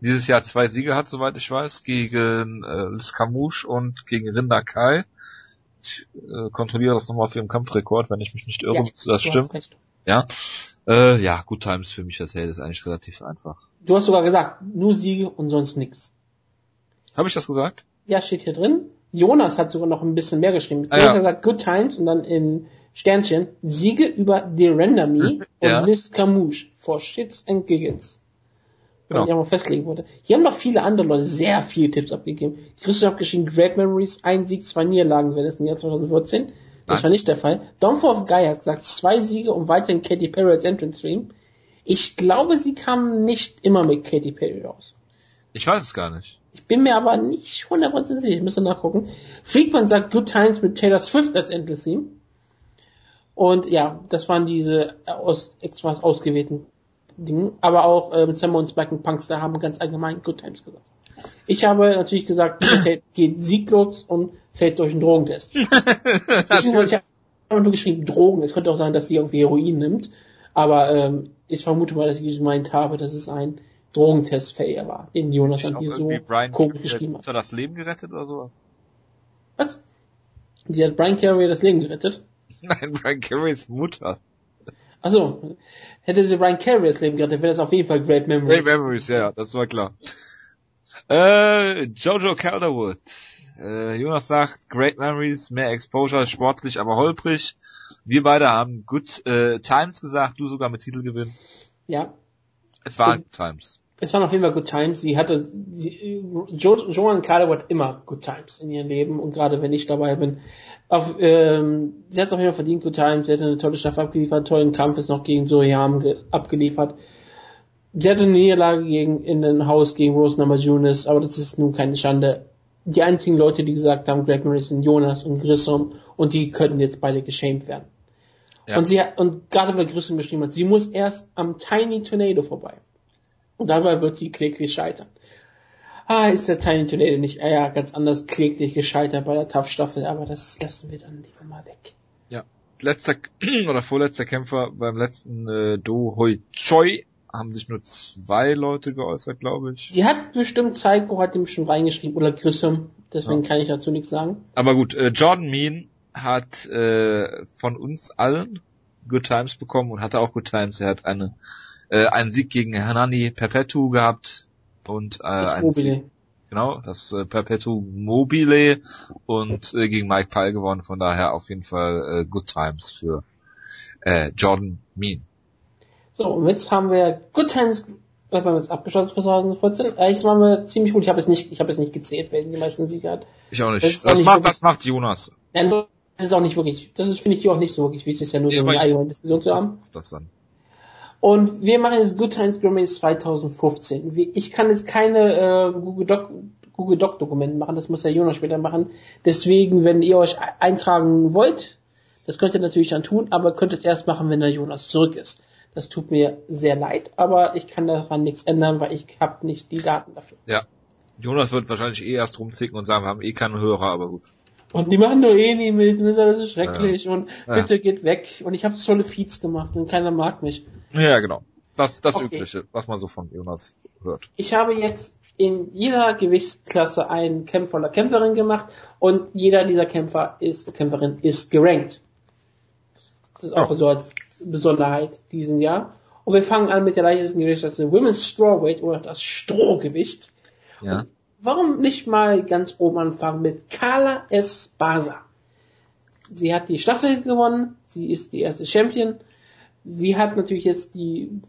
Dieses Jahr zwei Siege hat, soweit ich weiß, gegen äh, Liz Camouche und gegen Rinda Kai. Ich äh, kontrolliere das nochmal für den Kampfrekord, wenn ich mich nicht irre, ja, das stimmt. Ja. Äh, ja, Good Times für mich Tate ist eigentlich relativ einfach. Du hast sogar gesagt, nur Siege und sonst nix. Habe ich das gesagt? Ja, steht hier drin. Jonas hat sogar noch ein bisschen mehr geschrieben. Ah, Jonas ja. hat gesagt Good Times und dann in Sternchen Siege über Derender Me [laughs] ja. und Liz Camouche for Shits and Giggles genau. ich auch mal festlegen wollte. Hier haben noch viele andere Leute sehr viele Tipps abgegeben. Christian hat geschrieben, Great Memories, ein Sieg, zwei Niederlagen wäre das im Jahr 2014. Das Nein. war nicht der Fall. Downfall of Guy hat gesagt, zwei Siege und weiterhin Katy Perry als Entrance Stream. Ich glaube, sie kamen nicht immer mit Katy Perry raus. Ich weiß es gar nicht. Ich bin mir aber nicht 100% sicher, ich müsste nachgucken. Freakman sagt Good Times mit Taylor Swift als Entrance Theme. Und ja, das waren diese aus, etwas ausgewählten Ding, aber auch äh, mit Sam und Spike und Punkster haben ganz allgemein Good Times gesagt. Ich habe natürlich gesagt, [laughs] geht sieglos und fällt durch einen Drogentest. [laughs] ich, ich, nur geschrieben Drogen. Es könnte auch sein, dass sie irgendwie Heroin nimmt. Aber ähm, ich vermute mal, dass ich gemeint habe, dass es ein Drogentest-Failure war, den Jonas dann hier so Brian komisch geschrieben hat. Hat das Leben gerettet oder sowas? Was? Sie hat Brian Carey das Leben gerettet? [laughs] Nein, Brian Careys Mutter. Also hätte sie Brian Carey das Leben gerettet, wäre das auf jeden Fall Great Memories. Great Memories, ja, das war klar. Äh, Jojo Calderwood. Äh, Jonas sagt, Great Memories, mehr Exposure, sportlich, aber holprig. Wir beide haben Good äh, Times gesagt, du sogar mit Titelgewinn. Ja. Es waren Good Times. Es waren auf jeden Fall Good Times. Sie hatte, sie, jo Joan Calderwood hat immer Good Times in ihrem Leben und gerade wenn ich dabei bin, auf, ähm, sie hat es auf jeden Fall verdient, Good Times. Sie hatte eine tolle Staffel abgeliefert, einen tollen Kampf ist noch gegen Soyam abgeliefert. Sie hatte eine Niederlage gegen, in den Haus gegen Rose Namajunas, aber das ist nun keine Schande. Die einzigen Leute, die gesagt haben, Greg sind Jonas und Grissom und die könnten jetzt beide geschämt werden. Ja. Und sie hat, und gerade weil Grissom geschrieben hat, sie muss erst am Tiny Tornado vorbei. Und dabei wird sie kläglich scheitern. Ah, ist der Tiny Tornado nicht, ah ja, ganz anders kläglich gescheitert bei der Tough Staffel, aber das lassen wir dann lieber mal weg. Ja. Letzter [clears throat] oder vorletzter Kämpfer beim letzten äh, Do Hoi Choi haben sich nur zwei Leute geäußert, glaube ich. Die hat bestimmt Psycho, hat ihm schon reingeschrieben, oder Grissom, deswegen ja. kann ich dazu nichts sagen. Aber gut, äh, Jordan Mean hat äh, von uns allen Good Times bekommen und hatte auch Good Times. Er hat eine äh, einen Sieg gegen Hernani Perpetu gehabt und äh, das einen Mobile. Sieg, genau, das äh, Perpetu Mobile und äh, gegen Mike Pyle gewonnen. Von daher auf jeden Fall äh, Good Times für äh, Jordan Mean. So, und jetzt haben wir Good Times wir haben jetzt abgeschlossen für 2014. Eigentlich waren wir ziemlich gut. Ich habe es nicht, ich habe es nicht gezählt, wer die meisten Siege hat. Ich auch nicht. Das, das nicht macht, das macht Jonas. Das ist auch nicht wirklich, das ist finde ich auch nicht so wirklich wichtig, ist ja nur ja, so eine allgemeine Diskussion zu haben. Das dann. Und wir machen jetzt Good Times Grammys 2015. Ich kann jetzt keine äh, Google Doc Google Doc Dokumente machen, das muss der Jonas später machen. Deswegen, wenn ihr euch eintragen wollt, das könnt ihr natürlich dann tun, aber könnt es erst machen, wenn der Jonas zurück ist. Das tut mir sehr leid, aber ich kann daran nichts ändern, weil ich habe nicht die Daten dafür. Ja. Jonas wird wahrscheinlich eh erst rumzicken und sagen, wir haben eh keinen Hörer, aber gut. Und die machen doch eh nie mit, und das ist schrecklich ja. und ja. bitte geht weg. Und ich habe tolle Feeds gemacht und keiner mag mich. Ja, genau. Das, das okay. Übliche, was man so von Jonas hört. Ich habe jetzt in jeder Gewichtsklasse einen Kämpfer oder Kämpferin gemacht und jeder dieser Kämpfer ist, Kämpferin ist gerankt. Das ist auch oh. so als Besonderheit diesen Jahr. Und wir fangen an mit der leichtesten Gewichtsklasse Women's Strawweight oder das Strohgewicht. Ja. Und warum nicht mal ganz oben anfangen mit Carla Esparza? Sie hat die Staffel gewonnen, sie ist die erste Champion. Sie hat natürlich jetzt die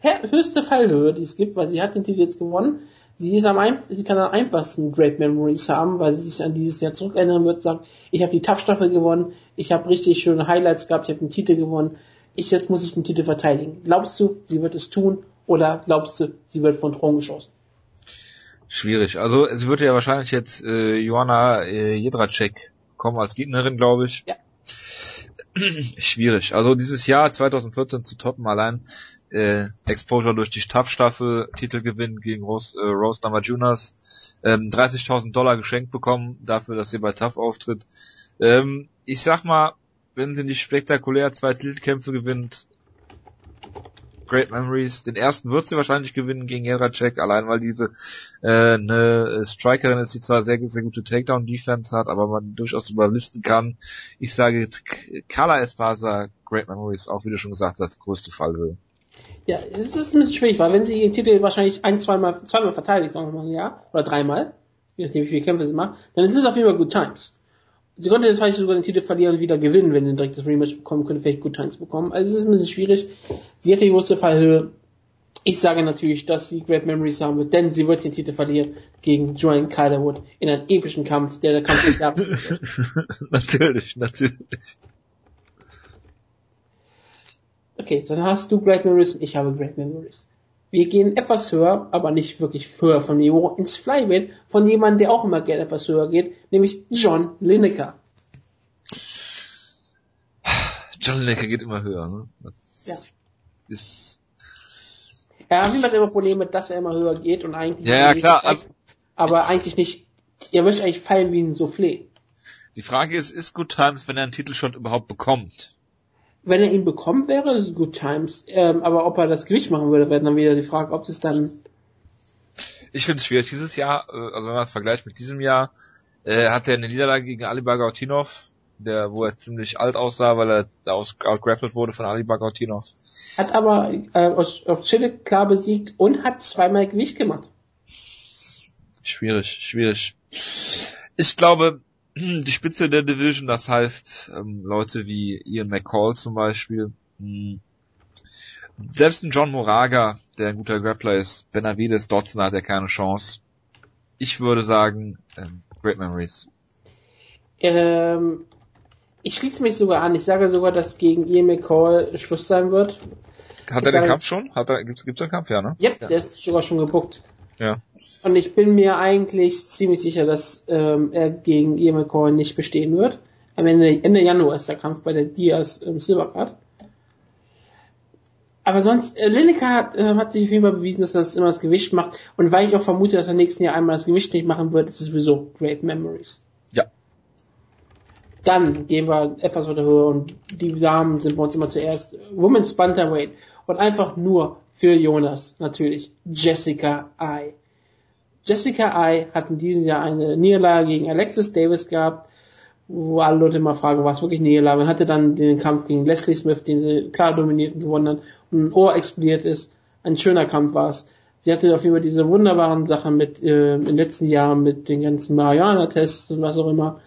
höchste Fallhöhe, die es gibt, weil sie hat den Titel jetzt gewonnen. Sie ist am einfach, sie kann am einfachsten Great Memories haben, weil sie sich an dieses Jahr zurückerinnern wird, sagt, ich habe die Tough-Staffel gewonnen, ich habe richtig schöne Highlights gehabt, ich habe den Titel gewonnen, ich jetzt muss ich den Titel verteidigen. Glaubst du, sie wird es tun oder glaubst du, sie wird von Thron geschossen? Schwierig. Also sie wird ja wahrscheinlich jetzt äh, Joanna äh, Jedracek kommen als Gegnerin, glaube ich. Ja. [clears throat] Schwierig. Also dieses Jahr 2014 zu toppen allein äh, Exposure durch die Tough-Staffel, Titelgewinn gegen Rose, äh, Rose Namajunas, ähm, 30.000 Dollar geschenkt bekommen dafür, dass sie bei Tough auftritt. Ähm, ich sag mal, wenn sie nicht spektakulär zwei Titelkämpfe gewinnt, Great Memories. Den ersten wird sie wahrscheinlich gewinnen gegen Jeracek, allein weil diese äh, eine Strikerin ist, die zwar sehr, sehr gute Takedown-Defense hat, aber man durchaus überlisten kann. Ich sage, Carla Espasa, Great Memories, auch wie du schon gesagt hast, größte Fallhöhe. Ja, es ist ein bisschen schwierig, weil wenn sie ihren Titel wahrscheinlich ein, zweimal, zweimal verteidigt, sagen wir mal, ja, oder dreimal, je nachdem wie viele Kämpfe sie macht, dann ist es auf jeden Fall Good Times. Sie konnte jetzt vielleicht sogar den Titel verlieren und wieder gewinnen, wenn sie direkt das Rematch bekommen, könnte vielleicht Good Times bekommen. Also es ist ein bisschen schwierig. Sie hat die größte Fallhöhe. Ich sage natürlich, dass sie Great Memories haben wird, denn sie wird den Titel verlieren gegen Joanne Calderwood in einem epischen Kampf, der der Kampf des Jahres [laughs] natürlich, natürlich. Okay, dann hast du Great Memories und ich habe Great Memories. Wir gehen etwas höher, aber nicht wirklich höher von Niveau, ins Flyweight von jemandem, der auch immer gerne etwas höher geht, nämlich John Lineker. John Lineker geht immer höher, ne? Das ja. ist... Ja, wie man immer Probleme, dass er immer höher geht und eigentlich... Ja, ja klar. Also, aber eigentlich nicht... Er möchte eigentlich fallen wie ein Soufflé. Die Frage ist, ist Good Times, wenn er einen Titelshot überhaupt bekommt? Wenn er ihn bekommt, wäre es Good Times. Ähm, aber ob er das Gewicht machen würde, wäre dann wieder die Frage, ob es dann... Ich finde es schwierig. Dieses Jahr, äh, also wenn man es vergleicht mit diesem Jahr, äh, hat er eine Niederlage gegen Ali Bagautinov, der, wo er ziemlich alt aussah, weil er da outgrappelt wurde von Ali Bagautinov. Hat aber äh, aus Chile klar besiegt und hat zweimal Gewicht gemacht. Schwierig, schwierig. Ich glaube, [clears throat] die Spitze der Division, das heißt ähm, Leute wie Ian McCall zum Beispiel, mh, hm, selbst ein John Moraga, der ein guter Grappler ist, Benavides, Dodson hat ja keine Chance. Ich würde sagen, ähm, Great Memories. Ähm, ich schließe mich sogar an. Ich sage sogar, dass gegen Ian McCall Schluss sein wird. Hat ich er sage, den Kampf schon? Hat er, gibt's, gibt's einen Kampf, ja, ne? Yep, ja, der ist sogar schon gebuckt. Ja. Und ich bin mir eigentlich ziemlich sicher, dass ähm, er gegen McCall nicht bestehen wird. Am Ende, Ende Januar ist der Kampf bei der Diaz ähm, Silvercard. Aber sonst, äh, Lineker hat, äh, hat sich auf jeden Fall bewiesen, dass er das immer das Gewicht macht. Und weil ich auch vermute, dass er nächsten Jahr einmal das Gewicht nicht machen wird, ist es sowieso Great Memories. Ja. Dann gehen wir etwas weiter höher und die Damen sind bei uns immer zuerst Women's Bantamweight. Und einfach nur für Jonas, natürlich, Jessica I. Jessica I hat in diesem Jahr eine Niederlage gegen Alexis Davis gehabt, wo alle Leute immer fragen, was wirklich Niederlage, und hatte dann den Kampf gegen Leslie Smith, den sie klar dominiert und gewonnen hat, und ein Ohr explodiert ist. Ein schöner Kampf war es. Sie hatte auf jeden Fall diese wunderbaren Sachen mit, äh, im letzten Jahr mit den ganzen Mariana-Tests und was auch immer.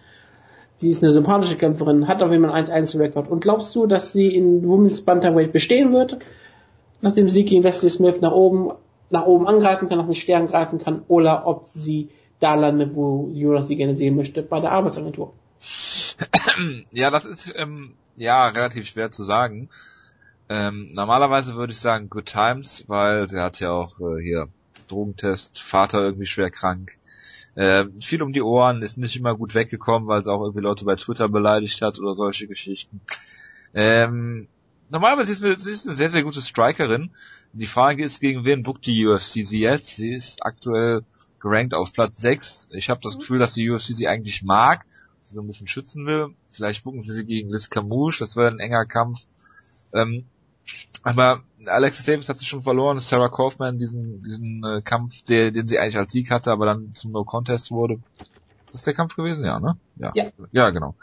Sie ist eine sympathische Kämpferin, hat auf jeden Fall einen 1-1-Rekord. Und glaubst du, dass sie in Women's Bantamweight bestehen wird? Nach dem Sieg gegen Leslie Smith nach oben nach oben angreifen kann, nach den Sternen greifen kann, oder ob sie da landet, wo Jonas sie gerne sehen möchte, bei der Arbeitsagentur. [clears throat] Ja, das ist ähm, ja relativ schwer zu sagen. Ähm, normalerweise würde ich sagen Good Times, weil sie hat ja auch äh, hier Drogentest, Vater irgendwie schwer krank. Äh, viel um die Ohren, ist nicht immer gut weggekommen, weil sie auch irgendwie Leute bei Twitter beleidigt hat oder solche Geschichten. Ähm, normalerweise ist sie, sie ist eine sehr, sehr gute Strikerin. Die Frage ist, gegen wen bookt die UFC sie jetzt? Sie ist aktuell gerankt auf Platz 6. Ich habe das mhm. Gefühl, dass die UFC sie eigentlich mag, sie so ein bisschen schützen will. Vielleicht bucken sie sie gegen Liz Camouche, das wäre ein enger Kampf. Ähm, aber Alexis Davis hat sich schon verloren, Sarah Kaufman diesen, diesen äh, Kampf, der, den sie eigentlich als Sieg hatte, aber dann zum No Contest wurde. Ist das der Kampf gewesen? Ja, ne? Ja. Ja, ja genau.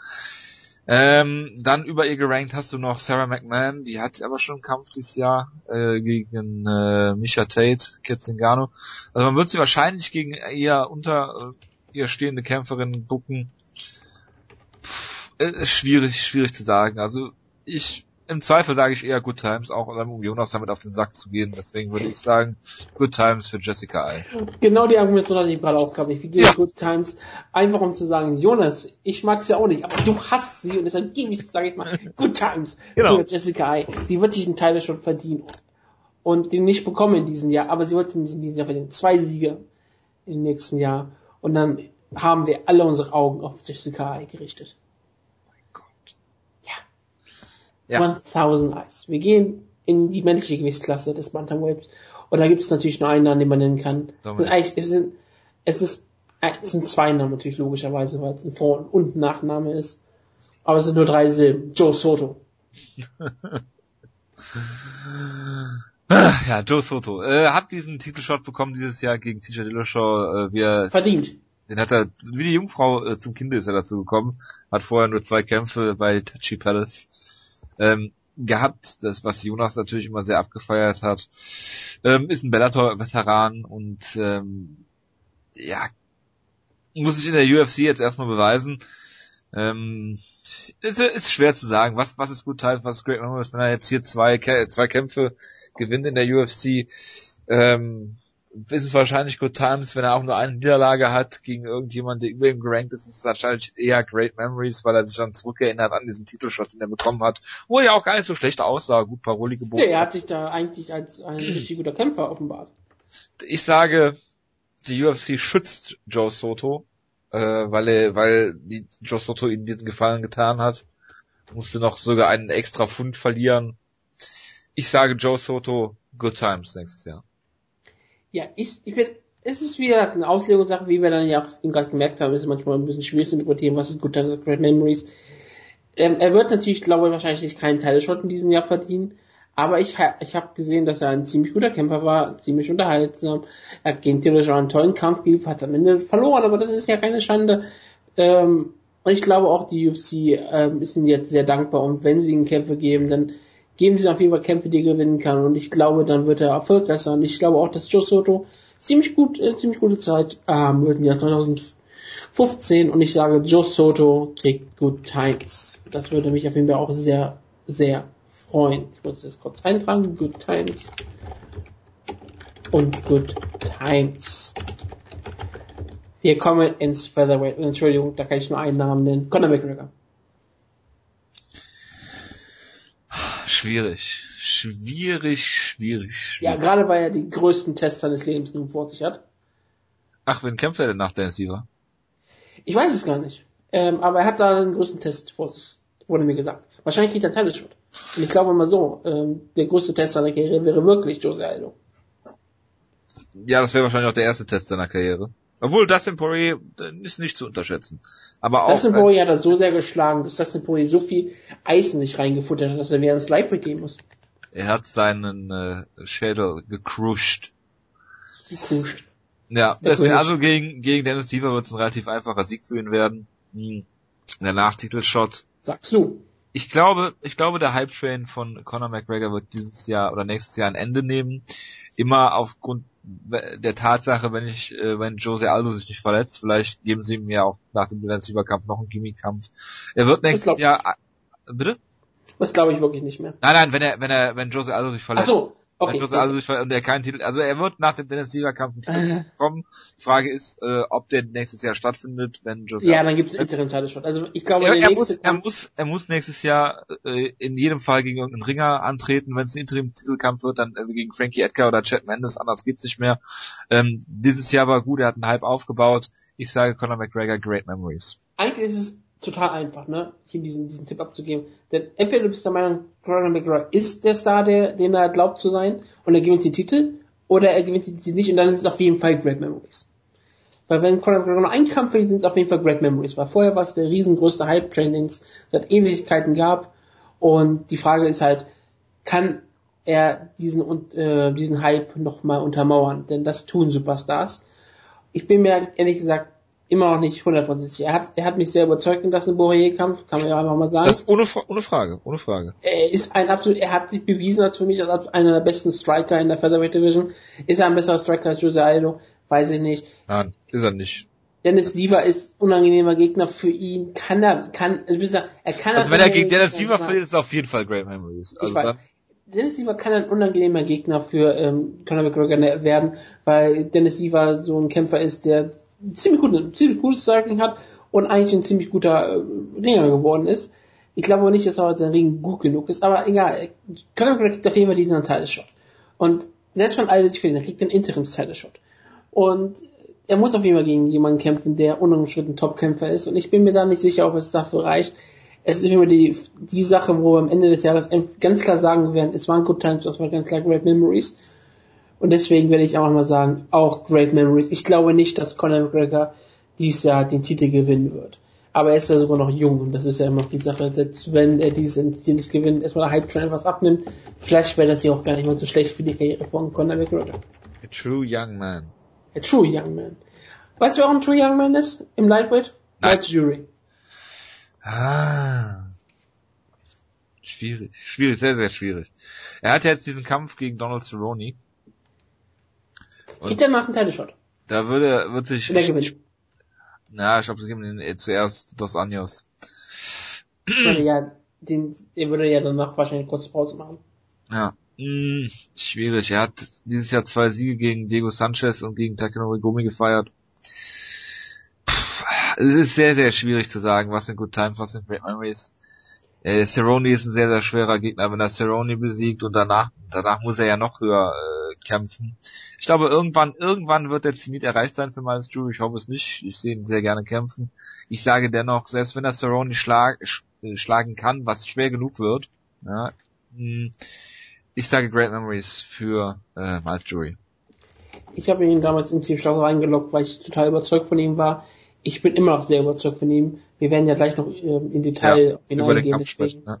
Ähm, dann über ihr gerankt hast du noch Sarah McMahon, die hat aber schon einen Kampf dieses Jahr äh, gegen äh, Misha Tate, Ketzingano. Also man wird sie wahrscheinlich gegen eher unter äh, ihr stehende Kämpferin bucken. Puh, ist schwierig, schwierig zu sagen. Also ich im Zweifel sage ich eher Good Times, auch um Jonas damit auf den Sack zu gehen. Deswegen würde ich sagen, Good Times für Jessica I. Genau die Argumentation hatte ich gerade auch gehabt. Ich gehe ja. Good Times, einfach um zu sagen, Jonas, ich mag sie ja auch nicht, aber du hast sie und deshalb gebe ich, sage ich mal, Good Times genau. für Jessica I. Sie wird sich einen Teil schon verdienen und den nicht bekommen in diesem Jahr, aber sie wird in diesem Jahr verdienen. Zwei Siege im nächsten Jahr und dann haben wir alle unsere Augen auf Jessica I gerichtet. Ja. 1000 Eyes. Wir gehen in die männliche Gewichtsklasse des Bantamweights und da gibt es natürlich nur einen Namen, den man nennen kann. Eigentlich, es, sind, es, ist, es sind zwei Namen natürlich logischerweise, weil es ein Vor- und Nachname ist. Aber es sind nur drei Silben. Joe Soto. [laughs] ja, Joe Soto. Äh, hat diesen Titelshot bekommen dieses Jahr gegen TJ Dillashaw. Äh, er, Verdient. Den hat er, wie die Jungfrau äh, zum Kinde ist er dazu gekommen. Hat vorher nur zwei Kämpfe bei Tachi Palace ähm, gehabt, das was Jonas natürlich immer sehr abgefeiert hat. Ähm, ist ein Bellator-Veteran und ähm, ja, muss sich in der UFC jetzt erstmal beweisen. Ähm, ist, ist schwer zu sagen, was, was ist gut Teil, was ist Great Memories, wenn er jetzt hier zwei, zwei Kämpfe gewinnt in der UFC. Ähm, ist es wahrscheinlich Good Times, wenn er auch nur eine Niederlage hat gegen irgendjemand, der über ihm gerankt ist, ist es wahrscheinlich eher Great Memories, weil er sich dann zurückerinnert an diesen Titelshot, den er bekommen hat, wo er ja auch gar nicht so schlecht aussah, gut Paroli geboten. Ja, er hat sich da eigentlich als ein richtig guter Kämpfer offenbart. Ich sage, die UFC schützt Joe Soto, äh, weil er, weil die Joe Soto ihm diesen Gefallen getan hat. Musste noch sogar einen extra Pfund verlieren. Ich sage Joe Soto, good times nächstes Jahr. Ja, ich, ich bin, es ist wieder eine Auslegungssache, wie wir dann ja auch gerade gemerkt haben, ist manchmal ein bisschen schwierig zu interpretieren, was ist Good Times, Great Memories. Ähm, er wird natürlich, glaube ich, wahrscheinlich keinen Teilshot in diesem Jahr verdienen, aber ich, ich habe gesehen, dass er ein ziemlich guter Kämpfer war, ziemlich unterhaltsam. Er gegen theoretisch auch einen tollen Kampf geliefert, hat am Ende verloren, aber das ist ja keine Schande. Ähm, und ich glaube auch, die UFC ähm, ist ihm jetzt sehr dankbar und wenn sie ihm Kämpfe geben, dann geben sie auf jeden Fall Kämpfe, die er gewinnen kann. Und ich glaube, dann wird er erfolgreich sein. Ich glaube auch, dass Joe Soto ziemlich gut, äh, ziemlich gute Zeit haben wird im Jahr 2015 und ich sage, Joe Soto kriegt Good Times. Das würde mich auf jeden Fall auch sehr, sehr freuen. Ich muss das kurz eintragen. Good Times. Und Good Times. Wir kommen ins Featherweight. Entschuldigung, da kann ich nur einen Namen nennen. Conor McGregor. Schwierig schwierig, schwierig, schwierig. Ja, gerade weil er die größten Tests seines Lebens nun vor sich hat. Ach, wen kämpft er denn nach Dennis Siever? Ich weiß es gar nicht. Ähm, aber er hat da den größten Test vor sich, wurde mir gesagt. Wahrscheinlich kriegt er einen Title Shot. Und ich glaube mal so, ähm, der größte Test seiner Karriere wäre wirklich Jose Aldo. Ja, das wäre wahrscheinlich auch der erste Test seiner Karriere. Obwohl Dustin Poirier ist nicht zu unterschätzen. Aber auch. Dustin Poirier hat er so sehr geschlagen, dass Dustin Poirier so viel Eis in sich reingefuttert hat, dass er während des Live gehen muss. Er hat seinen äh, Schädel gecrushed. Gecrushed. Ja, Der deswegen also gegen, gegen Dennis Siever wird es ein relativ einfacher Sieg für ihn werden. Hm. Der Nachtitelshot. Sagst du. Ich glaube, ich glaube, der Hype-Train von Conor McGregor wird dieses Jahr oder nächstes Jahr ein Ende nehmen. Immer aufgrund der Tatsache, wenn ich, äh, wenn Jose Aldo sich nicht verletzt, vielleicht geben sie ihm ja auch nach dem Dennis Siever-Kampf noch einen Gimmick-Kampf. Er wird nächstes Jahr, bitte? Das glaube ich wirklich nicht mehr. Nein, nein, wenn er, wenn er, wenn Jose Aldo sich verletzt. Ach so, okay. Sich verletzt und er keinen Titel, also er wird nach dem Dennis Kampf nicht äh. kommen. Die Frage ist, äh, ob der nächstes Jahr stattfindet, wenn Jose Ja, dann gibt es interim Title. Also ich glaube, er, er muss, er muss, er muss nächstes Jahr äh, in jedem Fall gegen irgendeinen Ringer antreten. Wenn es ein Interim-Titelkampf wird, dann äh, gegen Frankie Edgar oder Chad Mendes, anders geht's nicht mehr. Ähm, dieses Jahr war gut, er hat einen Hype aufgebaut. Ich sage Conor McGregor, great memories. Eigentlich ist es total einfach, ne, hier diesen, diesen Tipp abzugeben. Denn entweder du bist der Meinung, Conor McGregor ist der Star, der, den er glaubt zu sein, und er gewinnt den Titel, oder er gewinnt den Titel nicht, und dann ist es auf jeden Fall Great Memories. Weil wenn Conor McGregor nur einen Kampf verliert, sind es auf jeden Fall Great Memories, weil vorher war es der riesengrößte Hype-Train, den es seit Ewigkeiten gab, und die Frage ist halt, kann er diesen, äh, diesen Hype nochmal untermauern? Denn das tun Superstars. Ich bin mir ehrlich gesagt immer noch nicht hundertprozentig. Er hat, er hat mich sehr überzeugt in das Borrier-Kampf, kann man ja einfach mal sagen. Das ohne, ohne Frage, ohne Frage. Er ist ein absolut, er hat sich bewiesen als für mich als einer der besten Striker in der Featherweight Division. Ist er ein besserer Striker als Jose Aldo? Weiß ich nicht. Nein, ist er nicht. Dennis Siever ist unangenehmer Gegner für ihn. Kann er, kann, also er kann. Also wenn er gegen Dennis Siever verliert, ist es auf jeden Fall Great Memories. Also ich weiß. Dennis Siever kann ein unangenehmer Gegner für ähm, Conor McGregor werden, weil Dennis Siever so ein Kämpfer ist, der ziemlich gut, ziemlich gutes Striking hat und eigentlich ein ziemlich guter äh, Ringer geworden ist. Ich glaube aber nicht, dass er sein Ring gut genug ist, aber egal. Conor kriegt auf jeden Fall diesen Title-Shot. Und selbst wenn alle sich er kriegt einen Interims-Title-Shot. Und er muss auf jeden Fall gegen jemanden kämpfen, der unumstritten Top-Kämpfer ist. Und ich bin mir da nicht sicher, ob es dafür reicht. Es ist immer die, die Sache, wo wir am Ende des Jahres ganz klar sagen werden, es waren Good Times, es waren ganz klar Great Memories. Und deswegen werde ich auch mal sagen, auch Great Memories. Ich glaube nicht, dass Conor McGregor dieses Jahr den Titel gewinnen wird. Aber er ist ja sogar noch jung und das ist ja immer noch die Sache, selbst wenn er diesen Titel nicht gewinnt, erstmal der Hype-Train was abnimmt, vielleicht wäre das ja auch gar nicht mal so schlecht für die Karriere von Conor McGregor. A true young man. A true young man. Weißt du, wer auch ein true young man ist? Im Lightweight? Als Jury. Ah. Schwierig. Schwierig, sehr, sehr schwierig. Er hat ja jetzt diesen Kampf gegen Donald Cerrone Er nach einen Title-Shot. Da würde, wird sich, Wenn er gewinnt. Na, ich glaube, sie geben den zuerst Dos Anjos. ja, den, den würde ja danach wahrscheinlich eine kurze Pause machen. Ja. Hm, schwierig. Er hat dieses Jahr zwei Siege gegen Diego Sanchez und gegen Takenori Gomi gefeiert. Puh, es ist sehr, sehr schwierig zu sagen, was sind Good Times, was sind Great Memories. Äh, Cerrone ist ein sehr, sehr schwerer Gegner, wenn er Cerrone besiegt und danach, danach muss er ja noch höher äh, kämpfen. Ich glaube, irgendwann, irgendwann wird der Zenit erreicht sein für Miles Drew. Ich hoffe es nicht. Ich sehe ihn sehr gerne kämpfen. Ich sage dennoch, selbst wenn er Cerrone schlag, äh, schlagen kann, was schwer genug wird, ja, hm, ich sage Great Memories für äh, Miles Jury. Ich habe ihn damals in Team Stark reingeloggt, weil ich total überzeugt von ihm war. Ich bin immer noch sehr überzeugt von ihm. Wir werden ja gleich noch ähm, in Detail ja, auf ihn eingehen, deswegen sprechen, ja.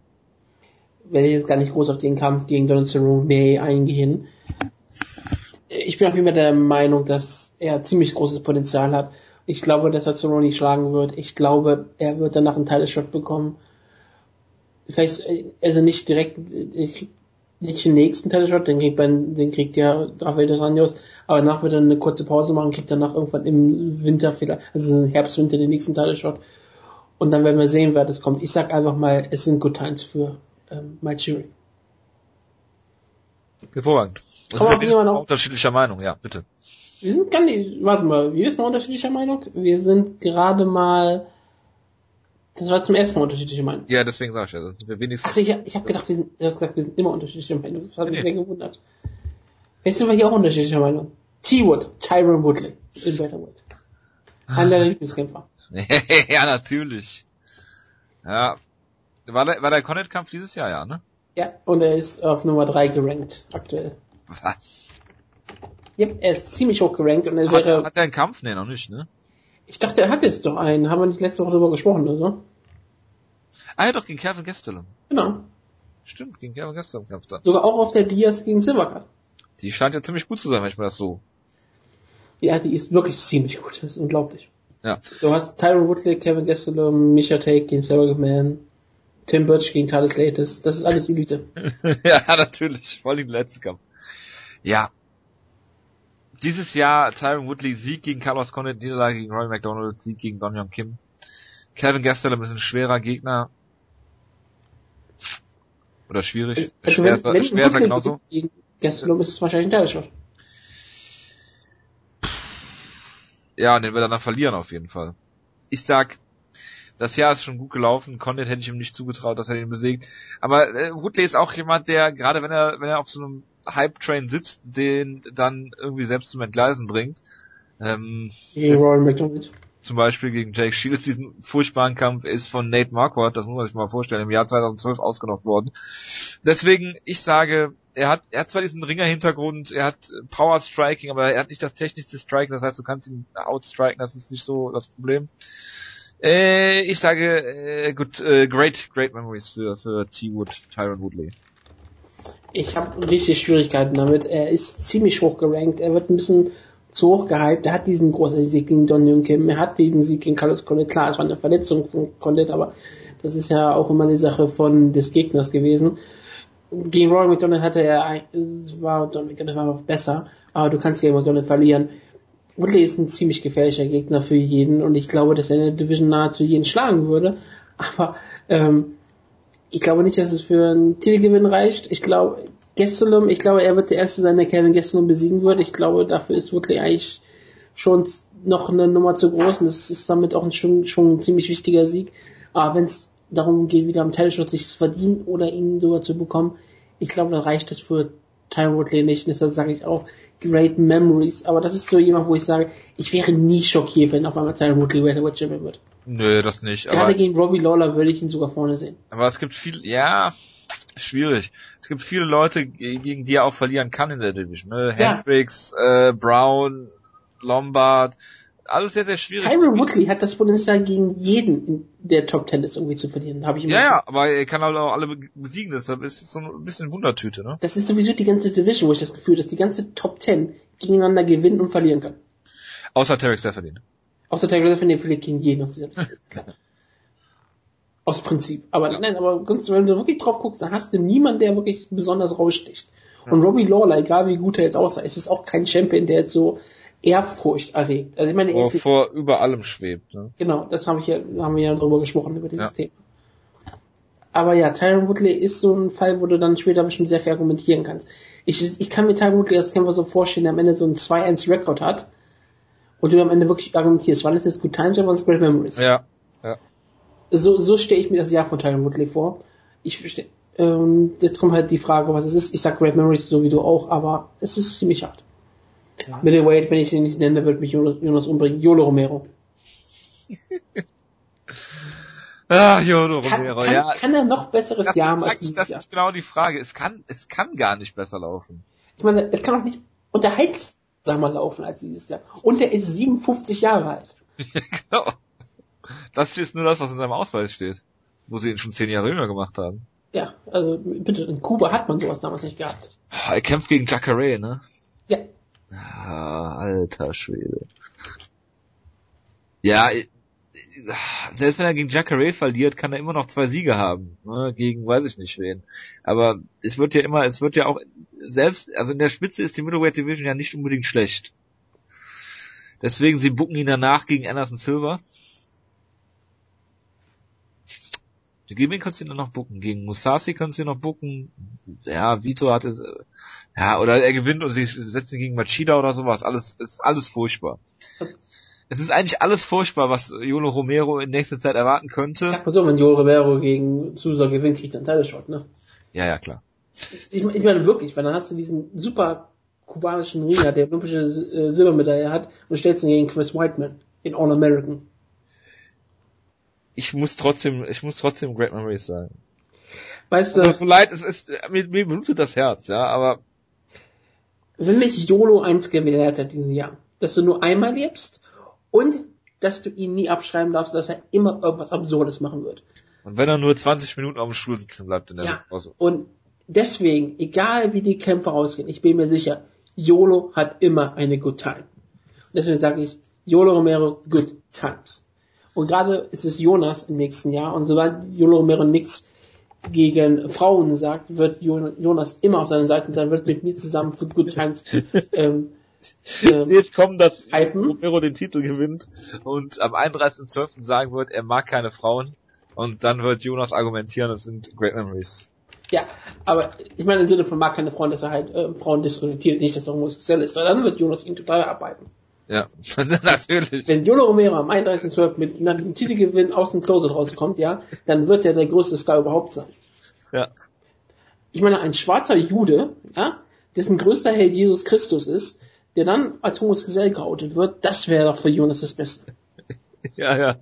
werde ich jetzt gar nicht groß auf den Kampf gegen Donald Cerrone eingehen. Ich bin auf jeden Fall der Meinung, dass er ziemlich großes Potenzial hat. Ich glaube, dass er Cerrone schlagen wird. Ich glaube, er wird danach einen Teil-Shot bekommen. Vielleicht, äh, also nicht direkt, nicht den nächsten Teleshot, den kriegt, ben, den kriegt ja Rafael dos Anjos, aber danach wird er eine kurze Pause machen, kriegt danach irgendwann im Winter vielleicht, also Herbst, Winter den nächsten Teleshot. Und dann werden wir sehen, wer das kommt. Ich sag einfach mal, es sind Good Times für ähm, Mike Jury. Hervorragend. Also wir sind unterschiedlicher Meinung, ja, bitte. Wir sind gar nicht, warte mal, wir sind mal unterschiedlicher Meinung? Wir sind gerade mal das war zum ersten Mal unterschiedliche Meinung. Ja, deswegen sag ich ja, sind wir wenigstens. Achso, ich, ich habe gedacht, wir sind, du hast gesagt, wir sind immer unterschiedlicher Meinung. Das hat mich nee. sehr gewundert. Jetzt sind wir hier auch unterschiedlicher Meinung. T-Wood, Tyron Woodley in Betterwood. Einer deiner [laughs] Lieblingskämpfer. ja, natürlich. Ja. War der, war der Connett-Kampf dieses Jahr, ja, ne? Ja, und er ist auf Nummer 3 gerankt, aktuell. Was? Ja, er ist ziemlich hoch gerankt und er hat, wäre... Hat er einen Kampf? Nee, noch nicht, ne? Ich dachte, er hat jetzt doch einen. Haben wir nicht letzte Woche darüber gesprochen, oder so? Ah ja, doch, gegen Kevin Gastelum. Genau. Stimmt, gegen Kevin Gastelum Kampf dann. Sogar auch auf der Diaz gegen Silvercut. Die scheint ja ziemlich gut zu sein, wenn ich mir das so. Ja, die ist wirklich ziemlich gut. Das ist unglaublich. Ja. Du hast Tyron Woodley, Kevin Gastelum, Misha Take gegen Sarah Man, Tim Birch gegen Thales Latis. Das ist alles Elite. [laughs] ja, natürlich. Vor allem der letzte Kampf. Ja, dieses Jahr Tyron Woodley Sieg gegen Carlos Condit, Niederlage gegen Roy McDonald, Sieg gegen Don Young Kim. Kevin Gastelum ist ein schwerer Gegner. Oder schwierig. Also schwer, wenn, schwer ist er genauso. Gegen Gastelum ist es wahrscheinlich ein Teilshot. Ja, und den wird er dann verlieren auf jeden Fall. Ich sag, das Jahr ist schon gut gelaufen. Condit hätte ich ihm nicht zugetraut, dass er ihn besiegt. Aber äh, Woodley ist auch jemand, der gerade wenn er wenn er auf so einem Hype-Train sitzt, den dann irgendwie selbst zum Entgleisen bringt. Ähm, zum Beispiel gegen Jake Shields, diesen furchtbaren Kampf ist von Nate Marquardt, das muss man sich mal vorstellen, im Jahr 2012 ausgenockt worden. Deswegen, ich sage, er hat, er hat zwar diesen Ringer-Hintergrund, er hat Power Striking, aber er hat nicht das technischste Striking, das heißt, du kannst ihn outstriken, das ist nicht so das Problem. Äh, ich sage, äh, gut, äh, great, great memories für, für T-Wood, Tyron Woodley. Ich habe richtig Schwierigkeiten damit. Er ist ziemlich hoch gerankt. Er wird ein bisschen zu hoch gehypt. Er hat diesen großen Sieg gegen Don Young Kim. Er hat diesen Sieg gegen Carlos Condit. Klar, es war eine Verletzung von Condit, aber das ist ja auch immer eine Sache von des Gegners gewesen. Gegen Roy McDonald hatte er, war Don McDonald war besser, aber du kannst gegen McDonald verlieren. Woodley ist ein ziemlich gefährlicher Gegner für jeden und ich glaube, dass er in der Division nahezu jeden schlagen würde. Aber ähm, ich glaube nicht, dass es für einen Titelgewinn reicht. Ich glaube, Gastelum, ich glaube, er wird der Erste sein, der Kevin Gastelum besiegen wird. Ich glaube, dafür ist Woodley eigentlich schon noch eine Nummer zu groß und das ist damit auch ein, schon, schon ein ziemlich wichtiger Sieg. Aber wenn es darum geht, wieder am Teilschutz sich zu verdienen oder ihn sogar zu bekommen, ich glaube, dann reicht das für Tyron Woodley nicht. Deshalb sage ich auch Great Memories. Aber das ist so jemand, wo ich sage, ich wäre nie schockiert, wenn auf einmal Tyron Woodley Welterweight Champion wird. Nö, das nicht. Gerade aber, gegen Robbie Lawler würde ich ihn sogar vorne sehen. Aber es gibt viel, ja, schwierig. Es gibt viele Leute, gegen die er auch verlieren kann in der Division. Ne? Ja. Hendricks, äh, Brown, Lombard, alles sehr, sehr schwierig. Tyron Woodley hat das Potenzial gegen jeden in der Top Ten ist irgendwie zu verlieren, habe ich immer Ja, ja, aber er kann halt auch alle besiegen, deshalb ist es so ein bisschen Wundertüte, ne? Das ist sowieso die ganze Division, wo ich das Gefühl, dass die ganze Top Ten gegeneinander gewinnen und verlieren kann. Außer Tarek Stephanie. Außer Stephanie verliert gegen jeden aus dieser [laughs] Division. aus Prinzip. Aber ja. nein, aber sonst, wenn du wirklich drauf guckst, dann hast du niemanden, der wirklich besonders raussticht. Ja. Und Robbie Lawler, egal wie gut er jetzt aussah, ist es auch kein Champion, der jetzt so Ehrfurcht erregt. Also ich meine, vor, vor über allem schwebt. Ne? Genau, das habe ich ja, haben wir ja drüber gesprochen über dieses ja. Thema. Aber ja, Tyron Woodley ist so ein Fall, wo du dann später bestimmt sehr viel argumentieren kannst. Ich, ich kann mir Tyron Woodley als Kämpfer so vorstellen, der am Ende so ein 2-1-Rekord hat und du am Ende wirklich argumentierst, wann ist es Good Times oder wann ist Great Memories? Ja, ja. So, so stelle ich mir das Jahr von Tyron Woodley vor. Ich verstehe, ähm, jetzt kommt halt die Frage, was es ist. Ich sag Great Memories so wie du auch, aber es ist ziemlich hart. Ja. Middleweight, wenn ich den nicht nenne, wird mich Jonas umbringen. Yolo Romero. [laughs] Ah, Yolo Romero, kann, ja. Kann er noch besseres das Jahr machen? Das ist genau die Frage. Es kann, es kann gar nicht besser laufen. Ich meine, es kann auch nicht unterhaltsam langsamer laufen als dieses Jahr. Und er ist 57 Jahre alt. [laughs] genau. Das ist nur das, was in seinem Ausweis steht. Wo sie ihn schon zehn Jahre jünger gemacht haben. Ja, also bitte, in Kuba hat man sowas damals nicht gehabt. Er kämpft gegen Jacare, ne? Ja. Ah, alter Schwede. Ja, selbst wenn er gegen Jacare verliert, kann er immer noch zwei Siege haben. Ne? Gegen weiß ich nicht wen. Aber es wird ja immer, es wird ja auch, selbst, also in der Spitze ist die Middleweight Division ja nicht unbedingt schlecht. Deswegen, sie bucken ihn danach gegen Anderson Silver. Gegen wen kannst du ihn noch bucken? Gegen Musashi kannst du ihn noch bucken. Ja, Vito hatte, ja, oder er gewinnt und sie setzen ihn gegen Machida oder sowas. Alles, ist alles furchtbar. Es ist eigentlich alles furchtbar, was Jolo Romero in nächster Zeit erwarten könnte. Sag mal so, wenn Jolo Romero gegen Sousa gewinnt, kriegt er einen Title-Shot, ne? Ja, ja, klar. Ich, ich meine wirklich, weil dann hast du diesen super kubanischen Ringer, der olympische äh, Silbermedaille hat, und stellst ihn gegen Chris Whiteman, den All-American ich muss trotzdem, ich muss trotzdem Great Memories sagen. Weißt du? So leid, es ist, mir, mir blutet das Herz, ja, aber. Wenn mich YOLO eins gelehrt hat diesen Jahr, dass du nur einmal lebst und dass du ihn nie abschreiben darfst, dass er immer irgendwas Absurdes machen wird. Und wenn er nur 20 Minuten auf dem Stuhl sitzen bleibt in der ja. Pause. Und deswegen, egal wie die Kämpfe ausgehen, ich bin mir sicher, YOLO hat immer eine good time. deswegen sage ich, YOLO Romero, good times. Und gerade ist es Jonas im nächsten Jahr. Und sobald Jolo Romero nichts gegen Frauen sagt, wird Jonas immer auf seinen Seiten sein, wird mit mir zusammen für Good Times [laughs] ähm, ähm, [laughs] jetzt kommen, dass hypen. Romero den Titel gewinnt und am 31.12. sagen wird, er mag keine Frauen und dann wird Jonas argumentieren, es sind Great Memories. Ja, aber ich meine im Sinne von mag keine Frauen, dass er halt äh, Frauen diskreditiert, nicht, dass er homosexuell ist, weil dann wird Jonas ihn total abhalten. Ja, [laughs] natürlich. Wenn Jolo Romero am 31.12. mit einem Titelgewinn aus dem Closet rauskommt, ja, dann wird er der größte Star überhaupt sein. Ja. Ich meine, ein schwarzer Jude, ja, dessen größter Held Jesus Christus ist, der dann als homosexuell geoutet wird, das wäre doch für Jonas das Beste. [laughs] Ja, ja.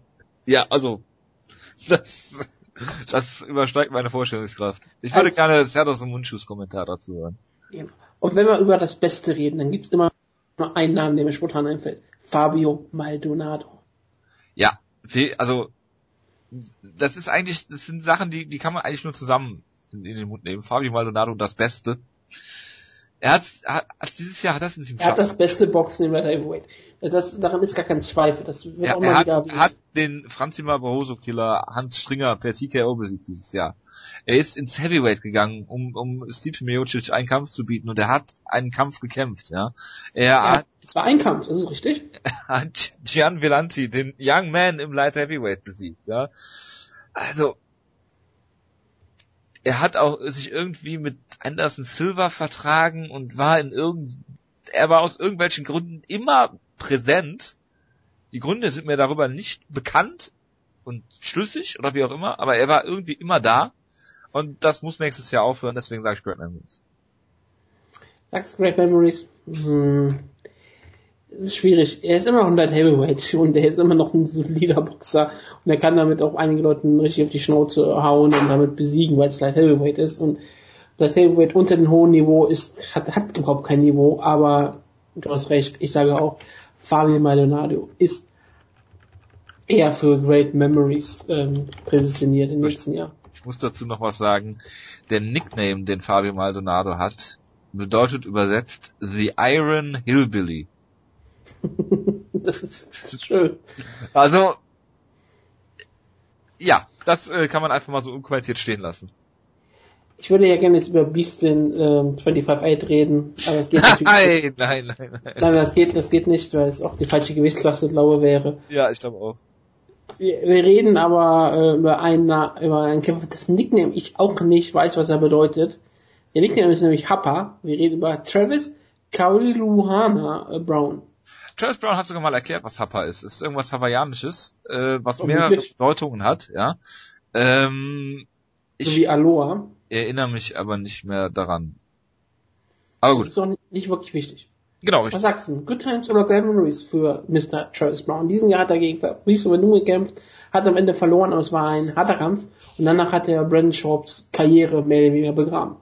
Ja, also, das, das übersteigt meine Vorstellungskraft. Ich würde als, gerne Serdos und Munchus Kommentar dazu hören. Und wenn wir über das Beste reden, dann gibt's immer nur einen Namen, der mir spontan einfällt. Fabio Maldonado. Ja, also das ist eigentlich, das sind Sachen, die, die kann man eigentlich nur zusammen in, in den Mund nehmen. Fabio Maldonado das Beste. Er hat, hat dieses Jahr hat das nicht im Er hat das beste Boxen im Red Heavyweight. Das, daran ist gar kein Zweifel. Das wird ja, auch mal er hat, wieder. Er hat den Franzima Barroso Killer Hans Stringer per TKO besiegt dieses Jahr. Er ist ins Heavyweight gegangen, um, um Stipe Miocic einen Kampf zu bieten und er hat einen Kampf gekämpft, ja. Er ja, hat, es war ein Kampf, das ist richtig. Er [laughs] hat Gian Villanti, den Young Man im Light Heavyweight besiegt, ja. Also, er hat auch sich irgendwie mit Anderson Silver vertragen und war in irgend, er war aus irgendwelchen Gründen immer präsent. Die Gründe sind mir darüber nicht bekannt und schlüssig oder wie auch immer, aber er war irgendwie immer da. Und das muss nächstes Jahr aufhören, deswegen sage ich Great Memories. Sagst Great Memories? Hm. Es ist schwierig. Er ist immer noch ein Light Heavyweight und er ist immer noch ein solider Boxer und er kann damit auch einige Leuten richtig auf die Schnauze hauen und damit besiegen, weil es Light Heavyweight ist und das Heavyweight unter dem hohen Niveau ist, hat, hat überhaupt kein Niveau, aber du hast recht, ich sage auch, Fabio Maldonado ist eher für Great Memories ähm, präsentiert im nächsten Jahr. Ich muss dazu noch was sagen. Der Nickname, den Fabio Maldonado hat, bedeutet übersetzt The Iron Hillbilly. Das, ist, schön. Also, ja, das äh, kann man einfach mal so unkommentiert stehen lassen. Ich würde ja gerne jetzt über Beastin ähm, 25-8 reden, aber es geht natürlich nein, [laughs] nicht. Nein, nein, nein. Nein, das geht, das geht nicht, weil es auch die falsche Gewichtsklasse, glaube wäre. Ja, ich glaube auch. Wir, wir reden aber äh, über einen über einen Kämpfer, das Nickname ich auch nicht weiß, was er bedeutet. Der Nickname ist nämlich Happa. Wir reden über Travis Kauriluhana äh, Brown. Travis Brown hat sogar mal erklärt, was Happa ist. Es ist irgendwas Hawaiianisches, äh, was oh, mehrere Bedeutungen hat, ja. Ähm, ich so wie Aloha. erinnere mich aber nicht mehr daran. Aber gut. Das ist doch nicht, nicht wirklich wichtig. Genau, richtig. Was sagst du? Good Times oder Grand Memories für Mr. Travis Brown? Diesen Jahr hat er gegen Fabrice Verdun gekämpft, hat am Ende verloren, aber es war ein harter Kampf. Und danach hat er Brandon Sharps Karriere mehr oder weniger begraben.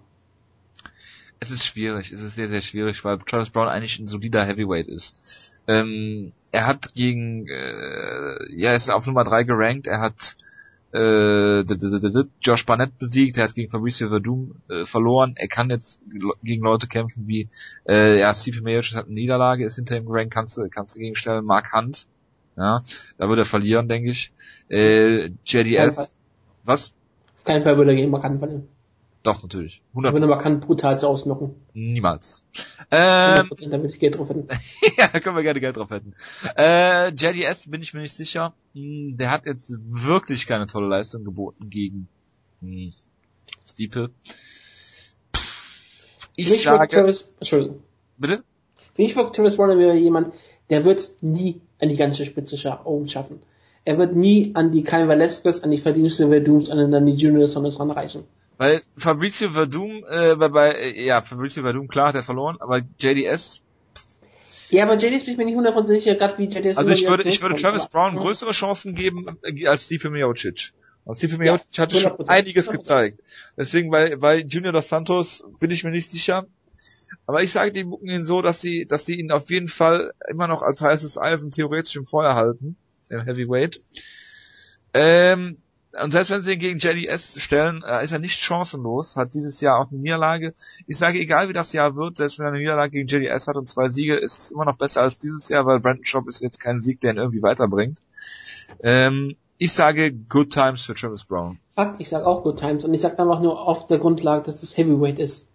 Es ist schwierig, es ist sehr, sehr schwierig, weil Travis Brown eigentlich ein solider Heavyweight ist. Ähm, er hat gegen, äh, ja, er ist auf Nummer 3 gerankt, er hat äh, Josh Barnett besiegt, er hat gegen Fabricio Verdum äh, verloren, er kann jetzt gegen Leute kämpfen wie, äh, ja, Stipe Miocic hat eine Niederlage, ist hinter ihm gerankt, kannst du, kannst du gegenstellen, Mark Hunt, ja, da wird er verlieren, denke ich. Äh, JDS, was? Auf keinen Fall würde er gegen Mark Hunt verlieren. Doch, natürlich. 100%. Wenn er kann brutal zu ausnocken. Niemals. Ähm, 100%, da würde ich Geld drauf hätten. [laughs] ja, da können wir gerne Geld drauf hätten. Äh, JDS bin ich mir nicht sicher. Hm, der hat jetzt wirklich keine tolle Leistung geboten gegen hm, Stiepe. Ich Mich sage... Travis, Entschuldigung. Bitte? Für mich wirkt Travis Warner wäre jemand, der wird nie an die ganze Spitze schaffen. Er wird nie an die Kyle Velasquez, an die Verdienste Verdums, an den Junior Sanders ranreichen. Weil Fabrizio Verdum, äh, bei, bei, äh, ja, Fabrizio Verdum, klar hat er verloren, aber JDS. Ja, aber JDS bin ich mir nicht hundertprozentig sicher, gerade wie JDS. Also ich würde, ich würde Travis Brown ja. größere Chancen geben äh, als Stipe Miocic. Und Stipe Miocic ja, hat schon einiges 100%. gezeigt. Deswegen bei, bei Junior dos Santos bin ich mir nicht sicher. Aber ich sage die bucken ihn so, dass sie, dass sie ihn auf jeden Fall immer noch als heißes Eisen theoretisch im Feuer halten, im Heavyweight. Ähm, und selbst wenn sie ihn gegen JDS stellen, äh, ist er nicht chancenlos, hat dieses Jahr auch eine Niederlage. Ich sage, egal wie das Jahr wird, selbst wenn er eine Niederlage gegen JDS hat und zwei Siege, ist es immer noch besser als dieses Jahr, weil Brandon Shop ist jetzt kein Sieg, der ihn irgendwie weiterbringt. Ähm, ich sage Good Times für Travis Brown. Fuck, ich sage auch Good Times und ich sage einfach nur auf der Grundlage, dass es Heavyweight ist.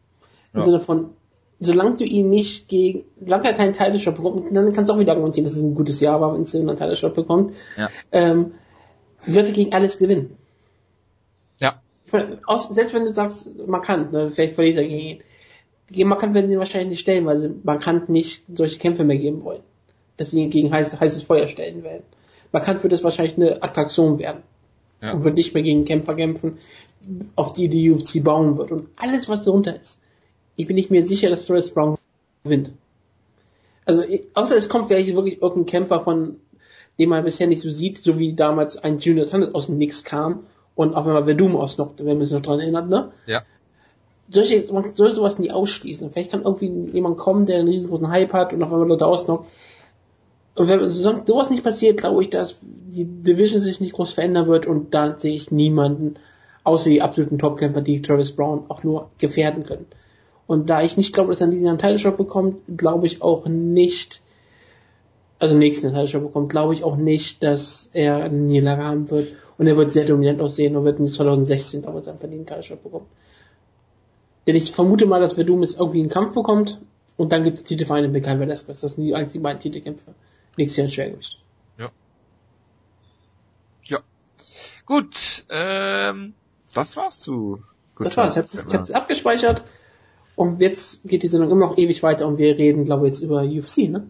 Im ja. Sinne von, solange du ihn nicht gegen, solange er keinen Title Shot bekommt, dann kannst du auch wieder argumentieren, dass es ein gutes Jahr war, wenn er einen Title Shot bekommt. Ja. Ähm, würde gegen alles gewinnen. Ja. Selbst wenn du sagst, markant, ne, vielleicht verliert er gegen gegen markant werden sie wahrscheinlich nicht stellen, weil sie markant nicht solche Kämpfe mehr geben wollen. Dass sie ihn gegen heiß, heißes Feuer stellen werden. Markant wird es wahrscheinlich eine Attraktion werden. Ja. Und wird nicht mehr gegen Kämpfer kämpfen, auf die die UFC bauen wird. Und alles, was darunter ist. Ich bin nicht mehr sicher, dass Travis Brown gewinnt. Also, außer es kommt vielleicht wirklich irgendein Kämpfer von den man bisher nicht so sieht, so wie damals ein Junior Sanders aus dem Nix kam und auf einmal Verdum ausnockte, wenn man sich noch dran erinnert, ne? Ja. Solche, man soll sowas nie ausschließen. Vielleicht kann irgendwie jemand kommen, der einen riesengroßen Hype hat und auf einmal Leute ausnockt. Und wenn sowas nicht passiert, glaube ich, dass die Division sich nicht groß verändern wird und da sehe ich niemanden, außer die absoluten Topkämpfer, die Travis Brown auch nur gefährden können. Und da ich nicht glaube, dass er diesen Anteilshop bekommt, glaube ich auch nicht, also nächsten Title bekommt, glaube ich auch nicht, dass er eine Niederlage haben wird. Und er wird sehr dominant aussehen und wird in 2016 damals einen verdienten Title bekommen. Denn ich vermute mal, dass Verdum jetzt irgendwie einen Kampf bekommt und dann gibt es Titelvereine mit Kai Velasquez. Das sind die einzigen beiden Titelkämpfe. Nächstes Jahr in Schwergewicht. Ja. Ja. Gut, ähm, das war's zu. Gut das war's. Ich hab's, ich hab's abgespeichert. Und jetzt geht die Sendung immer noch ewig weiter und wir reden, glaube ich, jetzt über UFC, ne?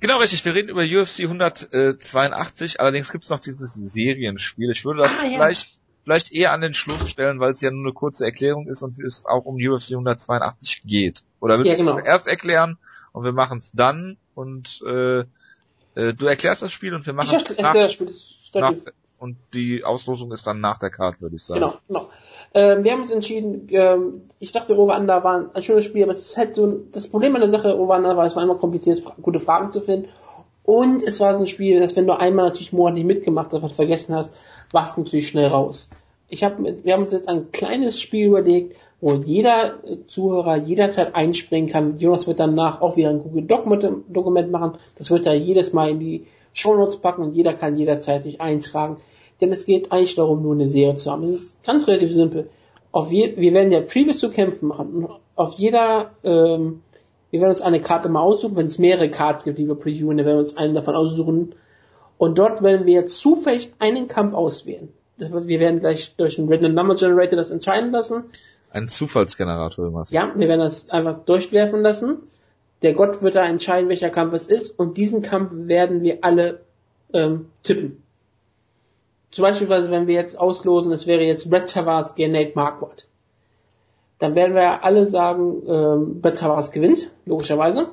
Genau, richtig. Wir reden über UFC 182. Allerdings gibt's noch dieses Serienspiel. Ich würde das ah, ja. vielleicht, vielleicht eher an den Schluss stellen, weil es ja nur eine kurze Erklärung ist und es auch um UFC 182 geht. Oder willst ja, genau. du es erst erklären und wir machen es dann und äh, äh, du erklärst das Spiel und wir machen es nach, das Spiel. Das nach, und die Auslosung ist dann nach der Karte, würde ich sagen. Genau, genau. Ähm, wir haben uns entschieden, ähm, ich dachte, Over-Under war ein schönes Spiel, aber es ist halt so, ein, das Problem an der Sache Over-Under war, es war immer kompliziert, gute Fragen zu finden. Und es war so ein Spiel, dass wenn du einmal natürlich monatlich mitgemacht hast, was vergessen hast, warst du natürlich schnell raus. Ich hab, wir haben uns jetzt ein kleines Spiel überlegt, wo jeder Zuhörer jederzeit einspringen kann. Jonas wird danach auch wieder ein Google Dokument machen. Das wird er jedes Mal in die Shownotes packen und jeder kann jederzeit sich eintragen. Denn es geht eigentlich darum, nur eine Serie zu haben. Es ist ganz relativ simpel. Auf je, wir werden ja Previews zu Kämpfen machen. Auf jeder, ähm, wir werden uns eine Karte mal aussuchen, wenn es mehrere Cards gibt, die wir previewen, dann werden wir uns einen davon aussuchen. Und dort werden wir zufällig einen Kampf auswählen. Wir werden gleich durch einen Random Number Generator das entscheiden lassen. Ein Zufallsgenerator, was? Ja, wir werden das einfach durchwerfen lassen. Der Gott wird da entscheiden, welcher Kampf es ist. Und diesen Kampf werden wir alle ähm, tippen. Zum Beispiel, wenn wir jetzt auslosen, es wäre jetzt Brett Tavares gegen Nate Marquardt. Dann werden wir alle sagen, ähm, Brett Tavares gewinnt, logischerweise.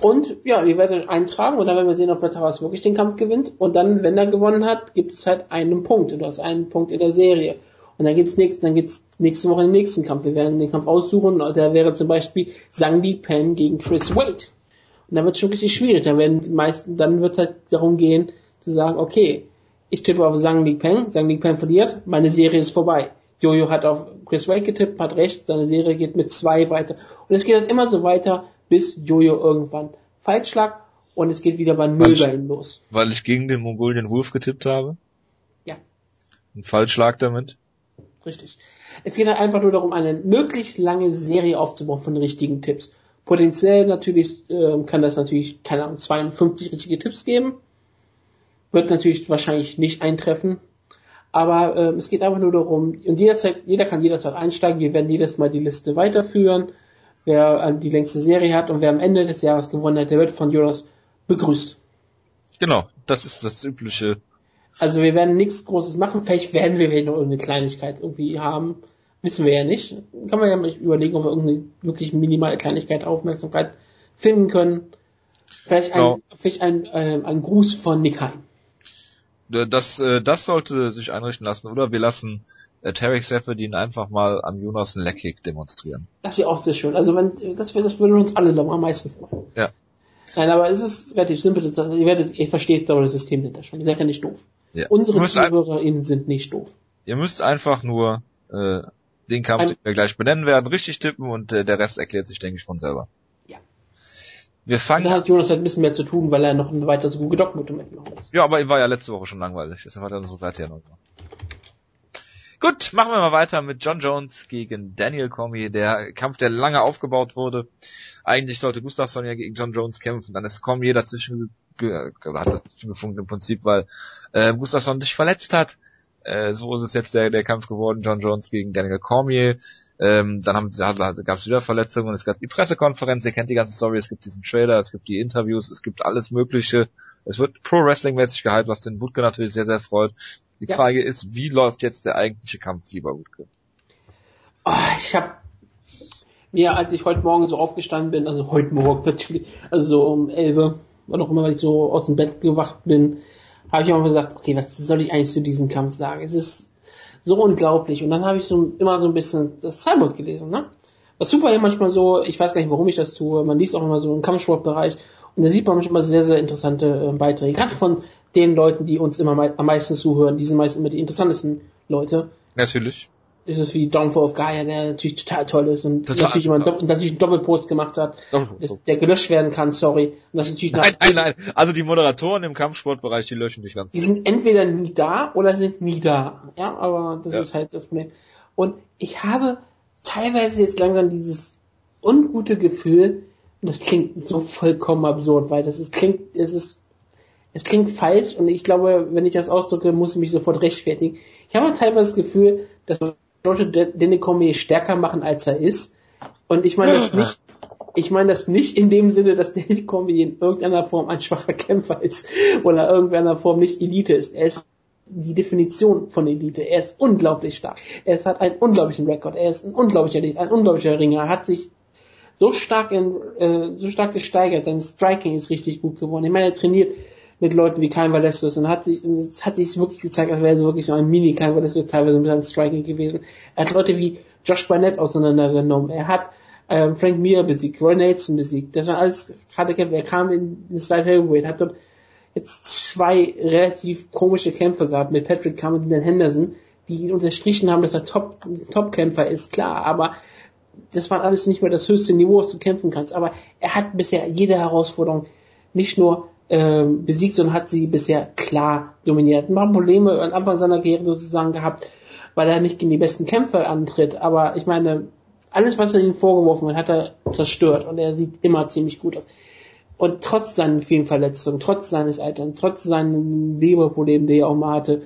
Und ja, wir werden eintragen und dann werden wir sehen, ob Brett Tavares wirklich den Kampf gewinnt. Und dann, wenn er gewonnen hat, gibt es halt einen Punkt. Du hast einen Punkt in der Serie. Und dann dann gibt's nächste Woche den nächsten Kampf. Wir werden den Kampf aussuchen. Der wäre zum Beispiel Zhang Pen gegen Chris Wade. Und dann wird es schon richtig schwierig. Dann werden die meisten, dann wird es halt darum gehen, zu sagen, okay, ich tippe auf Zhang Li Peng, Zhang Li Peng verliert, meine Serie ist vorbei. Jojo hat auf Chris Wade getippt, hat recht, seine Serie geht mit zwei weiter. Und es geht dann immer so weiter, bis Jojo irgendwann falsch lag und es geht wieder bei Null bei ihm los. Weil ich gegen den Mongolian Wolf getippt habe? Ja. Und falsch lag damit? Richtig. Es geht halt einfach nur darum, eine möglichst lange Serie aufzubauen von richtigen Tipps. Potenziell natürlich äh, kann das natürlich, keine Ahnung, 52 richtige Tipps geben. Wird natürlich wahrscheinlich nicht eintreffen. Aber äh, es geht einfach nur darum, und jederzeit, jeder kann jederzeit einsteigen. Wir werden jedes Mal die Liste weiterführen. Wer äh, die längste Serie hat und wer am Ende des Jahres gewonnen hat, der wird von Jonas begrüßt. Genau, das ist das übliche. Also wir werden nichts Großes machen. Vielleicht werden wir noch irgendeine Kleinigkeit irgendwie haben. Wissen wir ja nicht. Kann man ja mal überlegen, ob wir irgendeine wirklich minimale Kleinigkeit Aufmerksamkeit finden können. Vielleicht ein, genau. vielleicht ein, äh, ein Gruß von Nick Hein. Das, äh, das sollte sich einrichten lassen, oder wir lassen äh, Tarek Seferdin einfach mal am Jonas einen Leckkick demonstrieren. Das wäre auch sehr schön. Also wenn, das, wär, das würde uns alle noch am meisten freuen. Ja. Nein, aber es ist relativ simpel. Ihr werdet, ihr versteht aber das System hinter schon. Ihr seid ja nicht doof. Ja. Unsere ZuhörerInnen sind nicht doof. Ihr müsst einfach nur äh, den Kampf, den wir gleich benennen werden, richtig tippen und äh, der Rest erklärt sich, denke ich, von selber. Wir fangen. Dann hat Jonas halt ein bisschen mehr zu tun, weil er noch ein weiteres Google Doc-Dokument noch ist. Ja, aber er war ja letzte Woche schon langweilig. Deshalb hat er so seither noch. Gut, machen wir mal weiter mit John Jones gegen Daniel Cormier. Der Kampf, der lange aufgebaut wurde. Eigentlich sollte Gustafsson ja gegen John Jones kämpfen. Dann ist Cormier dazwischen, ge hat dazwischen gefunden im Prinzip, weil äh, Gustafsson sich verletzt hat. Äh, so ist es jetzt der, der Kampf geworden, John Jones gegen Daniel Cormier. Ähm, dann haben, also, gab es wieder Verletzungen, es gab die Pressekonferenz, ihr kennt die ganze Story, es gibt diesen Trailer, es gibt die Interviews, es gibt alles Mögliche. Es wird Pro-Wrestling-mäßig gehalten, was den Wutke natürlich sehr, sehr freut. Die ja. Frage ist, wie läuft jetzt der eigentliche Kampf, lieber Wutke? Oh, ich habe mir, als ich heute Morgen so aufgestanden bin, also heute Morgen natürlich, also so um 11, wann auch immer, weil ich so aus dem Bett gewacht bin, habe ich auch mal gesagt, okay, was soll ich eigentlich zu diesem Kampf sagen? Es ist so unglaublich. Und dann habe ich so immer so ein bisschen das Cyborg gelesen, ne? Was super manchmal so, ich weiß gar nicht, warum ich das tue, man liest auch immer so im Kampfsportbereich und da sieht man manchmal sehr, sehr interessante äh, Beiträge. Gerade von den Leuten, die uns immer am meisten zuhören, die sind meistens immer die interessantesten Leute. Natürlich ist es wie Downfall of Gaia, der natürlich total toll ist und total natürlich, immer einen, natürlich einen Doppelpost gemacht hat, ist, der gelöscht werden kann, sorry. Und das natürlich nein, nein, nein, also die Moderatoren im Kampfsportbereich, die löschen dich ganz. Die sind entweder nie da oder sind nie da. Ja, aber das ja. ist halt das Problem. Und ich habe teilweise jetzt langsam dieses ungute Gefühl, und das klingt so vollkommen absurd, weil das ist, klingt, es ist, es klingt falsch und ich glaube, wenn ich das ausdrücke, muss ich mich sofort rechtfertigen. Ich habe teilweise das Gefühl, dass Danny Cormier stärker machen, als er ist. Und ich meine das nicht, ich meine das nicht in dem Sinne, dass [laughs] Danny Cormier in irgendeiner Form ein schwacher Kämpfer ist oder in irgendeiner Form nicht Elite ist. Er ist die Definition von Elite. Er ist unglaublich stark. Er hat einen unglaublichen Rekord. Er ist ein unglaublicher, ein unglaublicher Ringer. Er hat sich so stark in, äh, so stark gesteigert. Sein Striking ist richtig gut geworden. Ich meine, er trainiert mit Leuten wie Cain Velasquez und hat sich, es hat sich wirklich gezeigt, als wäre so wirklich so ein Mini Cain Velasquez teilweise mit seinem Striking gewesen. Er hat Leute wie Josh Barnett auseinandergenommen. Er hat ähm, Frank Mir besiegt, Roy Nelson besiegt. Das war alles gerade Kämpfe. Er kam in den Slide Heavyweight, hat dort jetzt zwei relativ komische Kämpfe gehabt mit Patrick Cummins und Dan Henderson, die unterstrichen haben, dass er Top, Top-Kämpfer ist, klar, aber das war alles nicht mehr das höchste Niveau, was du kämpfen kannst. Aber er hat bisher jede Herausforderung nicht nur äh, besiegt, sondern hat sie bisher klar dominiert. Ein paar Probleme am Anfang seiner Karriere sozusagen gehabt, weil er nicht gegen die besten Kämpfer antritt. Aber ich meine, alles, was er ihm vorgeworfen hat, hat er zerstört und er sieht immer ziemlich gut aus. Und trotz seinen vielen Verletzungen, trotz seines Alterns, trotz seinen Leberproblemen, die er auch mal hatte,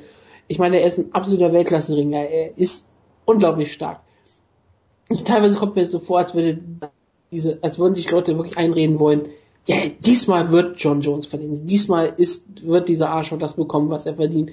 ich meine, er ist ein absoluter Weltklasse-Ringer. Er ist unglaublich stark. Und teilweise kommt mir so vor, als würde diese, als würden sich Leute wirklich einreden wollen, ja, diesmal wird John Jones verdienen. Diesmal ist, wird dieser Arschloch das bekommen, was er verdient.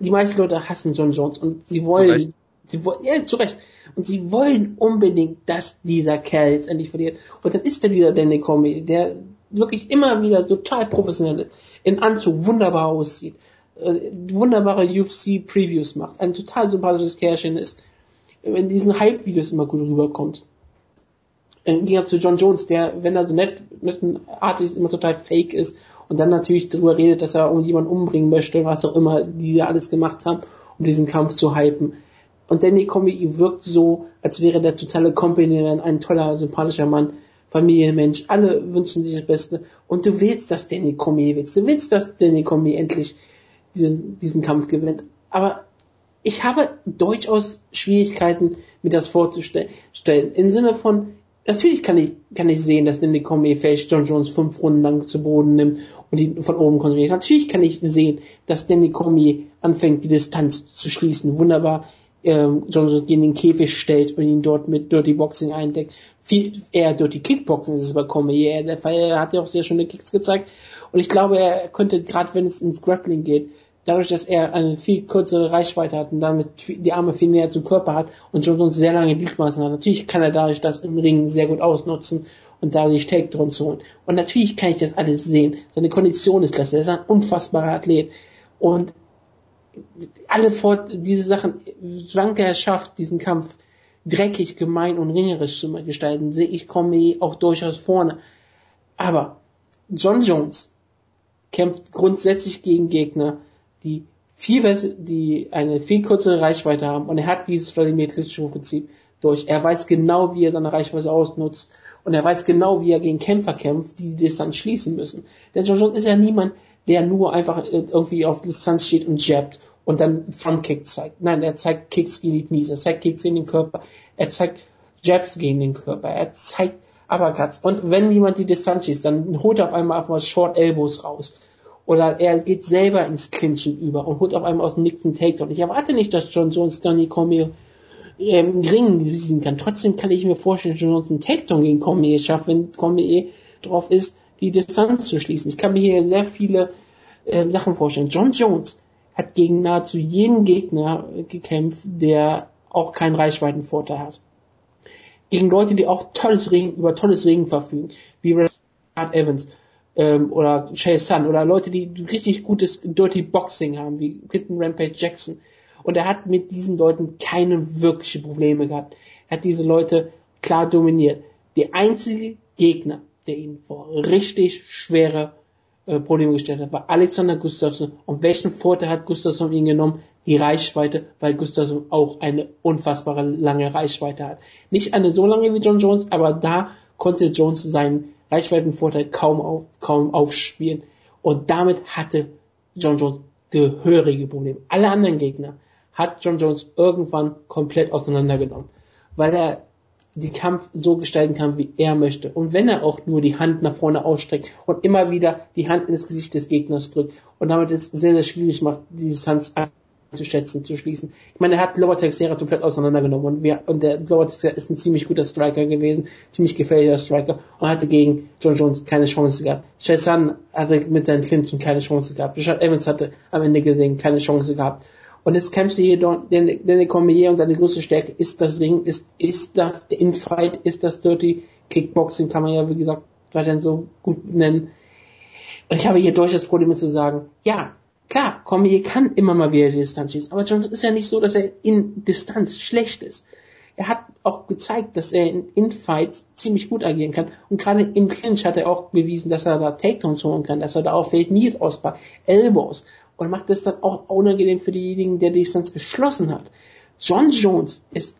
Die meisten Leute hassen John Jones und sie wollen, sie wollen, ja, zu Recht. Und sie wollen unbedingt, dass dieser Kerl jetzt endlich verliert. Und dann ist er dieser Danny Comey, der wirklich immer wieder total professionell ist, in Anzug wunderbar aussieht, äh, wunderbare UFC-Previews macht, ein total sympathisches Kerlchen ist, in diesen Hype-Videos immer gut rüberkommt. Im Gegensatz zu John Jones, der, wenn er so nett, nettenartig ist, immer total fake ist und dann natürlich darüber redet, dass er irgendjemanden umbringen möchte, was auch immer, die da alles gemacht haben, um diesen Kampf zu hypen. Und Danny Comey wirkt so, als wäre der totale Company ein toller, sympathischer Mann, Familienmensch, alle wünschen sich das Beste. Und du willst, dass Danny Comey willst. Du willst, dass Danny Comey endlich diesen, diesen Kampf gewinnt. Aber ich habe durchaus Schwierigkeiten, mir das vorzustellen. Im Sinne von, natürlich kann ich, kann ich sehen, dass Danny Comey vielleicht John Jones fünf Runden lang zu Boden nimmt und ihn von oben kontrolliert. Natürlich kann ich sehen, dass Danny Comey anfängt, die Distanz zu schließen. Wunderbar ähm, John Jones gegen den Käfig stellt und ihn dort mit Dirty Boxing eindeckt. Viel eher Dirty Kickboxing ist es bei Comey. Der Fall, er hat ja auch sehr schöne Kicks gezeigt. Und ich glaube, er könnte, gerade wenn es ins Grappling geht, dadurch, dass er eine viel kürzere Reichweite hat und damit die Arme viel näher zum Körper hat und John Jones sehr lange Gliedmaßen hat, natürlich kann er dadurch das im Ring sehr gut ausnutzen und dadurch Takedowns holen. Und natürlich kann ich das alles sehen. Seine Kondition ist klasse. Er ist ein unfassbarer Athlet. Und alle vor, diese Sachen, solange er schafft, diesen Kampf dreckig, gemein und ringerisch zu gestalten, sehe ich Comey auch durchaus vorne. Aber John Jones kämpft grundsätzlich gegen Gegner, die viel besser, die eine viel kürzere Reichweite haben und er hat dieses Vladimir Klitschko-Prinzip durch. Er weiß genau, wie er seine Reichweite ausnutzt und er weiß genau, wie er gegen Kämpfer kämpft, die die Distanz schließen müssen. Denn John Jones ist ja niemand, der nur einfach irgendwie auf Distanz steht und jabbt und dann Frontkick zeigt. Nein, er zeigt Kicks gegen die Knies, er zeigt Kicks gegen den Körper, er zeigt Jabs gegen den Körper, er zeigt Uppercuts. Und wenn jemand die Distanz schießt, dann holt er auf einmal einfach Short Elbows raus. Oder er geht selber ins Clinchen über und holt auf einmal aus dem nächsten Takedown. Ich erwarte nicht, dass John Jones Donny Cormier ähm, Ring besiegen kann. Trotzdem kann ich mir vorstellen, dass John Jones einen Takedown gegen Cormier schafft, wenn Cormier drauf ist, die Distanz zu schließen. Ich kann mir hier sehr viele äh, Sachen vorstellen. John Jones hat gegen nahezu jeden Gegner gekämpft, der auch keinen Reichweitenvorteil hat. Gegen Leute, die auch tolles Ring, über tolles Ringen verfügen, wie Rashad Evans ähm, oder Chase Sun oder Leute, die richtig gutes Dirty Boxing haben, wie Quinton Rampage Jackson. Und er hat mit diesen Leuten keine wirklichen Probleme gehabt. Er hat diese Leute klar dominiert. Der einzige Gegner, der ihn vor richtig schwere äh, Probleme gestellt hat, war Alexander Gustafsson. Und welchen Vorteil hat Gustafsson ihn genommen? Die Reichweite, weil Gustafsson auch eine unfassbare lange Reichweite hat. Nicht eine so lange wie John Jones, aber da konnte Jones seinen Reichweitenvorteil kaum, auf, kaum aufspielen. Und damit hatte John Jones gehörige Probleme. Alle anderen Gegner hat John Jones irgendwann komplett auseinandergenommen, weil er die Kampf so gestalten kann, wie er möchte. Und wenn er auch nur die Hand nach vorne ausstreckt und immer wieder die Hand ins Gesicht des Gegners drückt und damit es sehr, sehr schwierig macht, die Distanz einzuschätzen, zu schließen. Ich meine, er hat Lower Texera komplett auseinandergenommen und, wir, und der Lower Texera ist ein ziemlich guter Striker gewesen, ziemlich gefährlicher Striker und hatte gegen John Jones keine Chance gehabt. Chazan hatte mit seinen Clinton keine Chance gehabt. Richard Evans hatte am Ende gesehen keine Chance gehabt. Und jetzt kämpft sie hier denn, der Cormier und seine größte Stärke ist das Ring, ist, ist das Infight, ist das Dirty Kickboxing, kann man ja, wie gesagt, weiterhin so gut nennen. Und ich habe hier durchaus Probleme zu sagen, ja, klar, Cormier kann immer mal wieder die Distanz schießen, aber Johnson ist ja nicht so, dass er in Distanz schlecht ist. Er hat auch gezeigt, dass er in Infights ziemlich gut agieren kann. Und gerade im Clinch hat er auch bewiesen, dass er da Takedowns holen kann, dass er da auch vielleicht Knees auspackt, Elbows und macht es dann auch unangenehm für diejenigen, der die Distanz geschlossen hat. John Jones ist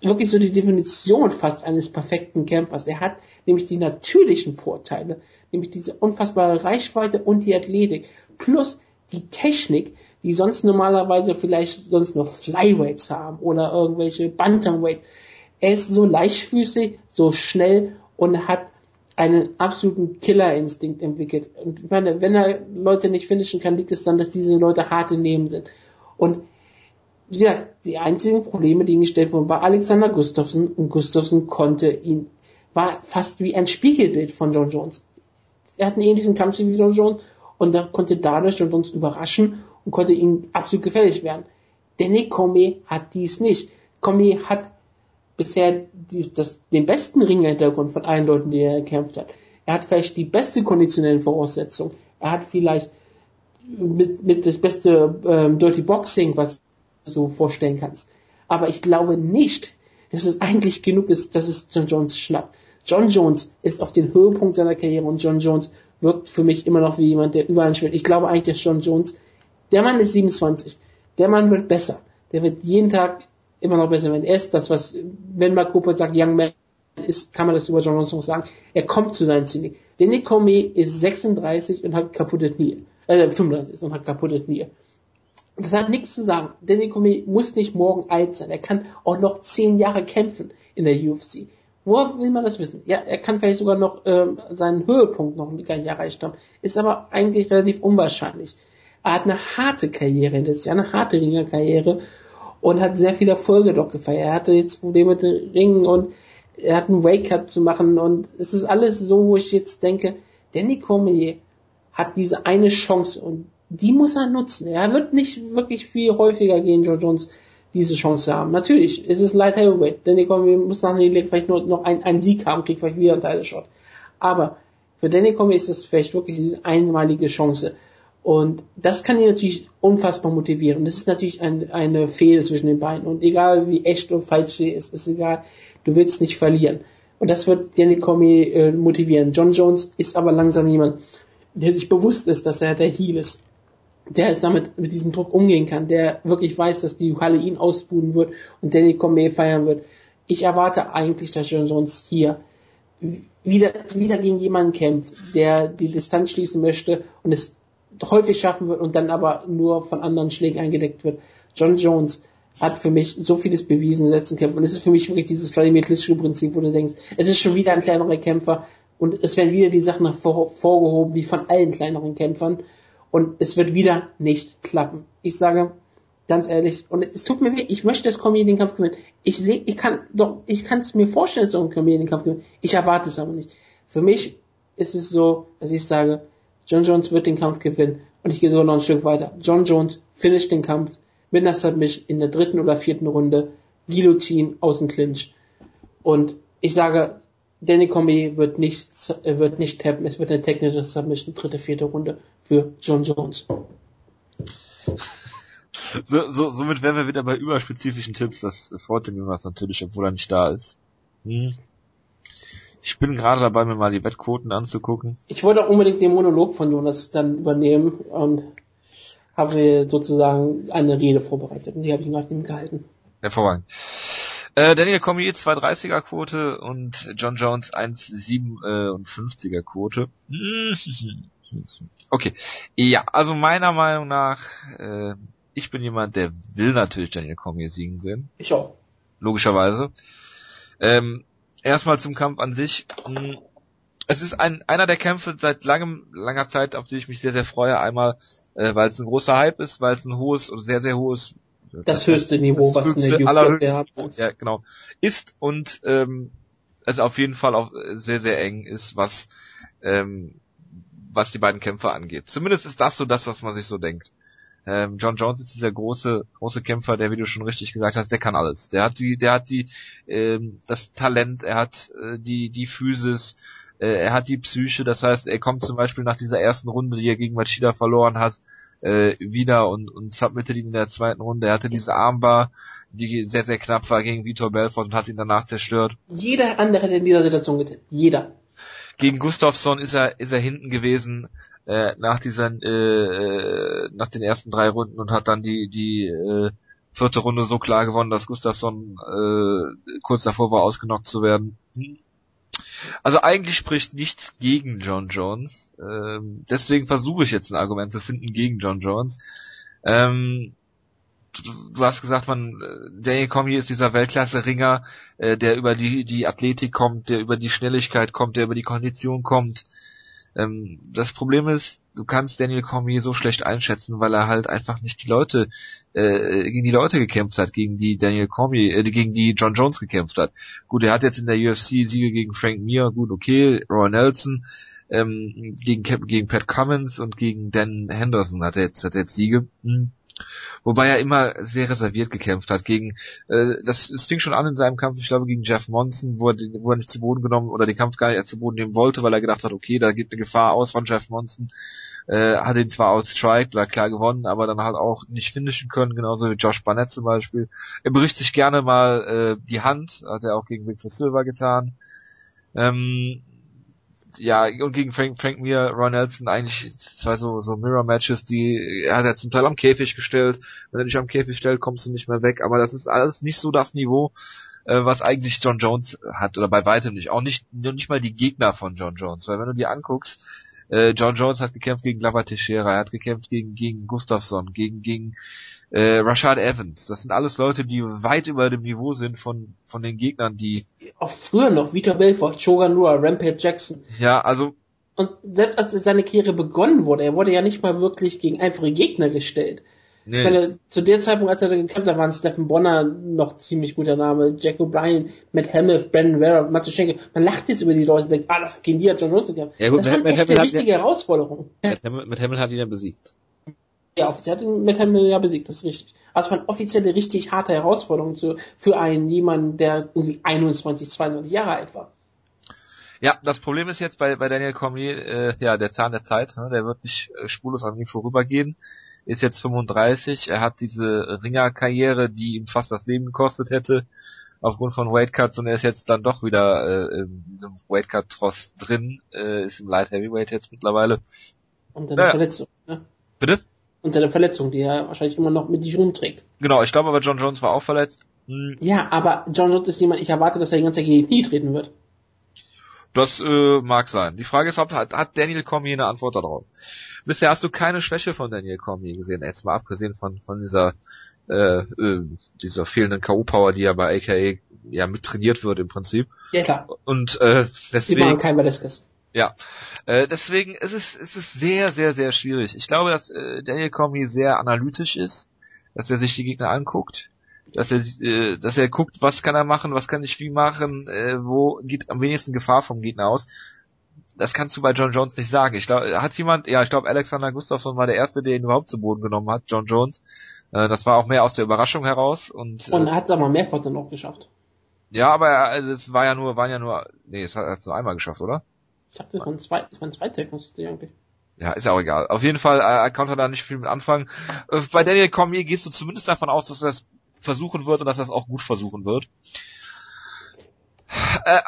wirklich so die Definition fast eines perfekten Kämpfers. Er hat nämlich die natürlichen Vorteile, nämlich diese unfassbare Reichweite und die Athletik, plus die Technik, die sonst normalerweise vielleicht sonst nur Flyweights haben oder irgendwelche Bantamweights. Er ist so leichtfüßig, so schnell und hat einen absoluten Killerinstinkt entwickelt. Und ich meine, wenn er Leute nicht finishen kann, liegt es dann, dass diese Leute harte Nehmen sind. Und ja, die einzigen Probleme, die ihm gestellt wurden, war Alexander Gustafsson und Gustafsson konnte ihn, war fast wie ein Spiegelbild von John Jones. Er hat einen ähnlichen Kampf wie John Jones und konnte dadurch Jones überraschen und konnte ihm absolut gefährlich werden. Danny Comey hat dies nicht. Comey hat bisher die, das, den besten Ringhintergrund von allen Leuten, die er gekämpft hat. Er hat vielleicht die beste konditionelle Voraussetzung. Er hat vielleicht mit, mit das beste ähm, Dirty Boxing, was du vorstellen kannst. Aber ich glaube nicht, dass es eigentlich genug ist, dass es John Jones schnappt. John Jones ist auf den Höhepunkt seiner Karriere und John Jones wirkt für mich immer noch wie jemand, der überall spielt. Ich glaube eigentlich, dass John Jones, der Mann ist 27, der Mann wird besser. Der wird jeden Tag immer noch besser werden. Er ist das, was, wenn mal Cooper sagt, Young Man ist, kann man das über John Jones sagen. Er kommt zu seinen Zielen. Danny Comey ist 36 und hat kaputte Knie. Äh, 35 und hat kaputte Knie. Das hat nichts zu sagen. Danny Comey muss nicht morgen alt sein. Er kann auch noch 10 Jahre kämpfen in der UFC. Woher will man das wissen? Ja, er kann vielleicht sogar noch ähm, seinen Höhepunkt noch gar nicht erreicht haben. Ist aber eigentlich relativ unwahrscheinlich. Er hat eine harte Karriere, das ist ja eine harte Ringerkarriere und hat sehr viele Erfolge dort gefeiert. Er hatte jetzt Probleme mit den Ringen und er hat einen Wake-Up zu machen und es ist alles so, wo ich jetzt denke, Danny Cormier hat diese eine Chance und die muss er nutzen. Er wird nicht wirklich viel häufiger gegen Joe Jones diese Chance haben. Natürlich, es ist Light Heavyweight. Danny Cormier muss nach der Niederlage vielleicht nur noch einen, einen Sieg haben, kriegt vielleicht wieder einen Title Shot. Aber für Danny Cormier ist das vielleicht wirklich diese einmalige Chance. Und das kann ihn natürlich unfassbar motivieren. Das ist natürlich ein, eine Fehl zwischen den beiden. Und egal wie echt oder falsch sie ist, ist egal. Du willst nicht verlieren. Und das wird Danny Cormier äh, motivieren. John Jones ist aber langsam jemand, der sich bewusst ist, dass er der Heel ist der es damit mit diesem Druck umgehen kann, der wirklich weiß, dass die Halle ihn ausbuhen wird und Danny Cormier feiern wird. Ich erwarte eigentlich, dass John Jones hier wieder, wieder gegen jemanden kämpft, der die Distanz schließen möchte und es häufig schaffen wird und dann aber nur von anderen Schlägen eingedeckt wird. John Jones hat für mich so vieles bewiesen in den letzten Kämpfen und es ist für mich wirklich dieses Vladimir Klitschko-Prinzip, wo du denkst, es ist schon wieder ein kleinerer Kämpfer und es werden wieder die Sachen hervorgehoben, wie von allen kleineren Kämpfern und es wird wieder nicht klappen. Ich sage ganz ehrlich, und es tut mir weh, ich möchte das Cormier den Kampf gewinnen. Ich sehe, ich kann doch, ich kann es mir vorstellen, dass so den Kampf gewinnt. Ich erwarte es aber nicht. Für mich ist es so, dass ich sage, John Jones wird den Kampf gewinnen. Und ich gehe sogar noch ein Stück weiter. John Jones finisht den Kampf mit einer Submission in der dritten oder vierten Runde. Guillotine aus dem Clinch. Und ich sage, Danny Cormier wird nicht, wird nicht tappen. Es wird eine technische Submission, dritte, vierte Runde für John Jones. [laughs] So, so, somit wären wir wieder bei überspezifischen Tipps. Das freut mir was natürlich, obwohl er nicht da ist. Hm. Ich bin gerade dabei, mir mal die Wettquoten anzugucken. Ich wollte auch unbedingt den Monolog von Jonas dann übernehmen und habe sozusagen eine Rede vorbereitet und die habe ich gerade ihm gehalten. Hervorragend. Äh, Daniel Cormier 2,30er Quote und John Jones 1,57er Quote. [laughs] Okay. Ja, also meiner Meinung nach, äh, ich bin jemand, der will natürlich Daniel Cormier siegen sehen. Ich auch. Logischerweise. Ähm, erstmal zum Kampf an sich. Hm, es ist ein, einer der Kämpfe seit langem, langer Zeit, auf die ich mich sehr, sehr freue. Einmal, äh, weil es ein großer Hype ist, weil es ein hohes oder sehr, sehr hohes das, höchste Niveau, das was eine allerhöchste hat. Ja, genau. Ist und ähm, es auf jeden Fall auch sehr, sehr eng ist, was ähm, was die beiden Kämpfer angeht. Zumindest ist das so das, was man sich so denkt. Ähm, John Jones ist dieser große, große Kämpfer, der, wie du schon richtig gesagt hast, der kann alles. Der hat die, der hat die, ähm, das Talent, er hat äh, die, die Physis, äh, er hat die Psyche. Das heißt, er kommt zum Beispiel nach dieser ersten Runde, die er gegen Machida verloren hat, äh, wieder und, und submittet ihn in der zweiten Runde. Er hatte diese Armbar, die sehr, sehr knapp war gegen Vitor Belfort und hat ihn danach zerstört. Jeder andere hätte in dieser Situation getippt. Jeder. Gegen Gustafsson ist er, ist er hinten gewesen äh, nach diesen, äh, nach den ersten drei Runden und hat dann die, die äh, vierte Runde so klar gewonnen, dass Gustafsson äh, kurz davor war, ausgenockt zu werden. Also eigentlich spricht nichts gegen John Jones. Ähm, deswegen versuche ich jetzt ein Argument zu finden gegen John Jones. Ähm, du hast gesagt, man, äh, Daniel Cormier ist dieser Weltklasse-Ringer, äh, der über die, die Athletik kommt, der über die Schnelligkeit kommt, der über die Kondition kommt. Ähm, das Problem ist, du kannst Daniel Cormier so schlecht einschätzen, weil er halt einfach nicht die Leute, äh, gegen die Leute gekämpft hat, gegen die Daniel Cormier, äh, gegen die John Jones gekämpft hat. Gut, er hat jetzt in der UFC Siege gegen Frank Mir, gut, okay, Roy Nelson, ähm, gegen, gegen Pat Cummins und gegen Dan Henderson hat er jetzt, hat er jetzt Siege. Hm Wobei er immer sehr reserviert gekämpft hat gegen, äh, das, das fing schon an in seinem Kampf, ich glaube gegen Jeff Monson, wo er, wo er nicht zu Boden genommen oder den Kampf gar nicht erst zu Boden nehmen wollte, weil er gedacht hat, okay, da geht eine Gefahr aus von Jeff Monson. Äh, hat ihn zwar outstriked oder klar gewonnen, aber dann halt auch nicht finishen können, genauso wie Josh Barnett zum Beispiel. Er bricht sich gerne mal äh, die Hand, hat er auch gegen Victor Silva getan. Ähm, ja, und gegen Frank, Frank Mir, Ron Nelson eigentlich zwei so, so Mirror-Matches, die er hat er zum Teil am Käfig gestellt. Wenn er dich am Käfig stellt, kommst du nicht mehr weg. Aber das ist alles nicht so das Niveau, äh, was eigentlich John Jones hat, oder bei weitem nicht. Auch nicht, nicht mal die Gegner von John Jones. Weil wenn du dir anguckst, äh, John Jones hat gekämpft gegen Lava Teixeira, er hat gekämpft gegen, gegen Gustafsson, gegen, gegen äh, Rashad Evans. Das sind alles Leute, die weit über dem Niveau sind von, von den Gegnern, die... Auch früher noch, Vitor Belfort, Shogun Rua, Rampage Jackson. Ja, also... Und selbst als seine Karriere begonnen wurde, er wurde ja nicht mal wirklich gegen einfache Gegner gestellt. Nee. Meine, zu dem Zeitpunkt, als er da gekämpft hat, waren Stephen Bonner noch ziemlich guter Name, Jack O'Brien, Matt Hamill, Brandon Vera, Matuschenko. Man lacht jetzt über die Leute und denkt, ah, das gegen die hat John Jones gekämpft. Ja, gut, das war eine echte wichtige Herausforderung. Matt Hamill, Matt Hamill hat ihn ja besiegt. Ja, offiziell hat ihn Matt Hamill ja besiegt, das ist richtig. Also eine offizielle richtig harte Herausforderung zu, für einen jemanden, der irgendwie 21, 22 Jahre alt war. Ja, das Problem ist jetzt bei, bei Daniel Cormier, äh, ja, der Zahn der Zeit, ne, der wird nicht äh, spurlos an ihm vorübergehen ist jetzt 35, er hat diese Ringerkarriere, die ihm fast das Leben gekostet hätte, aufgrund von Weightcuts und er ist jetzt dann doch wieder äh, in diesem Weightcut-Tross drin, äh, ist im Light Heavyweight jetzt mittlerweile. Und eine naja. Verletzung, ne? Bitte? Und seine Verletzung, die er wahrscheinlich immer noch mit sich rumträgt. Genau, ich glaube aber John Jones war auch verletzt. Hm. Ja, aber John Jones ist jemand, ich erwarte, dass er die ganze Zeit gegen die Knie treten wird. Das äh, mag sein. Die Frage ist, hat, hat Daniel Cormier eine Antwort darauf? Bisher hast du keine Schwäche von Daniel Cormier gesehen, jetzt mal abgesehen von, von dieser, äh, äh, dieser fehlenden K.O.-Power, die ja bei AKA ja mit trainiert wird im Prinzip. Ja, klar. Und äh, deswegen. Die machen kein Velasquez. Ja, äh, deswegen ist es, ist es sehr, sehr, sehr schwierig. Ich glaube, dass äh, Daniel Cormier sehr analytisch ist, dass er sich die Gegner anguckt, dass er, äh, dass er guckt, was kann er machen, was kann ich wie machen, äh, wo geht am wenigsten Gefahr vom Gegner aus. Das kannst du bei John Jones nicht sagen. Ich glaube, hat jemand, ja, ich glaube, Alexander Gustafsson war der erste, der ihn überhaupt zu Boden genommen hat, John Jones. Äh, das war auch mehr aus der Überraschung heraus und. Und äh, hat es aber mehrfach dann auch geschafft. Ja, aber also es war ja nur, waren ja nur, nee, es hat es nur einmal geschafft, oder? Ich dachte, es waren zwei, es waren zwei Tackles, eigentlich. Ja, ist ja auch egal. Auf jeden Fall, äh, er konnte da nicht viel mit anfangen. Äh, bei Daniel Cormier gehst du zumindest davon aus, dass er das versuchen wird und dass er es auch gut versuchen wird. Äh,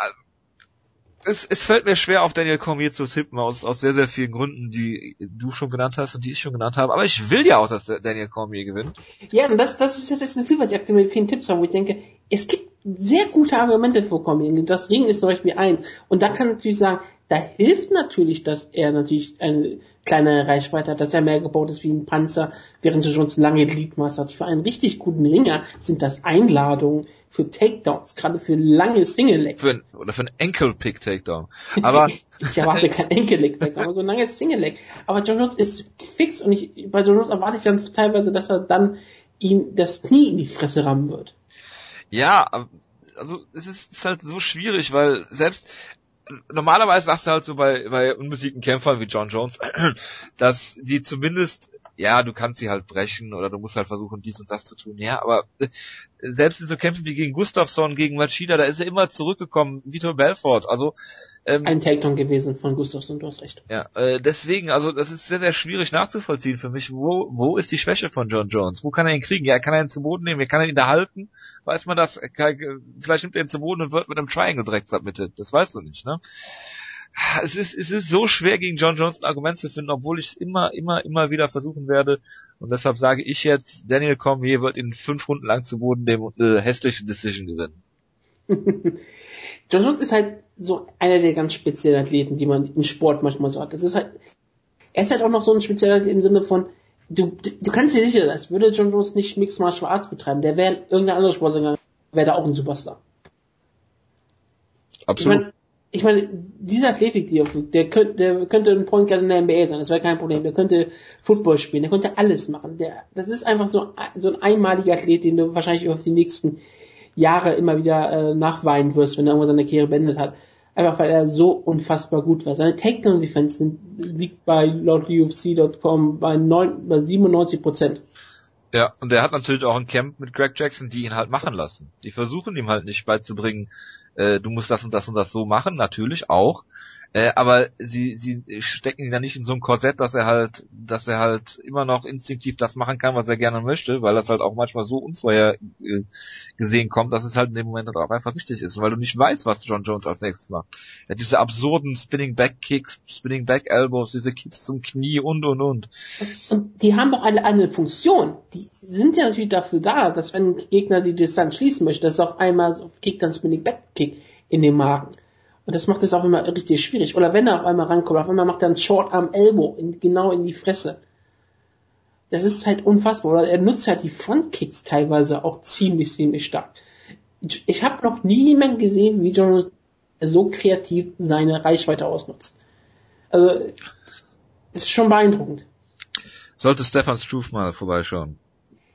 es, es fällt mir schwer, auf Daniel Cormier zu tippen, aus, aus sehr, sehr vielen Gründen, die du schon genannt hast und die ich schon genannt habe. Aber ich will ja auch, dass Daniel Cormier gewinnt. Ja, und das, das ist ja das Gefühl, was ich aktuell mit vielen Tipps habe, wo ich denke, es gibt sehr gute Argumente für Cormier. Das Ring ist zum Beispiel eins. Und da kann natürlich sagen, da hilft natürlich, dass er natürlich eine kleine Reichweite hat, dass er mehr gebaut ist wie ein Panzer, während er schon lange Gliedmaß hat. Für einen richtig guten Ringer sind das Einladungen für Takedowns, gerade für lange Single Legs. Für ein, oder für ein Enkel Pick Takedown. Aber [laughs] ich erwarte kein Enkel Leg Takedown, aber so ein langes Single Leg. Aber John Jones ist fix und ich, bei John Jones erwarte ich dann teilweise, dass er dann ihm das Knie in die Fresse rammen wird. Ja, also es ist, ist halt so schwierig, weil selbst normalerweise sagst du halt so bei, bei unbesiegten Kämpfern wie John Jones, [clears throat] dass die zumindest, ja, du kannst sie halt brechen oder du musst halt versuchen, dies und das zu tun, ja, aber äh, selbst in so Kämpfen wie gegen Gustafsson, gegen Machida, da ist er immer zurückgekommen, Vitor Belfort, also ähm, ein Takedown gewesen von Gustafsson, du hast recht. Ja, äh, deswegen, also das ist sehr, sehr schwierig nachzuvollziehen für mich. Wo, wo ist die Schwäche von John Jones? Wo kann er ihn kriegen? Ja, kann er ihn zu Boden nehmen? Wie kann er ihn da halten? Weiß man das? Vielleicht nimmt er ihn zu Boden und wird mit einem Triangle direkt submitted. Das weißt du nicht, ne? Es ist, es ist so schwer gegen John Jones ein Argument zu finden, obwohl ich es immer, immer, immer wieder versuchen werde. Und deshalb sage ich jetzt, Daniel Cormier wird in fünf Runden lang zu Boden dem äh, hässlichen Decision gewinnen. [laughs] John Jones ist halt so einer der ganz speziellen Athleten, die man im Sport manchmal so hat. Das ist halt, er ist halt auch noch so ein spezieller Athlet im Sinne von, du, du, du kannst dir sicher sein, würde John Jones nicht Mixed Martial Arts betreiben, der wäre irgendein anderer Sportler, wäre da auch ein Superstar. Absolut. Ich meine, ich meine dieser Athletik, die er fliegt, der könnte, der könnte ein Point Guard in der NBA sein, das wäre kein Problem. Der könnte Football spielen, der könnte alles machen. Der, das ist einfach so, so ein einmaliger Athlet, den du wahrscheinlich auf die nächsten Jahre immer wieder äh, nachweinen wirst, wenn er irgendwann seine Karriere beendet hat. Einfach weil er so unfassbar gut war. Seine Takedown Defense liegt bei laut bei, 9, bei 97 Prozent. Ja, und er hat natürlich auch ein Camp mit Greg Jackson, die ihn halt machen lassen. Die versuchen ihm halt nicht beizubringen, äh, du musst das und das und das so machen, natürlich auch. Äh, aber sie, sie stecken ihn ja nicht in so ein Korsett, dass er halt, dass er halt immer noch instinktiv das machen kann, was er gerne möchte, weil das halt auch manchmal so unvorher äh, gesehen kommt, dass es halt in dem Moment auch einfach richtig ist, weil du nicht weißt, was John Jones als nächstes macht. Hat diese absurden Spinning Back Kicks, Spinning Back Elbows, diese Kicks zum Knie und und und. Und die haben doch alle eine Funktion. Die sind ja natürlich dafür da, dass wenn ein Gegner die Distanz schließen möchte, dass er auf einmal so Kick dann Spinning Back Kick in den Magen. Und das macht es auch immer richtig schwierig. Oder wenn er auf einmal rankommt, auf einmal macht er einen Short Arm Elbow in, genau in die Fresse. Das ist halt unfassbar. Oder er nutzt halt die Frontkicks teilweise auch ziemlich, ziemlich stark. Ich, ich habe noch nie jemanden gesehen, wie John so kreativ seine Reichweite ausnutzt. Also, ist schon beeindruckend. Sollte Stefan Struve mal vorbeischauen.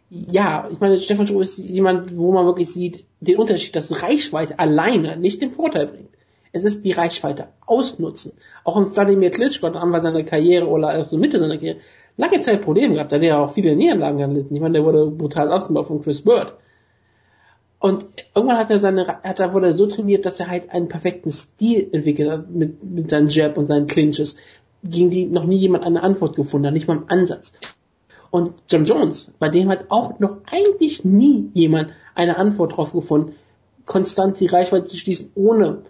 Ja, ich meine, Stefan Struve ist jemand, wo man wirklich sieht, den Unterschied, dass Reichweite alleine nicht den Vorteil bringt. Es ist die Reichweite ausnutzen. Auch im Vladimir Klitschko hat Anfang seiner Karriere oder erst so Mitte seiner Karriere lange Zeit Probleme gehabt. Da hat er auch viele Niederlagen gelitten. Ich meine, der wurde brutal ausgebaut von Chris Bird. Und irgendwann hat er seine, hat er, wurde er so trainiert, dass er halt einen perfekten Stil entwickelt hat mit, mit seinen Jab und seinen Clinches, gegen die noch nie jemand eine Antwort gefunden hat, nicht mal im Ansatz. Und John Jones, bei dem hat auch noch eigentlich nie jemand eine Antwort drauf gefunden, konstant die Reichweite zu schließen, ohne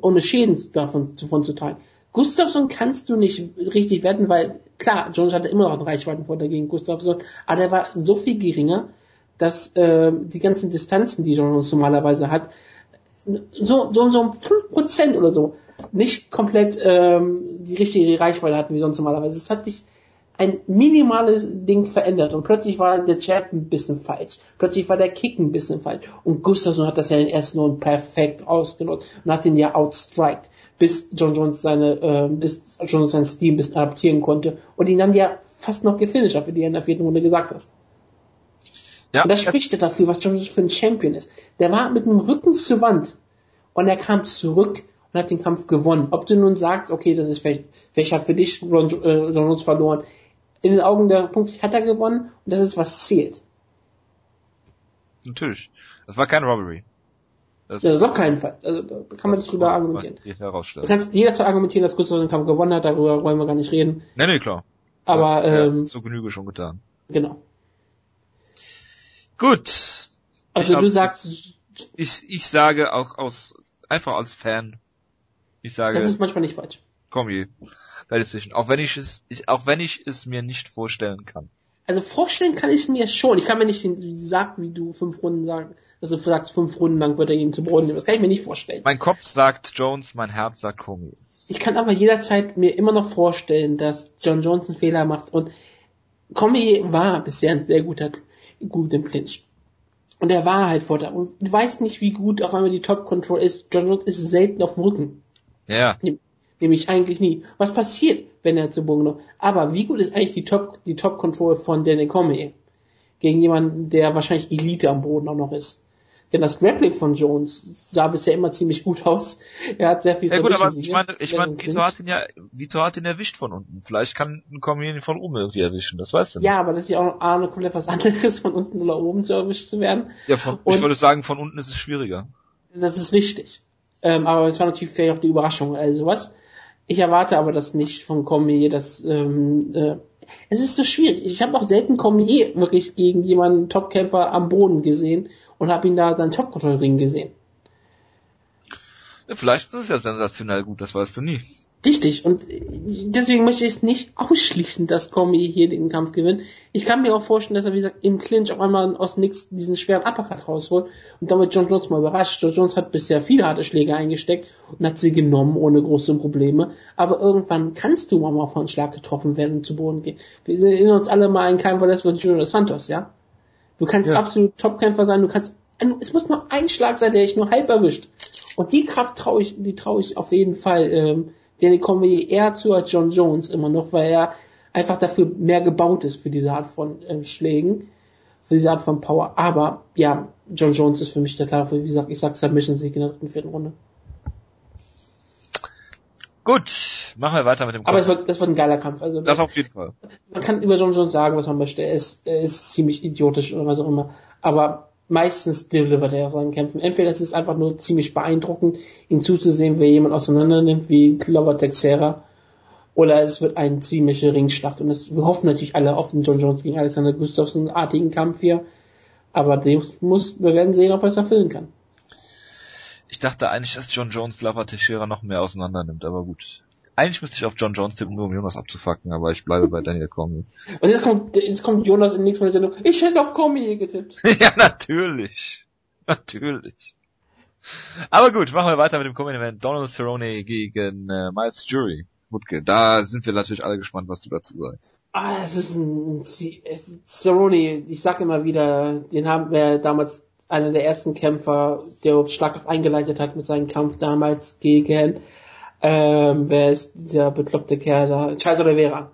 ohne Schäden davon, davon zu tragen. Gustafsson kannst du nicht richtig wetten, weil klar, Jones hatte immer noch einen Reichweitenvorteil gegen Gustafsson, aber der war so viel geringer, dass äh, die ganzen Distanzen, die Jones normalerweise hat, so so so fünf Prozent oder so nicht komplett ähm, die richtige Reichweite hatten wie sonst normalerweise. Es hat sich ein minimales Ding verändert und plötzlich war der Jab ein bisschen falsch. Plötzlich war der Kick ein bisschen falsch. Und Gustafsson hat das ja in den ersten Runden perfekt ausgenutzt und hat ihn ja outstriked, bis John Jones seine, äh, bis John Jones seinen Stil ein bisschen adaptieren konnte und ihn dann ja fast noch gefinisht wie du in der vierten Runde gesagt hast. Ja. Und das spricht ja dafür, was John Jones für ein Champion ist. Der war mit dem Rücken zur Wand und er kam zurück und hat den Kampf gewonnen. Ob du nun sagst, okay, das ist vielleicht, vielleicht hat für dich John, äh, John Jones verloren in den Augen der Punkte hat er gewonnen und das ist was zählt. Natürlich. Das war kein Robbery. Das, ja, das auf keinen Fall. Also, da kann man nicht drüber argumentieren. Du kannst jederzeit argumentieren, dass Gustav den Kampf gewonnen hat, darüber wollen wir gar nicht reden. Nee, nee, klar. Aber, ja, ähm, zur Genüge schon getan. Genau. Gut. Also hab, du sagst. Ich, ich sage auch aus, einfach als Fan. Ich sage. Das ist manchmal nicht falsch. Komm je Decision. Auch wenn ich es, ich, auch wenn ich es mir nicht vorstellen kann. Also vorstellen kann ich es mir schon. Ich kann mir nicht sagen, wie du fünf Runden sagen, also du sagst fünf Runden lang wird er ihn zu Boden nehmen. Das kann ich mir nicht vorstellen. Mein Kopf sagt Jones, mein Herz sagt Comey. Ich kann aber jederzeit mir immer noch vorstellen, dass John Jones einen Fehler macht und Comey war bisher ein sehr guter, gut im Clinch. Und er war halt vor da. Und du weißt nicht, wie gut auf einmal die Top Control ist. John Jones ist selten auf dem Rücken. Ja. Nämlich eigentlich nie. Was passiert, wenn er zu Boden kommt? Aber wie gut ist eigentlich die Top, die Top Control von Danny Comey? Gegen jemanden, der wahrscheinlich Elite am Boden auch noch ist. Denn das Grappling von Jones sah bisher immer ziemlich gut aus. Er hat sehr viel Ja gut, aber ich meine, ich meine, Vito hat ihn ja, Vito hat ihn erwischt von unten. Vielleicht kann ein Comey ihn von oben irgendwie erwischen, das weißt du nicht. Ja, aber das ist ja auch A, komplett was anderes, von unten oder oben zu erwischt zu werden. Ja, von, ich würde sagen, von unten ist es schwieriger. Das ist richtig. Ähm, aber es war natürlich vielleicht auch die Überraschung, also was. Ich erwarte aber das nicht von Cormier, dass ähm, äh, es ist so schwierig. Ich habe auch selten Cormier wirklich gegen jemanden Topkämpfer am Boden gesehen und habe ihn da seinen Top-Control-Ring gesehen. Ja, vielleicht ist es ja sensationell gut, das weißt du nie. Richtig, und deswegen möchte ich es nicht ausschließen, dass Comey hier den Kampf gewinnt. Ich kann mir auch vorstellen, dass er, wie gesagt, im Clinch auf einmal aus nix diesen schweren Uppercut rausholt und damit John Jones mal überrascht. John Jones hat bisher viele harte Schläge eingesteckt und hat sie genommen ohne große Probleme. Aber irgendwann kannst du mal von Schlag getroffen werden und zu Boden gehen. Wir erinnern uns alle mal an kein Verletz von Junior Santos, ja? Du kannst ja. absolut Topkämpfer sein, du kannst, es muss nur ein Schlag sein, der dich nur halb erwischt. Und die Kraft traue ich, die traue ich auf jeden Fall, ähm, den kommen wir eher zu als John Jones immer noch, weil er einfach dafür mehr gebaut ist für diese Art von äh, Schlägen, für diese Art von Power. Aber ja, John Jones ist für mich der klare, wie gesagt, ich sag Submission Sieg in der dritten, vierten Runde. Gut, machen wir weiter mit dem Kampf. Aber es wird, das wird ein geiler Kampf. Also das, das auf jeden Fall. Man kann über John Jones sagen, was man möchte. Er ist, er ist ziemlich idiotisch oder was auch immer. Aber meistens delivert er seinen Kämpfen. Entweder es ist einfach nur ziemlich beeindruckend, ihn zuzusehen, wie jemand auseinander nimmt, wie Clover Texera, oder es wird eine ziemliche Ringschlacht. Und das, wir hoffen natürlich alle auf den John Jones gegen Alexander Gustafsson artigen Kampf hier. Aber den muss, wir werden sehen, ob er es erfüllen kann. Ich dachte eigentlich, dass John Jones Lava Teixeira noch mehr auseinander nimmt, aber gut. Eigentlich müsste ich auf John Jones tippen, nur um Jonas abzufacken, aber ich bleibe bei Daniel Cormier. [laughs] Und jetzt kommt, jetzt kommt Jonas in nächsten Mal Sendung. Ich hätte auf Cormier getippt. [laughs] ja, natürlich. Natürlich. Aber gut, machen wir weiter mit dem Comment-Event. Donald Cerrone gegen äh, Miles Jury. Wutke, da sind wir natürlich alle gespannt, was du dazu sagst. Ah, es ist ein Cerrone, ich sag immer wieder, den haben wir damals einer der ersten Kämpfer, der Schlag eingeleitet hat mit seinem Kampf damals gegen ähm, wer ist dieser bekloppte Kerl da? Charles Oliveira.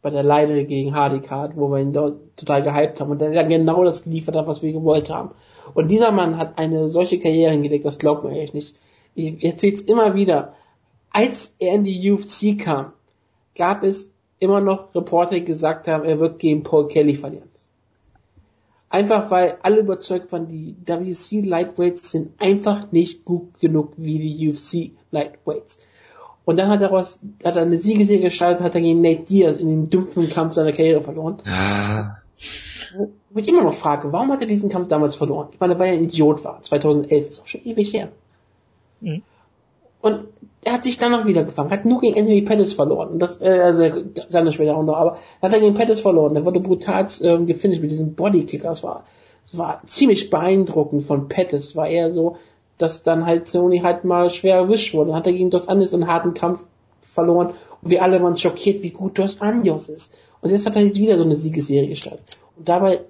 Bei der Leine gegen Hardicard, wo wir ihn dort total gehypt haben und der dann genau das geliefert hat, was wir gewollt haben. Und dieser Mann hat eine solche Karriere hingelegt, das glaubt man echt nicht. Ich erzähle es immer wieder als er in die UFC kam, gab es immer noch Reporter, die gesagt haben, er wird gegen Paul Kelly verlieren. Einfach weil alle überzeugt waren, die WC Lightweights sind einfach nicht gut genug wie die UFC Lightweights. Und dann hat er, raus, hat er eine Siegeserie gestartet, hat er gegen Nate Diaz in den dumpfen Kampf seiner Karriere verloren. Ja. Wo, ich immer noch frage, warum hat er diesen Kampf damals verloren? Ich meine, weil er ein Idiot war. 2011 ist auch schon ewig her. Mhm. Und er hat sich dann noch wieder gefangen, hat nur gegen Anthony Pettis verloren. Und das, äh, also seine später auch noch, aber hat er gegen Pettis verloren. Der wurde brutal ähm, gefinisht mit diesem Bodykicker. Das war, das war ziemlich beeindruckend von Pettis. War eher so, dass dann halt Sony halt mal schwer erwischt wurde. Dann hat er gegen Dos Anjos einen harten Kampf verloren und wir alle waren schockiert, wie gut Dos Anjos ist. Und jetzt hat er jetzt wieder so eine Siegesserie gestartet. Und dabei,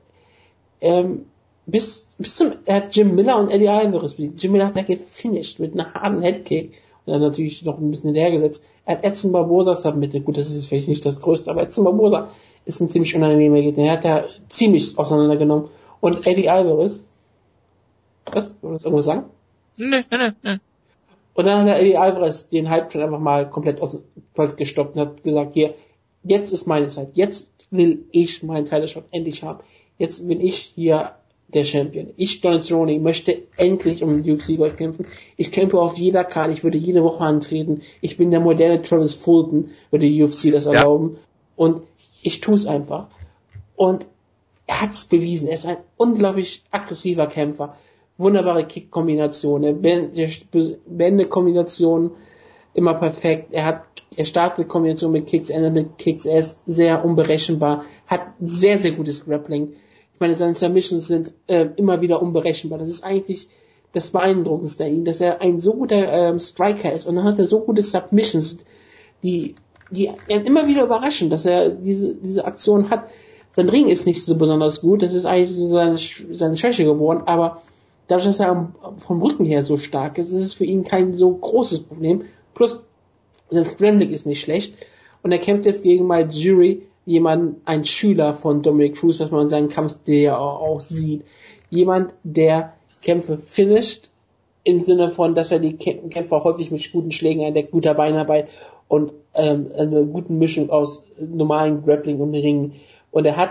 ähm, bis, bis zum, er hat Jim Miller und Eddie Alvarez besiegt. Jim Miller hat er gefinisht mit einem harten Headkick und dann natürlich noch ein bisschen hinterhergesetzt. Er hat Edson Barbosa submitted. Gut, das ist vielleicht nicht das Größte, aber Edson Barbosa ist ein ziemlich unangenehmer Gegner. Er hat da ziemlich auseinandergenommen. Und Eddie Alvarez, was? Wolltest du irgendwas sagen? Nee, nee, nee. Und dann hat der Eddie Alvarez den Halbstand einfach mal komplett aus dem Feld gestoppt und hat gesagt, hier, jetzt ist meine Zeit. Jetzt will ich meinen Teil Shot endlich haben. Jetzt bin ich hier der Champion. Ich, Donald Cerrone, möchte endlich um den UFC Gold kämpfen. Ich kämpfe auf jeder Karte, ich würde jede Woche antreten. Ich bin der moderne Travis Fulton, würde die UFC das erlauben. Ja. Und ich tue es einfach. Und er hat es bewiesen. Er ist ein unglaublich aggressiver Kämpfer. Wunderbare Kick-Kombination. Bände-Kombination immer perfekt. Er hat, er startet Kombination mit Kicks, endet mit Kicks. Er ist sehr unberechenbar. Hat sehr, sehr gutes Grappling meine, seine Submissions sind äh, immer wieder unberechenbar. Das ist eigentlich das Beeindruckendste an ihm, dass er ein so guter ähm, Striker ist und dann hat er so gute Submissions, die, die immer wieder überraschen, dass er diese, diese Aktion hat. Sein Ring ist nicht so besonders gut, das ist eigentlich so seine, seine Schwäche geworden, aber dadurch, dass er vom Rücken her so stark ist, ist es für ihn kein so großes Problem. Plus, sein Scrambling ist nicht schlecht und er kämpft jetzt gegen Mike Jury, jemand, ein Schüler von Dominic Cruz, was man in seinem Kampfstil ja auch, sieht. Jemand, der Kämpfe finisht, im Sinne von, dass er die Kämpfer häufig mit guten Schlägen entdeckt, guter Beinarbeit und ähm, einer guten Mischung aus normalen Grappling und Ringen. Und er hat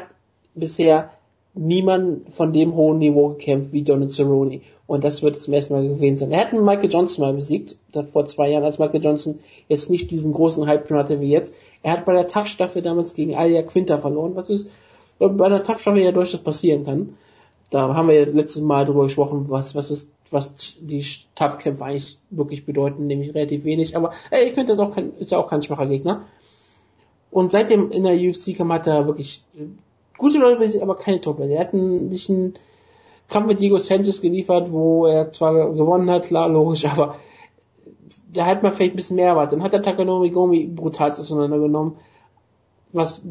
bisher niemand von dem hohen Niveau gekämpft wie Donald Cerrone. Und das wird zum ersten Mal gewesen sein. Er hat einen Michael Johnson mal besiegt, vor zwei Jahren, als Michael Johnson jetzt nicht diesen großen Hype hatte wie jetzt. Er hat bei der Tough-Staffel damals gegen Alia Quinter verloren, was ist bei der Tough-Staffel ja durchaus passieren kann. Da haben wir ja letztes Mal drüber gesprochen, was, was ist, was die Tough-Kämpfe eigentlich wirklich bedeuten, nämlich relativ wenig. Aber ey, Quinter ist, auch kein, ist ja auch kein schwacher Gegner. Und seitdem in der UFC kam, hat er wirklich gute Leute, aber keine Top-Leute. Er hat nicht einen Kampf mit Diego Sanchez geliefert, wo er zwar gewonnen hat, klar, logisch, aber da hat man vielleicht ein bisschen mehr erwartet. Dann hat der Takanomi Gomi brutal auseinandergenommen, was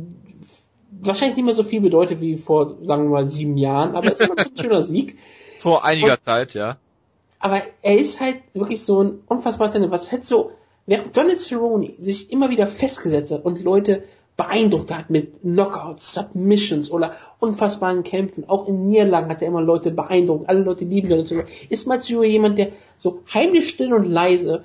wahrscheinlich nicht mehr so viel bedeutet wie vor, sagen wir mal, sieben Jahren, aber es ist ein [laughs] schöner Sieg. Vor einiger Und, Zeit, ja. Aber er ist halt wirklich so ein unfassbarer Talent, was halt so, während Donald Cerrone sich immer wieder festgesetzt hat und Leute beeindruckt hat mit Knockouts, Submissions oder unfassbaren Kämpfen. Auch in Niederlagen hat er immer Leute beeindruckt. Alle Leute lieben ihn. Ist Matsuo jemand, der so heimlich still und leise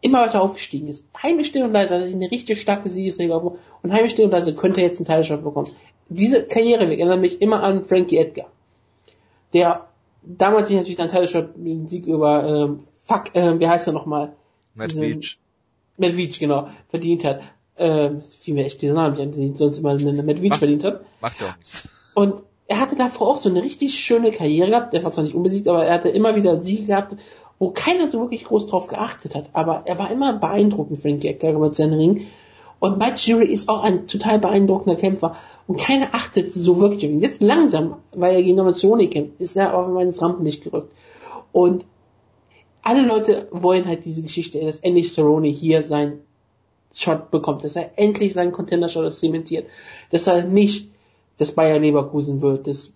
immer weiter aufgestiegen ist. Heimisch still und leise hat eine richtig starke Siegesserie und heimisch still und leise könnte er jetzt einen Teilshot bekommen. Diese Karriere erinnert mich immer an Frankie Edgar, der damals sich natürlich einen den Sieg über ähm, Fuck, äh, wie heißt er nochmal? Matt Beach. Matt Beach, genau, verdient hat. Ähm, fiel mir echt dieser Name nicht an, den sonst immer einen Matt Beach verdient hat. Macht ja auch nichts. Und er hatte davor auch so eine richtig schöne Karriere gehabt. Er war zwar nicht unbesiegt, aber er hatte immer wieder Siege gehabt, wo keiner so wirklich groß drauf geachtet hat. Aber er war immer beeindruckend, Frankie Edgar mit seinem Ring. Und Mike Jury ist auch ein total beeindruckender Kämpfer. Und keiner achtet so wirklich auf ihn. Jetzt langsam, weil er gegen Nominationi kämpft, ist er auf ins Rampenlicht gerückt. Und alle Leute wollen halt diese Geschichte, dass endlich Cerrone hier sein Shot bekommt, dass er endlich seinen Contender-Shot zementiert, dass er nicht das Bayer Leverkusen wird, das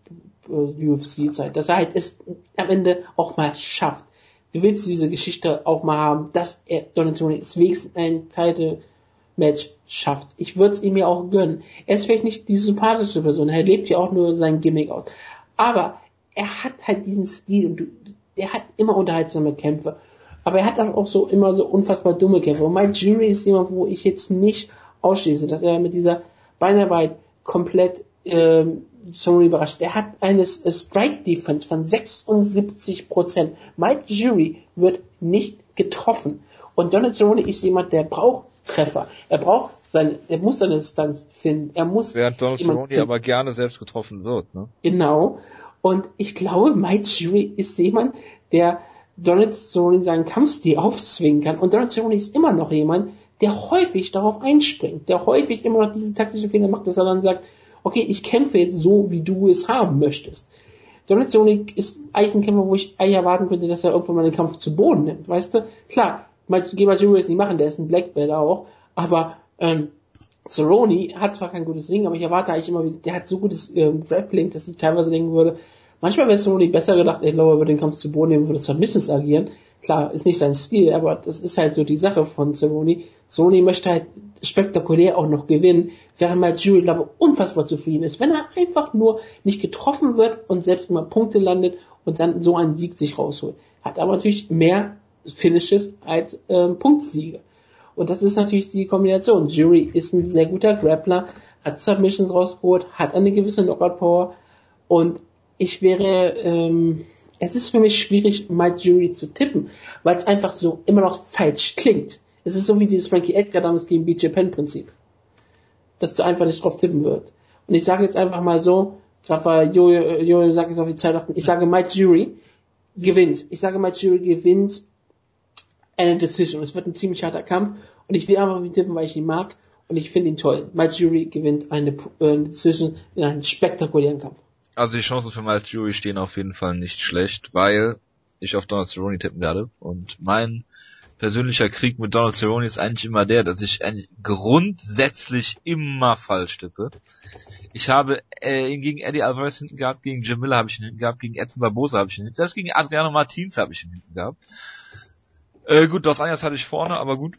äh, UFC-Zeit, dass er halt es am Ende auch mal schafft. Du willst diese Geschichte auch mal haben, dass er Donatoni es wenigstens ein Title-Match schafft. Ich würde es ihm ja auch gönnen. Er ist vielleicht nicht die sympathische Person, er lebt ja auch nur sein Gimmick aus. Aber er hat halt diesen Stil und er hat immer unterhaltsame Kämpfe. Aber er hat auch so immer so unfassbar dumme Kämpfe. Und mein Jury ist jemand, wo ich jetzt nicht ausschließe, dass er mit dieser Beinarbeit komplett ähm, Sony überrascht. Er hat eine Strike Defense von 76 Prozent. Mike Jury wird nicht getroffen. Und Donald Cerrone ist jemand, der braucht Treffer. Er braucht seine, er muss seine Distanz finden. Er muss. Während Donald Cerrone aber gerne selbst getroffen wird, ne? Genau. Und ich glaube, Mike Jury ist jemand, der Donald Cerrone seinen Kampfstil aufzwingen kann. Und Donald Cerrone ist immer noch jemand, der häufig darauf einspringt, der häufig immer noch diese taktischen Fehler macht, dass er dann sagt, okay, ich kämpfe jetzt so, wie du es haben möchtest. Donald Cerrone ist eigentlich ein Kämpfer, wo ich eigentlich erwarten könnte, dass er irgendwann mal den Kampf zu Boden nimmt, weißt du? Klar, Gema Juro ist nicht machen, der ist ein Black Belt auch, aber ähm, Cerrone hat zwar kein gutes Ring, aber ich erwarte eigentlich immer wieder, der hat so gutes ähm, Grappling, dass ich teilweise denken würde, manchmal wäre Cerrone besser gedacht, ich glaube, er würde den Kampf zu Boden nehmen, würde Submissions agieren. Klar, ist nicht sein Stil, aber das ist halt so die Sache von Cerrone. Cerrone möchte halt spektakulär auch noch gewinnen, während mal Jury, glaube unfassbar zufrieden ist, wenn er einfach nur nicht getroffen wird und selbst immer Punkte landet und dann so einen Sieg sich rausholt. Hat aber natürlich mehr Finishes als ähm, Punktsiege. Und das ist natürlich die Kombination. Jury ist ein sehr guter Grappler, hat Submissions rausgeholt, hat eine gewisse Knockout-Power und ich wäre, ähm, es ist für mich schwierig, Mike Jury zu tippen, weil es einfach so immer noch falsch klingt. Es ist so wie dieses Frankie Edgar damals gegen BJ Penn Prinzip. Dass du einfach nicht drauf tippen wird. Und ich sage jetzt einfach mal so, weil Jojo, Jojo sagt jetzt auf die Zeit achten, ich sage Mike Jury gewinnt. Ich sage Mike Jury gewinnt eine Decision. Es wird ein ziemlich harter Kampf und ich will einfach tippen, weil ich ihn mag und ich finde ihn toll. Mike Jury gewinnt eine, äh, eine Decision in einem spektakulären Kampf. Also die Chancen für Mike Jury stehen auf jeden Fall nicht schlecht, weil ich auf Donald Cerrone tippen werde und mein persönlicher Krieg mit Donald Cerrone ist eigentlich immer der, dass ich grundsätzlich immer falsch tippe. Ich habe äh, gegen Eddie Alvarez hinten gehabt, gegen Jim Miller habe ich ihn hinten gehabt, gegen Edson Barbosa habe ich ihn hinten, selbst gegen Adriano Martins habe ich ihn hinten gehabt. Äh, gut, Dos Anjos hatte ich vorne, aber gut,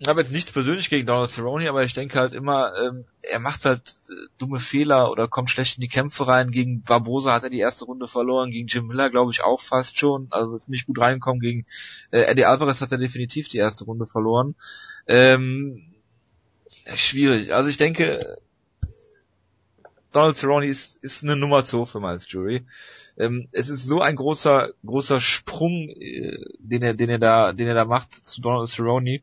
ich habe jetzt nichts persönlich gegen Donald Cerrone, aber ich denke halt immer, ähm, er macht halt äh, dumme Fehler oder kommt schlecht in die Kämpfe rein. Gegen Barbosa hat er die erste Runde verloren, gegen Jim Miller glaube ich auch fast schon. Also ist nicht gut reinkommen. Gegen äh, Eddie Alvarez hat er definitiv die erste Runde verloren. Ähm, schwierig. Also ich denke, Donald Cerrone ist, ist eine Nummer zu für Miles Jury. Ähm, es ist so ein großer, großer Sprung, äh, den er, den er da, den er da macht zu Donald Cerrone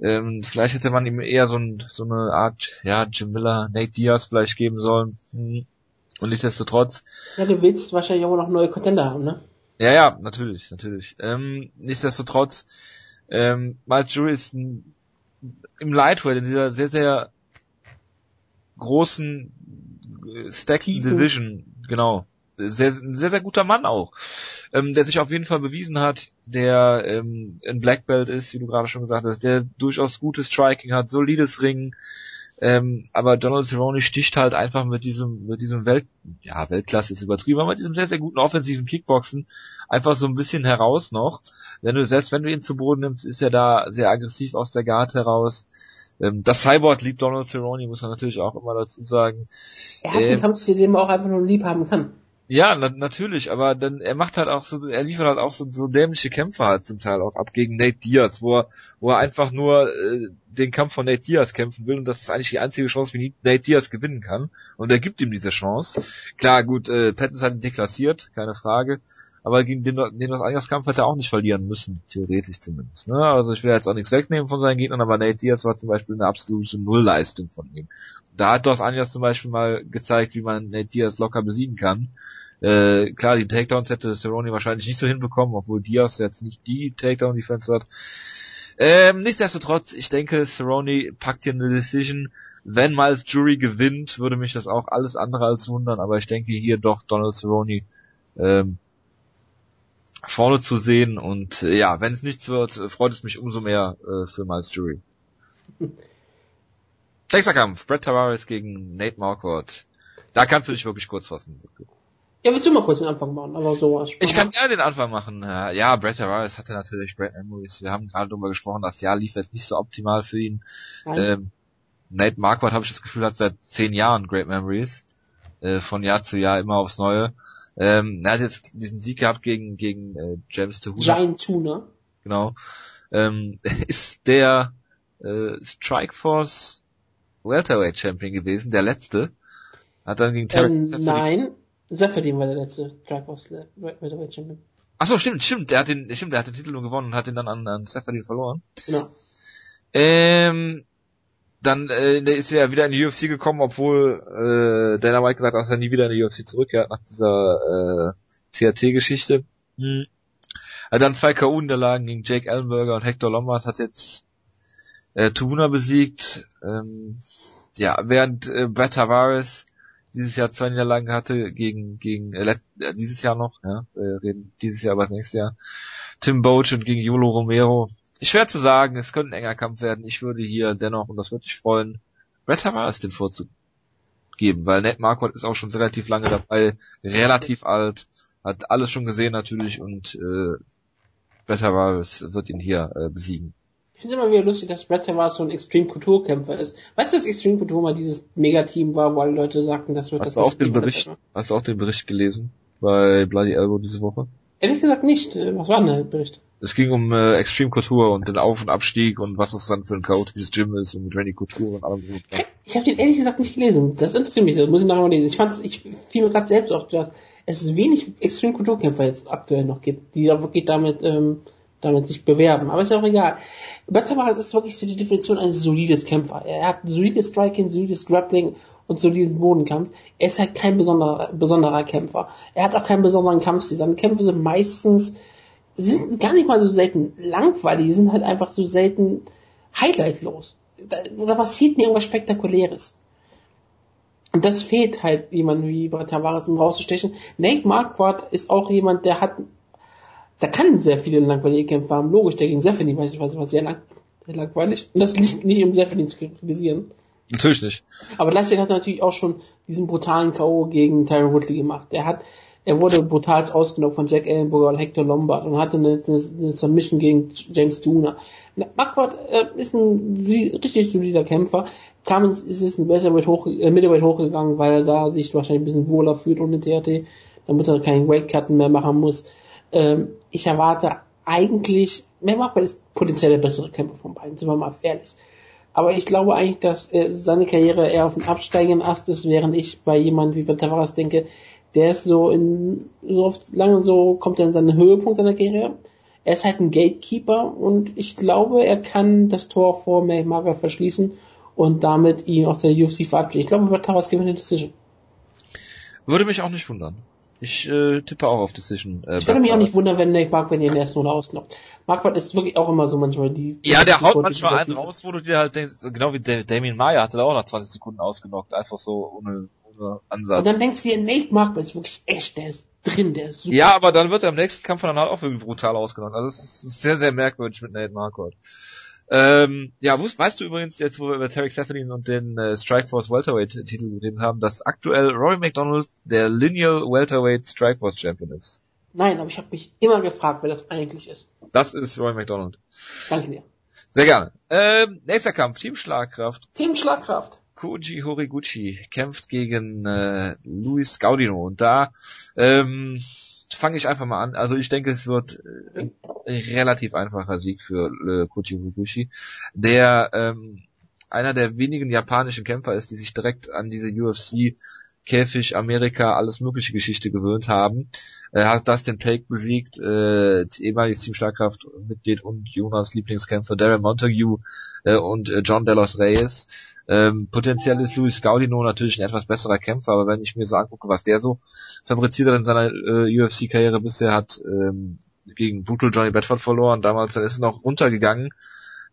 ähm, vielleicht hätte man ihm eher so, ein, so eine Art, ja, Jim Miller, Nate Diaz vielleicht geben sollen. Hm. Und nichtsdestotrotz. Ja, du willst wahrscheinlich auch noch neue Contender haben, ne? Ja, ja, natürlich, natürlich. Ähm, nichtsdestotrotz, ähm, Miles Jury ist ein, im Lightweight, in dieser sehr, sehr großen äh, Stack Division, genau, sehr, sehr, sehr guter Mann auch, ähm, der sich auf jeden Fall bewiesen hat, der ähm, ein Black Belt ist, wie du gerade schon gesagt hast, der durchaus gutes Striking hat, solides Ring, ähm, aber Donald Cerrone sticht halt einfach mit diesem, mit diesem Welt, ja, Weltklasse ist übertrieben, aber mit diesem sehr, sehr guten offensiven Kickboxen einfach so ein bisschen heraus noch. Wenn du, selbst wenn du ihn zu Boden nimmst, ist er da sehr aggressiv aus der Guard heraus. Ähm, das Cyborg liebt Donald Cerrone, muss man natürlich auch immer dazu sagen. Er hat einen ähm, Kampfstil, den man auch einfach nur lieb haben kann. Ja, na, natürlich, aber dann er macht halt auch so, er liefert halt auch so, so dämliche Kämpfe halt zum Teil auch ab gegen Nate Diaz, wo er, wo er einfach nur äh, den Kampf von Nate Diaz kämpfen will und das ist eigentlich die einzige Chance, wie Nate Diaz gewinnen kann und er gibt ihm diese Chance. Klar, gut, äh, Pattinson hat ihn deklassiert, keine Frage, aber gegen den, den das Eingangskampf hätte er auch nicht verlieren müssen, theoretisch zumindest. Ne? Also ich will jetzt auch nichts wegnehmen von seinen Gegnern, aber Nate Diaz war zum Beispiel eine absolute Nullleistung von ihm. Da hat Dos Anjas zum Beispiel mal gezeigt, wie man Nate Diaz locker besiegen kann. Äh, klar, die Takedowns hätte Cerrone wahrscheinlich nicht so hinbekommen, obwohl Diaz jetzt nicht die Takedown-Defense hat. Ähm, nichtsdestotrotz, ich denke, Cerrone packt hier eine Decision. Wenn Miles Jury gewinnt, würde mich das auch alles andere als wundern, aber ich denke hier doch Donald Cerrone ähm, vorne zu sehen und äh, ja, wenn es nichts wird, freut es mich umso mehr äh, für Miles Jury. [laughs] Nächster Kampf, Brett Tavares gegen Nate Marquardt. Da kannst du dich wirklich kurz fassen. Ja, willst du mal kurz den Anfang machen, aber so was. Ich kann gerne den Anfang machen. Ja, Brett Tavares hatte natürlich Brett Memories. Wir haben gerade darüber gesprochen, das Jahr lief jetzt nicht so optimal für ihn. Ähm, Nate Marquardt, habe ich das Gefühl, hat seit zehn Jahren Great Memories. Äh, von Jahr zu Jahr immer aufs Neue. Ähm, er hat jetzt diesen Sieg gehabt gegen, gegen äh, James Tuhuna. Giant Tuna. Genau. Ähm, [laughs] ist der äh, Strikeforce Welterweight Champion gewesen, der letzte. Hat dann gegen Tarek ähm, Nein, Seferdin war der letzte Strikeforce Welterweight Champion. Ach so, stimmt, stimmt. Der hat den, stimmt, der hat den Titel nur gewonnen und hat den dann an, an Seferdin verloren. Genau. Ähm, dann äh, ist er wieder in die UFC gekommen, obwohl äh, Dana White gesagt hat, dass er nie wieder in die UFC zurückkehrt nach dieser äh, CRT-Geschichte. Hm. Hat dann zwei KU-Niederlagen gegen Jake Ellenberger und Hector Lombard hat jetzt äh, Tuna besiegt. Ähm, ja, während äh, Brett Tavares dieses Jahr zwei Niederlagen hatte gegen gegen äh, äh dieses Jahr noch, ja, äh, reden dieses Jahr aber das nächste Jahr. Tim Boach und gegen Yolo Romero Schwer zu sagen, es könnte ein enger Kampf werden. Ich würde hier dennoch, und das würde mich freuen, Brett Tavares den Vorzug geben, weil Ned Marquardt ist auch schon relativ lange dabei, relativ alt, hat alles schon gesehen natürlich und äh, Brett Tavares wird ihn hier äh, besiegen. Ich finde immer wieder lustig, dass Brett Tavares so ein Extreme Couture Kämpfer ist. Weißt du, dass Extreme Couture mal dieses Megateam war, wo alle Leute sagten, das wird hast das du auch den Bericht, Hast du auch den Bericht gelesen bei Bloody Elbow diese Woche? Ehrlich gesagt nicht. Was war denn der Bericht? Es ging um äh, Extreme Couture und den Auf- und Abstieg und was das dann für ein chaotisches Gym ist und mit Randy Couture und allem. Ich habe den ehrlich gesagt nicht gelesen. Das interessiert mich, das muss ich nachher mal lesen. Ich fand ich fiel mir gerade selbst auf, dass es wenig Extreme Couture Kämpfer jetzt aktuell noch gibt, die da wirklich damit ähm, damit sich bewerben. Aber ist ja auch egal. Batabaras ist wirklich so die Definition eines solides Kämpfer. Er hat solides Striking, solides Grappling und soliden Bodenkampf. Er ist halt kein besonderer, besonderer Kämpfer. Er hat auch keinen besonderen Kampfstil. Seine Kämpfe sind meistens sie sind gar nicht mal so selten langweilig, sie sind halt einfach so selten highlightlos. Da, da passiert mir irgendwas Spektakuläres. Und das fehlt halt jemand wie Tavares, um rauszustechen. Nate Marquardt ist auch jemand, der hat, da kann sehr viele langweilige Kämpfe haben. Logisch, der gegen Sefani beispielsweise war sehr, lang, sehr langweilig. Und das nicht, nicht um Sefani zu kritisieren. Natürlich nicht. Aber Leicester hat natürlich auch schon diesen brutalen K.O. gegen Tyron Woodley gemacht. Der hat er wurde brutal ausgenockt von Jack Ellenberger und Hector Lombard und hatte eine, eine, eine Submission gegen James Duna. Marquardt äh, ist ein richtig solider Kämpfer, kam ist jetzt in Middleweight, hoch, äh, Middleweight hochgegangen, weil er da sich wahrscheinlich ein bisschen wohler fühlt ohne TRT, damit er keinen Weightcutten mehr machen muss. Ähm, ich erwarte eigentlich, mehr Marquardt ist potenziell der bessere Kämpfer von beiden, sind wir mal ehrlich. Aber ich glaube eigentlich, dass äh, seine Karriere eher auf dem absteigenden Ast ist, während ich bei jemandem wie bei Tavares denke, der ist so in, so oft lange so, kommt er in seinen Höhepunkt seiner Karriere. Er ist halt ein Gatekeeper und ich glaube, er kann das Tor vor Maga verschließen und damit ihn aus der UFC verabschieden. Ich glaube, Tavares gewinnt eine Decision. Würde mich auch nicht wundern. Ich äh, tippe auch auf Decision. Äh, ich würde mich auch nicht wundern, wenn Nate Marquardt in der ersten Runde ausknockt. Marquardt ist wirklich auch immer so manchmal die... Ja, der haut manchmal einen raus, wo du dir halt denkst, genau wie Damien Maya hatte da auch nach 20 Sekunden ausgenockt, einfach so ohne Ansatz. Und dann denkst du dir, Nate Marquardt ist wirklich echt, der ist drin, der ist super. Ja, aber dann wird er im nächsten Kampf dann halt auch irgendwie brutal ausgenockt. Also es ist sehr, sehr merkwürdig mit Nate Marquardt. Ähm, ja, wusst, weißt du übrigens jetzt, wo wir über Tarek Stephanie und den äh, Strikeforce Welterweight Titel geredet haben, dass aktuell Rory McDonald der Lineal Welterweight Strikeforce Champion ist? Nein, aber ich habe mich immer gefragt, wer das eigentlich ist. Das ist Rory McDonald. Danke dir. Sehr gerne. Ähm, nächster Kampf, Team Schlagkraft. Team Schlagkraft. Koji Horiguchi kämpft gegen äh, Luis Gaudino und da ähm, fange ich einfach mal an. Also ich denke, es wird äh, ein relativ einfacher Sieg für äh, Koji Horiguchi, der ähm, einer der wenigen japanischen Kämpfer ist, die sich direkt an diese UFC Käfig, Amerika, alles mögliche Geschichte gewöhnt haben. Er hat Dustin Pake besiegt, äh, ehemaliges Team Schlagkraft Mitglied und Jonas Lieblingskämpfer Darren Montague äh, und äh, John Delos Reyes. Ähm, potenziell ist Luis Gaudino natürlich ein etwas besserer Kämpfer, aber wenn ich mir so angucke, was der so fabriziert hat in seiner äh, UFC-Karriere bisher, hat ähm, gegen Brutal Johnny Bedford verloren, damals dann ist er noch runtergegangen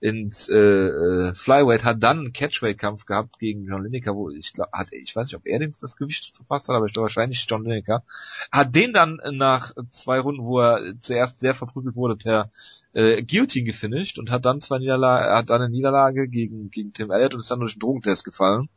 ins äh, äh, Flyweight, hat dann einen Catchweight-Kampf gehabt gegen John Lineker, wo ich glaub, hat, ich weiß nicht, ob er den das Gewicht verpasst hat, aber ich glaube wahrscheinlich John Lineker. Hat den dann nach zwei Runden, wo er zuerst sehr verprügelt wurde, per äh, Guillotine gefinisht und hat dann zwei Niederlage, hat dann eine Niederlage gegen, gegen Tim Elliott und ist dann durch den Drogentest gefallen,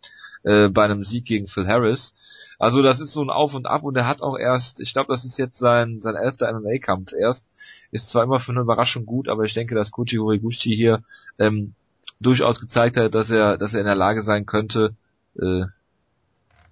äh, bei einem Sieg gegen Phil Harris. Also das ist so ein Auf und Ab und er hat auch erst, ich glaube, das ist jetzt sein, sein elfter MMA-Kampf erst. Ist zwar immer für eine Überraschung gut, aber ich denke, dass Koji Horiguchi hier ähm, durchaus gezeigt hat, dass er, dass er in der Lage sein könnte, äh,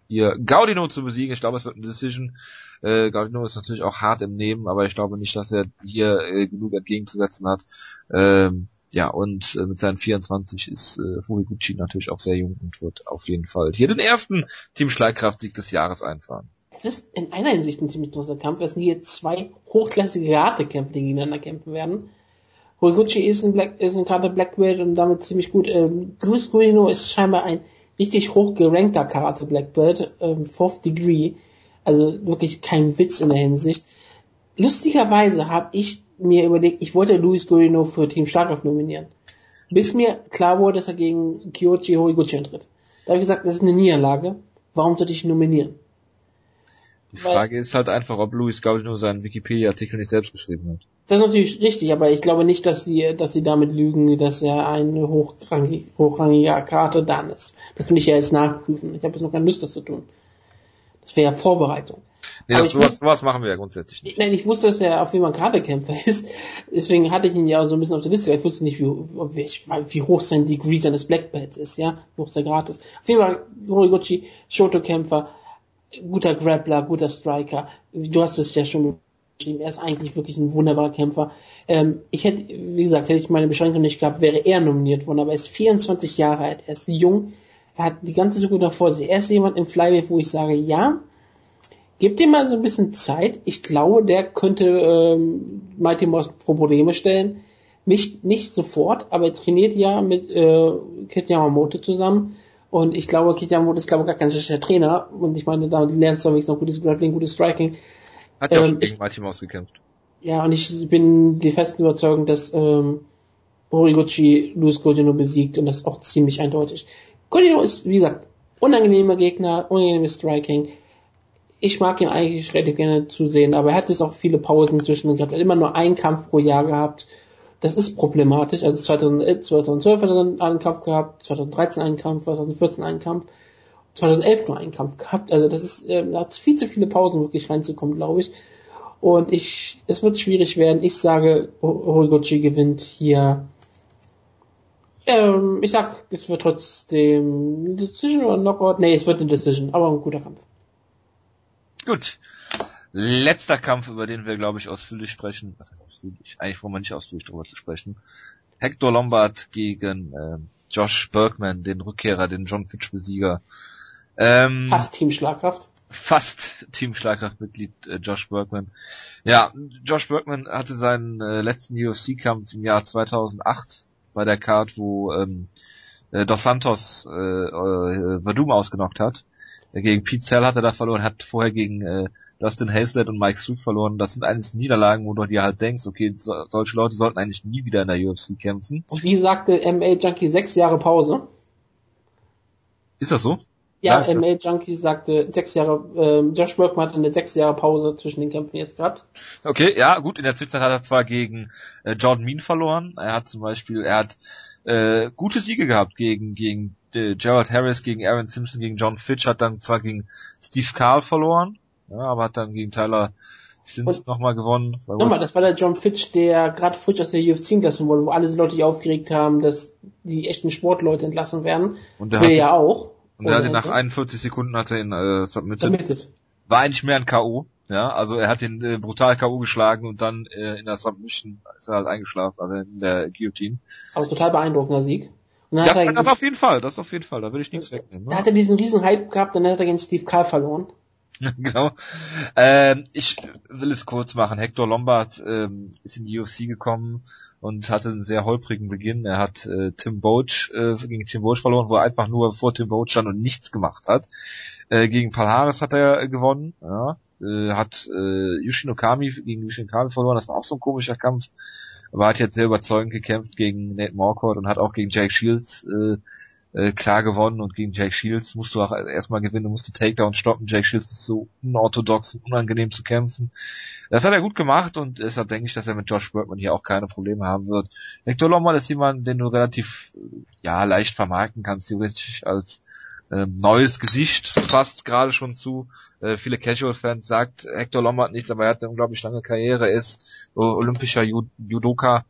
hier Gaudino zu besiegen. Ich glaube, es wird eine Decision. Äh, Gaudino ist natürlich auch hart im Nehmen, aber ich glaube nicht, dass er hier äh, genug entgegenzusetzen hat. Ähm, ja, und äh, mit seinen 24 ist äh, Furiguchi natürlich auch sehr jung und wird auf jeden Fall hier den ersten Team Schlagkraft-Sieg des Jahres einfahren. Es ist in einer Hinsicht ein ziemlich großer Kampf. Es sind hier zwei hochklassige Karatekämpfer, die gegeneinander kämpfen werden. Horiguchi ist ein, Black, ist ein Karate Blackbelt und damit ziemlich gut. Ähm, Luis Guino ist scheinbar ein richtig hoch gerankter Karate Blackbelt, ähm, Fourth Degree. Also wirklich kein Witz in der Hinsicht. Lustigerweise habe ich mir überlegt, ich wollte Luis Guarino für Team Starkraft nominieren. Bis mir klar wurde, dass er gegen Kyoji Horiguchi antritt. Da habe ich gesagt, das ist eine Niederlage. Warum sollte ich ihn nominieren? Die Frage Weil, ist halt einfach, ob Luis Guarino seinen Wikipedia-Artikel nicht selbst geschrieben hat. Das ist natürlich richtig, aber ich glaube nicht, dass sie, dass sie damit lügen, dass er eine hochrangige, hochrangige Karte dann ist. Das will ich ja jetzt nachprüfen. Ich habe jetzt noch keine Lust, das zu tun. Das wäre ja Vorbereitung. Nee, das, sowas, sowas machen wir ja grundsätzlich nicht. Nein, ich wusste, dass er auf jeden Fall Karatekämpfer [laughs] ist. Deswegen hatte ich ihn ja so ein bisschen auf der Liste, weil ich wusste nicht, wie, wie, wie hoch sein Degree seines Black Belts ist, ja, wie hoch sein Grad ist. Auf jeden Fall Horiguchi, Shoto-Kämpfer, guter Grappler, guter Striker. Du hast es ja schon beschrieben. Er ist eigentlich wirklich ein wunderbarer Kämpfer. Ähm, ich hätte, wie gesagt, hätte ich meine Beschränkung nicht gehabt, wäre er nominiert worden, aber er ist 24 Jahre alt, er ist jung, er hat die ganze Zukunft noch vor sich. Er ist jemand im Flyweight, wo ich sage, ja, Gib ihm mal so ein bisschen Zeit. Ich glaube, der könnte ähm, Mighty Mouse Probleme stellen. Nicht, nicht sofort, aber er trainiert ja mit äh, Kit Yamamoto zusammen. Und ich glaube, Kit Yamamoto ist, glaube ich, gar kein schlechter Trainer. Und ich meine, da lernst du noch gutes Grappling, gutes Striking. Hat ja ähm, auch schon gegen Mighty Mouse gekämpft. Ja, und ich bin die festen Überzeugung, dass ähm, Horiguchi Luis Godino besiegt und das auch ziemlich eindeutig. Godino ist, wie gesagt, unangenehmer Gegner, unangenehmes Striking ich mag ihn eigentlich relativ gerne zusehen, aber er hat jetzt auch viele Pausen zwischen gehabt. Er hat immer nur einen Kampf pro Jahr gehabt. Das ist problematisch. Also 2011, 2012 hat er einen Kampf gehabt, 2013 einen Kampf, 2014 einen Kampf, 2011 nur einen Kampf gehabt. Also das ist, er hat viel zu viele Pausen wirklich reinzukommen, glaube ich. Und ich, es wird schwierig werden. Ich sage, Horiguchi gewinnt hier. Ähm, ich sag, es wird trotzdem Decision oder Knockout. Nee, es wird eine Decision, aber ein guter Kampf. Gut. Letzter Kampf, über den wir, glaube ich, ausführlich sprechen. Was heißt ausführlich? Eigentlich wollen wir nicht ausführlich darüber zu sprechen. Hector Lombard gegen äh, Josh Bergman, den Rückkehrer, den John Fitch Besieger. Ähm, fast Team Schlagkraft. Fast Team Schlagkraft-Mitglied äh, Josh Bergman. Ja, Josh Bergman hatte seinen äh, letzten UFC-Kampf im Jahr 2008 bei der Card, wo ähm, äh, Dos Santos äh, äh, Verdum ausgenockt hat. Gegen Pete Cell hat er da verloren, hat vorher gegen äh, Dustin Hazlett und Mike Sue verloren. Das sind eigentlich Niederlagen, wo du dir halt denkst, okay, so, solche Leute sollten eigentlich nie wieder in der UFC kämpfen. Und wie sagte MA Junkie sechs Jahre Pause? Ist das so? Ja, ja MA Junkie sagte sechs Jahre, äh, Josh Workman hat eine sechs Jahre Pause zwischen den Kämpfen jetzt gehabt. Okay, ja, gut, in der Zwischenzeit hat er zwar gegen äh, Jordan Mean verloren, er hat zum Beispiel, er hat äh, gute Siege gehabt gegen, gegen äh, Gerald Harris gegen Aaron Simpson gegen John Fitch hat dann zwar gegen Steve Carl verloren, ja, aber hat dann gegen Tyler Simpson nochmal gewonnen. Nochmal, das war der John Fitch, der gerade frisch aus der UFC entlassen wurde, wo alle Leute sich aufgeregt haben, dass die echten Sportleute entlassen werden. Und der hat, ja auch. Und er hat ihn nach 41 Sekunden hat er ihn äh, submitted. submitted. War eigentlich mehr ein K.O. Ja, also er hat ihn äh, brutal K.O. geschlagen und dann äh, in der Submission ist er halt eingeschlafen, also in der Guillotine. Aber total beeindruckender Sieg. Dann das, das auf jeden Fall, das auf jeden Fall, da will ich nichts wegnehmen. Ne? Da hat er diesen riesen Hype gehabt und dann hat er gegen Steve Carl verloren. [laughs] genau. Ähm, ich will es kurz machen. Hector Lombard ähm, ist in die UFC gekommen und hatte einen sehr holprigen Beginn. Er hat äh, Tim Boach äh, gegen Tim Boach verloren, wo er einfach nur vor Tim Boach stand und nichts gemacht hat. Äh, gegen Palhares hat er gewonnen. Ja. Äh, hat äh, Yushin Okami gegen Yushin Okami verloren. Das war auch so ein komischer Kampf. Aber hat jetzt sehr überzeugend gekämpft gegen Nate Morcourt und hat auch gegen Jake Shields äh, äh, klar gewonnen und gegen Jake Shields musst du auch erstmal gewinnen, musst du Takedown stoppen. Jake Shields ist so unorthodox und unangenehm zu kämpfen. Das hat er gut gemacht und deshalb denke ich, dass er mit Josh Burkman hier auch keine Probleme haben wird. Hector Lombard ist jemand, den du relativ, ja, leicht vermarkten kannst, theoretisch als ähm, neues Gesicht fast gerade schon zu. Äh, viele Casual-Fans sagt Hector Lombard nichts, aber er hat eine unglaublich lange Karriere, ist äh, olympischer Judoka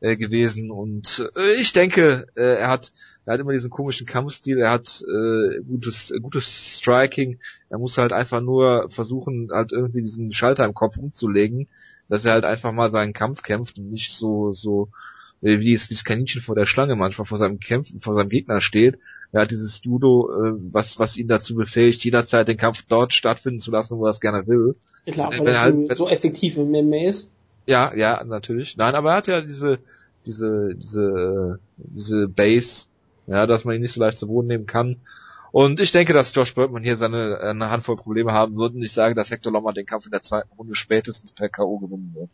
äh, gewesen und äh, ich denke, äh, er hat er hat immer diesen komischen Kampfstil, er hat äh, gutes, gutes Striking, er muss halt einfach nur versuchen, halt irgendwie diesen Schalter im Kopf umzulegen, dass er halt einfach mal seinen Kampf kämpft und nicht so, so, äh, wie es wie das Kaninchen vor der Schlange manchmal vor seinem Kämpfen, vor seinem Gegner steht. Er hat dieses Judo, äh, was, was ihn dazu befähigt, jederzeit den Kampf dort stattfinden zu lassen, wo er es gerne will. Ja, klar, weil er halt, so effektiv im MMA ist. Ja, ja, natürlich. Nein, aber er hat ja diese, diese, diese, diese Base, ja, dass man ihn nicht so leicht zu Boden nehmen kann. Und ich denke, dass Josh Burkman hier seine eine Handvoll Probleme haben wird und ich sage, dass Hector Lombard den Kampf in der zweiten Runde spätestens per K.O. gewinnen wird.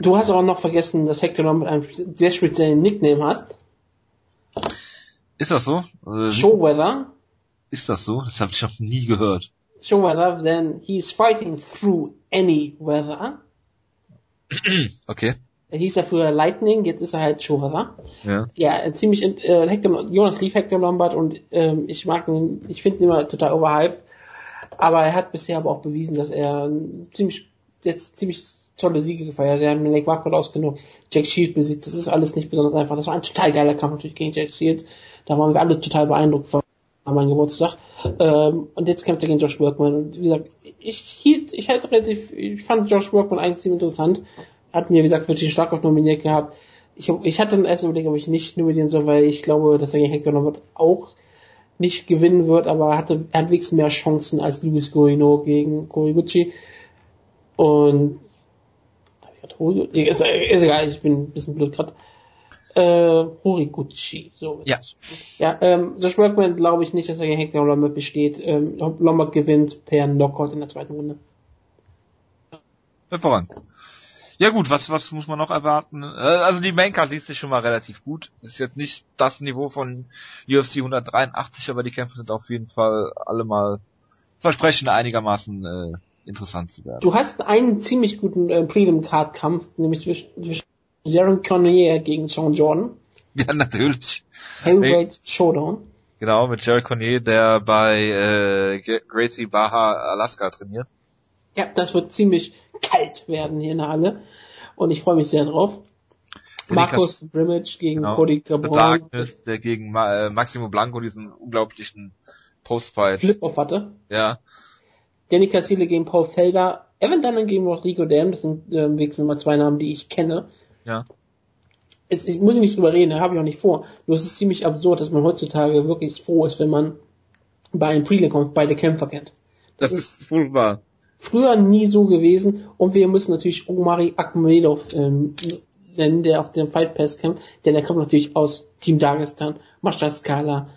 Du hast aber noch vergessen, dass Hector Lombard einen sehr speziellen Nickname hat. Ist das so? Äh, Showweather. Ist das so? Das habe ich noch nie gehört. Showweather, then he's fighting through any weather. okay. Er hieß ja früher Lightning, jetzt ist er halt Showweather. Ja. Ja, ziemlich, äh, Hector, Jonas lief Hector Lombard und ähm, ich mag ihn, ich finde ihn immer total overhyped. Aber er hat bisher aber auch bewiesen, dass er ziemlich, jetzt ziemlich tolle Siege gefeiert. hat. Er hat Nick Wackwood ausgenommen, Jack Shield besiegt. Das ist alles nicht besonders einfach. Das war ein total geiler Kampf natürlich gegen Jack Shield. Da waren wir alle total beeindruckt von meinem Geburtstag. Ähm, und jetzt kämpft er gegen Josh Workman. Und wie gesagt, ich hielt, ich hätte relativ, ich fand Josh Workman eigentlich ziemlich interessant hatten ja, wie gesagt, wirklich stark auf nominiert gehabt. Ich, ich hatte dann erst überlegt, ob ich nicht nominieren soll, weil ich glaube, dass er gegen Hector Lombard auch nicht gewinnen wird, aber er hatte, er hat wenigstens mehr Chancen als Luis Guarino gegen Koriguchi. Und, ist, ist egal, ich bin ein bisschen blöd gerade. Äh, Horiguchi, so. Ja. Ja, ähm, Josh Workman glaube ich nicht, dass er gegen Hector Lombard besteht. Ähm, Lombard gewinnt per Knockout in der zweiten Runde. Voran. Ja gut, was, was muss man noch erwarten? Äh, also die Maincard liest sich schon mal relativ gut. Ist jetzt nicht das Niveau von UFC 183, aber die Kämpfe sind auf jeden Fall alle mal versprechen einigermaßen äh, interessant zu werden. Du hast einen ziemlich guten äh, Prelim-Card-Kampf, nämlich zwischen, zwischen Jaron Cornier gegen Sean Jordan. [laughs] Ja, natürlich. Heavyweight Showdown. Genau, mit Jaron Cornier, der bei äh, Gracie Baja Alaska trainiert. Ja, das wird ziemlich kalt werden hier in der Halle. Und ich freue mich sehr drauf. Markus Brimage gegen genau. Cody Cabron. Darkness, der gegen äh, Maximo Blanco diesen unglaublichen Postfight. Flip-Off hatte. Ja. Danny Cassile gegen Paul Felder. Evan Dunham gegen Rodrigo Dam. Das sind äh, wenigstens mal zwei Namen, die ich kenne. Ja. Es, ich muss nicht drüber reden, habe ich auch nicht vor. Nur es ist ziemlich absurd, dass man heutzutage wirklich froh ist, wenn man bei einem Prelim beide Kämpfer kennt. Das, das ist, wahr. Früher nie so gewesen und wir müssen natürlich Omari Akmedov ähm, nennen, der auf dem Fight Pass kämpft, denn er kommt natürlich aus Team Dagestan, Mascha Skala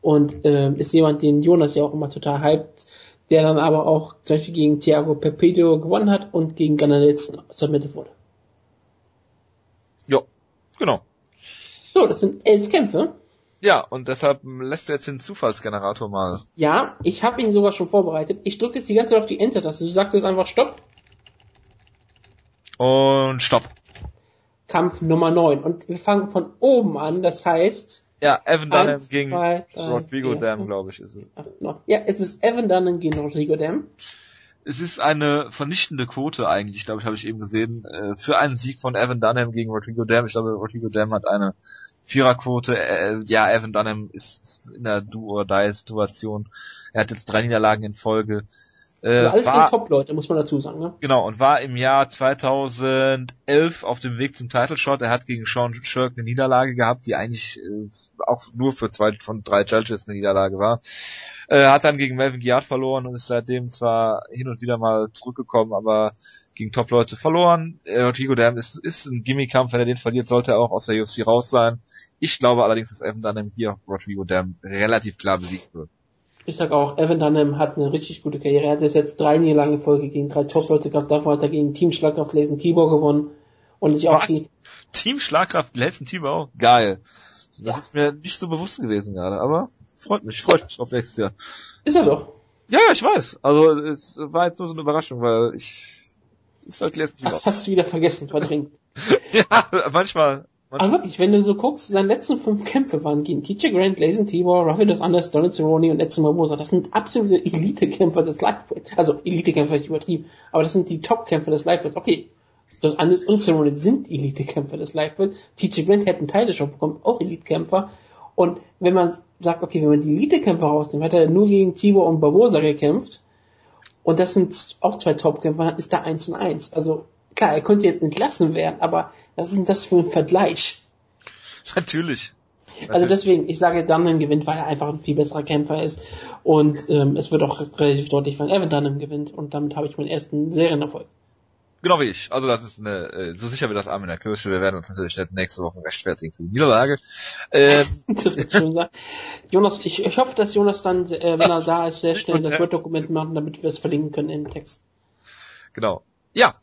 und ähm, ist jemand, den Jonas ja auch immer total hypt, der dann aber auch zum Beispiel gegen Thiago Pepedo gewonnen hat und gegen Nelson submitted wurde. Ja, genau. So, das sind elf Kämpfe. Ja, und deshalb lässt du jetzt den Zufallsgenerator mal. Ja, ich habe ihn sogar schon vorbereitet. Ich drücke jetzt die ganze Zeit auf die Enter-Taste. Du sagst jetzt einfach Stopp. Und Stopp. Kampf Nummer 9. Und wir fangen von oben an, das heißt... Ja, Evan Dunham gegen zwei, drei, Rodrigo Dam, glaube ich, ist es. Ja, es ist Evan Dunham gegen Rodrigo Dam. Es ist eine vernichtende Quote eigentlich, glaube ich, habe ich eben gesehen, äh, für einen Sieg von Evan Dunham gegen Rodrigo Dam. Ich glaube, Rodrigo Dam hat eine Viererquote, äh, ja, Evan Dunham ist, ist in der Do-or-Die-Situation. Er hat jetzt drei Niederlagen in Folge. Äh, alles war, gegen Top-Leute, muss man dazu sagen, ne? Genau, und war im Jahr 2011 auf dem Weg zum Title Shot. Er hat gegen Sean Shirk eine Niederlage gehabt, die eigentlich äh, auch nur für zwei von drei Challenges eine Niederlage war. Äh, hat dann gegen Melvin Giard verloren und ist seitdem zwar hin und wieder mal zurückgekommen, aber gegen Top-Leute verloren. Äh, Rodrigo Dam ist, ist ein Gimmickampf, wenn er den verliert, sollte er auch aus der UFC raus sein. Ich glaube allerdings, dass Evan Dunham hier Rodrigo Dam relativ klar besiegt wird. Ich sag auch, Evan Dunham hat eine richtig gute Karriere. Er hat jetzt drei Niederlagen in Folge gegen drei Top-Leute gehabt. Davor hat er gegen Team Schlagkraft Lesen Tibor gewonnen. Und ich auch die Team Schlagkraft Lesen Tibor? Geil. Das ja. ist mir nicht so bewusst gewesen gerade, aber freut mich, freut mich auf nächstes Jahr. Ist er doch. Ja, ich weiß. Also es war jetzt nur so eine Überraschung, weil ich ist halt Lesen Tibor. Das hast du wieder vergessen, verdrängt. [laughs] ja, manchmal. Aber wirklich, wenn du so guckst, seine letzten fünf Kämpfe waren gegen Teacher Grant, Lazen Tibor, Rafael Anders, Donald Cerrone und Edson Barbosa. Das sind absolute [laughs] Elite-Kämpfer des Lightweights. Also Elite-Kämpfer ist übertrieben, aber das sind die Top-Kämpfer des Lightweights. Okay, das Anders und Cerrone sind Elite-Kämpfer des Lightweights. Teacher Grant hätte einen Teil des Show bekommen, auch Elite-Kämpfer. Und wenn man sagt, okay, wenn man die Elite-Kämpfer rausnimmt, hat er nur gegen Tibor und Barbosa gekämpft. Und das sind auch zwei Top-Kämpfer, ist da eins und eins. Also klar, er könnte jetzt entlassen werden, aber was ist denn das für ein Vergleich? [laughs] Natürlich. Also deswegen, ich sage, Dunham gewinnt, weil er einfach ein viel besserer Kämpfer ist. Und ähm, es wird auch relativ deutlich, wenn Evan Dunham gewinnt. Und damit habe ich meinen ersten Serienerfolg. Genau wie ich. Also das ist eine, äh, so sicher wie das Arm in der Kirsche. Wir werden uns natürlich nächste Woche rechtfertigen für die Niederlage. Ähm, [laughs] Jonas, ich, ich hoffe, dass Jonas dann, äh, wenn er da ist, sehr schnell [laughs] das Word-Dokument macht, damit wir es verlinken können im Text. Genau. Ja,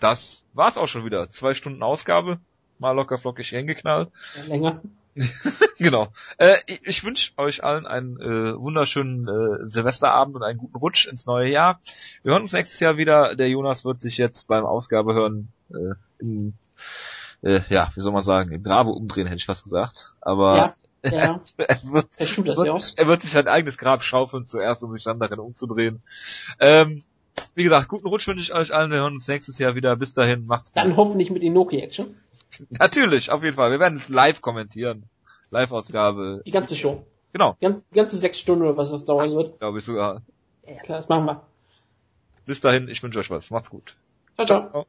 das war's auch schon wieder. Zwei Stunden Ausgabe, mal locker flockig hingeknallt. länger. [laughs] genau. Äh, ich ich wünsche euch allen einen äh, wunderschönen äh, Silvesterabend und einen guten Rutsch ins neue Jahr. Wir hören uns nächstes Jahr wieder. Der Jonas wird sich jetzt beim Ausgabe hören äh, im, äh, ja, wie soll man sagen, im Grabe umdrehen, hätte ich fast gesagt. Aber ja, [laughs] ja. er, wird, er, wird, ja er wird sich sein eigenes Grab schaufeln zuerst, um sich dann darin umzudrehen. Ähm, wie gesagt, guten Rutsch wünsche ich euch allen. Wir hören uns nächstes Jahr wieder. Bis dahin, macht's gut. Dann hoffentlich mit Inoki-Action. [laughs] Natürlich, auf jeden Fall. Wir werden es live kommentieren. Live-Ausgabe. Die ganze Show. Genau. Die ganze, die ganze sechs Stunden oder was das dauern wird. Glaube ich sogar. Ja, klar, das machen wir. Bis dahin, ich wünsche euch was. Macht's gut. ciao. ciao. ciao.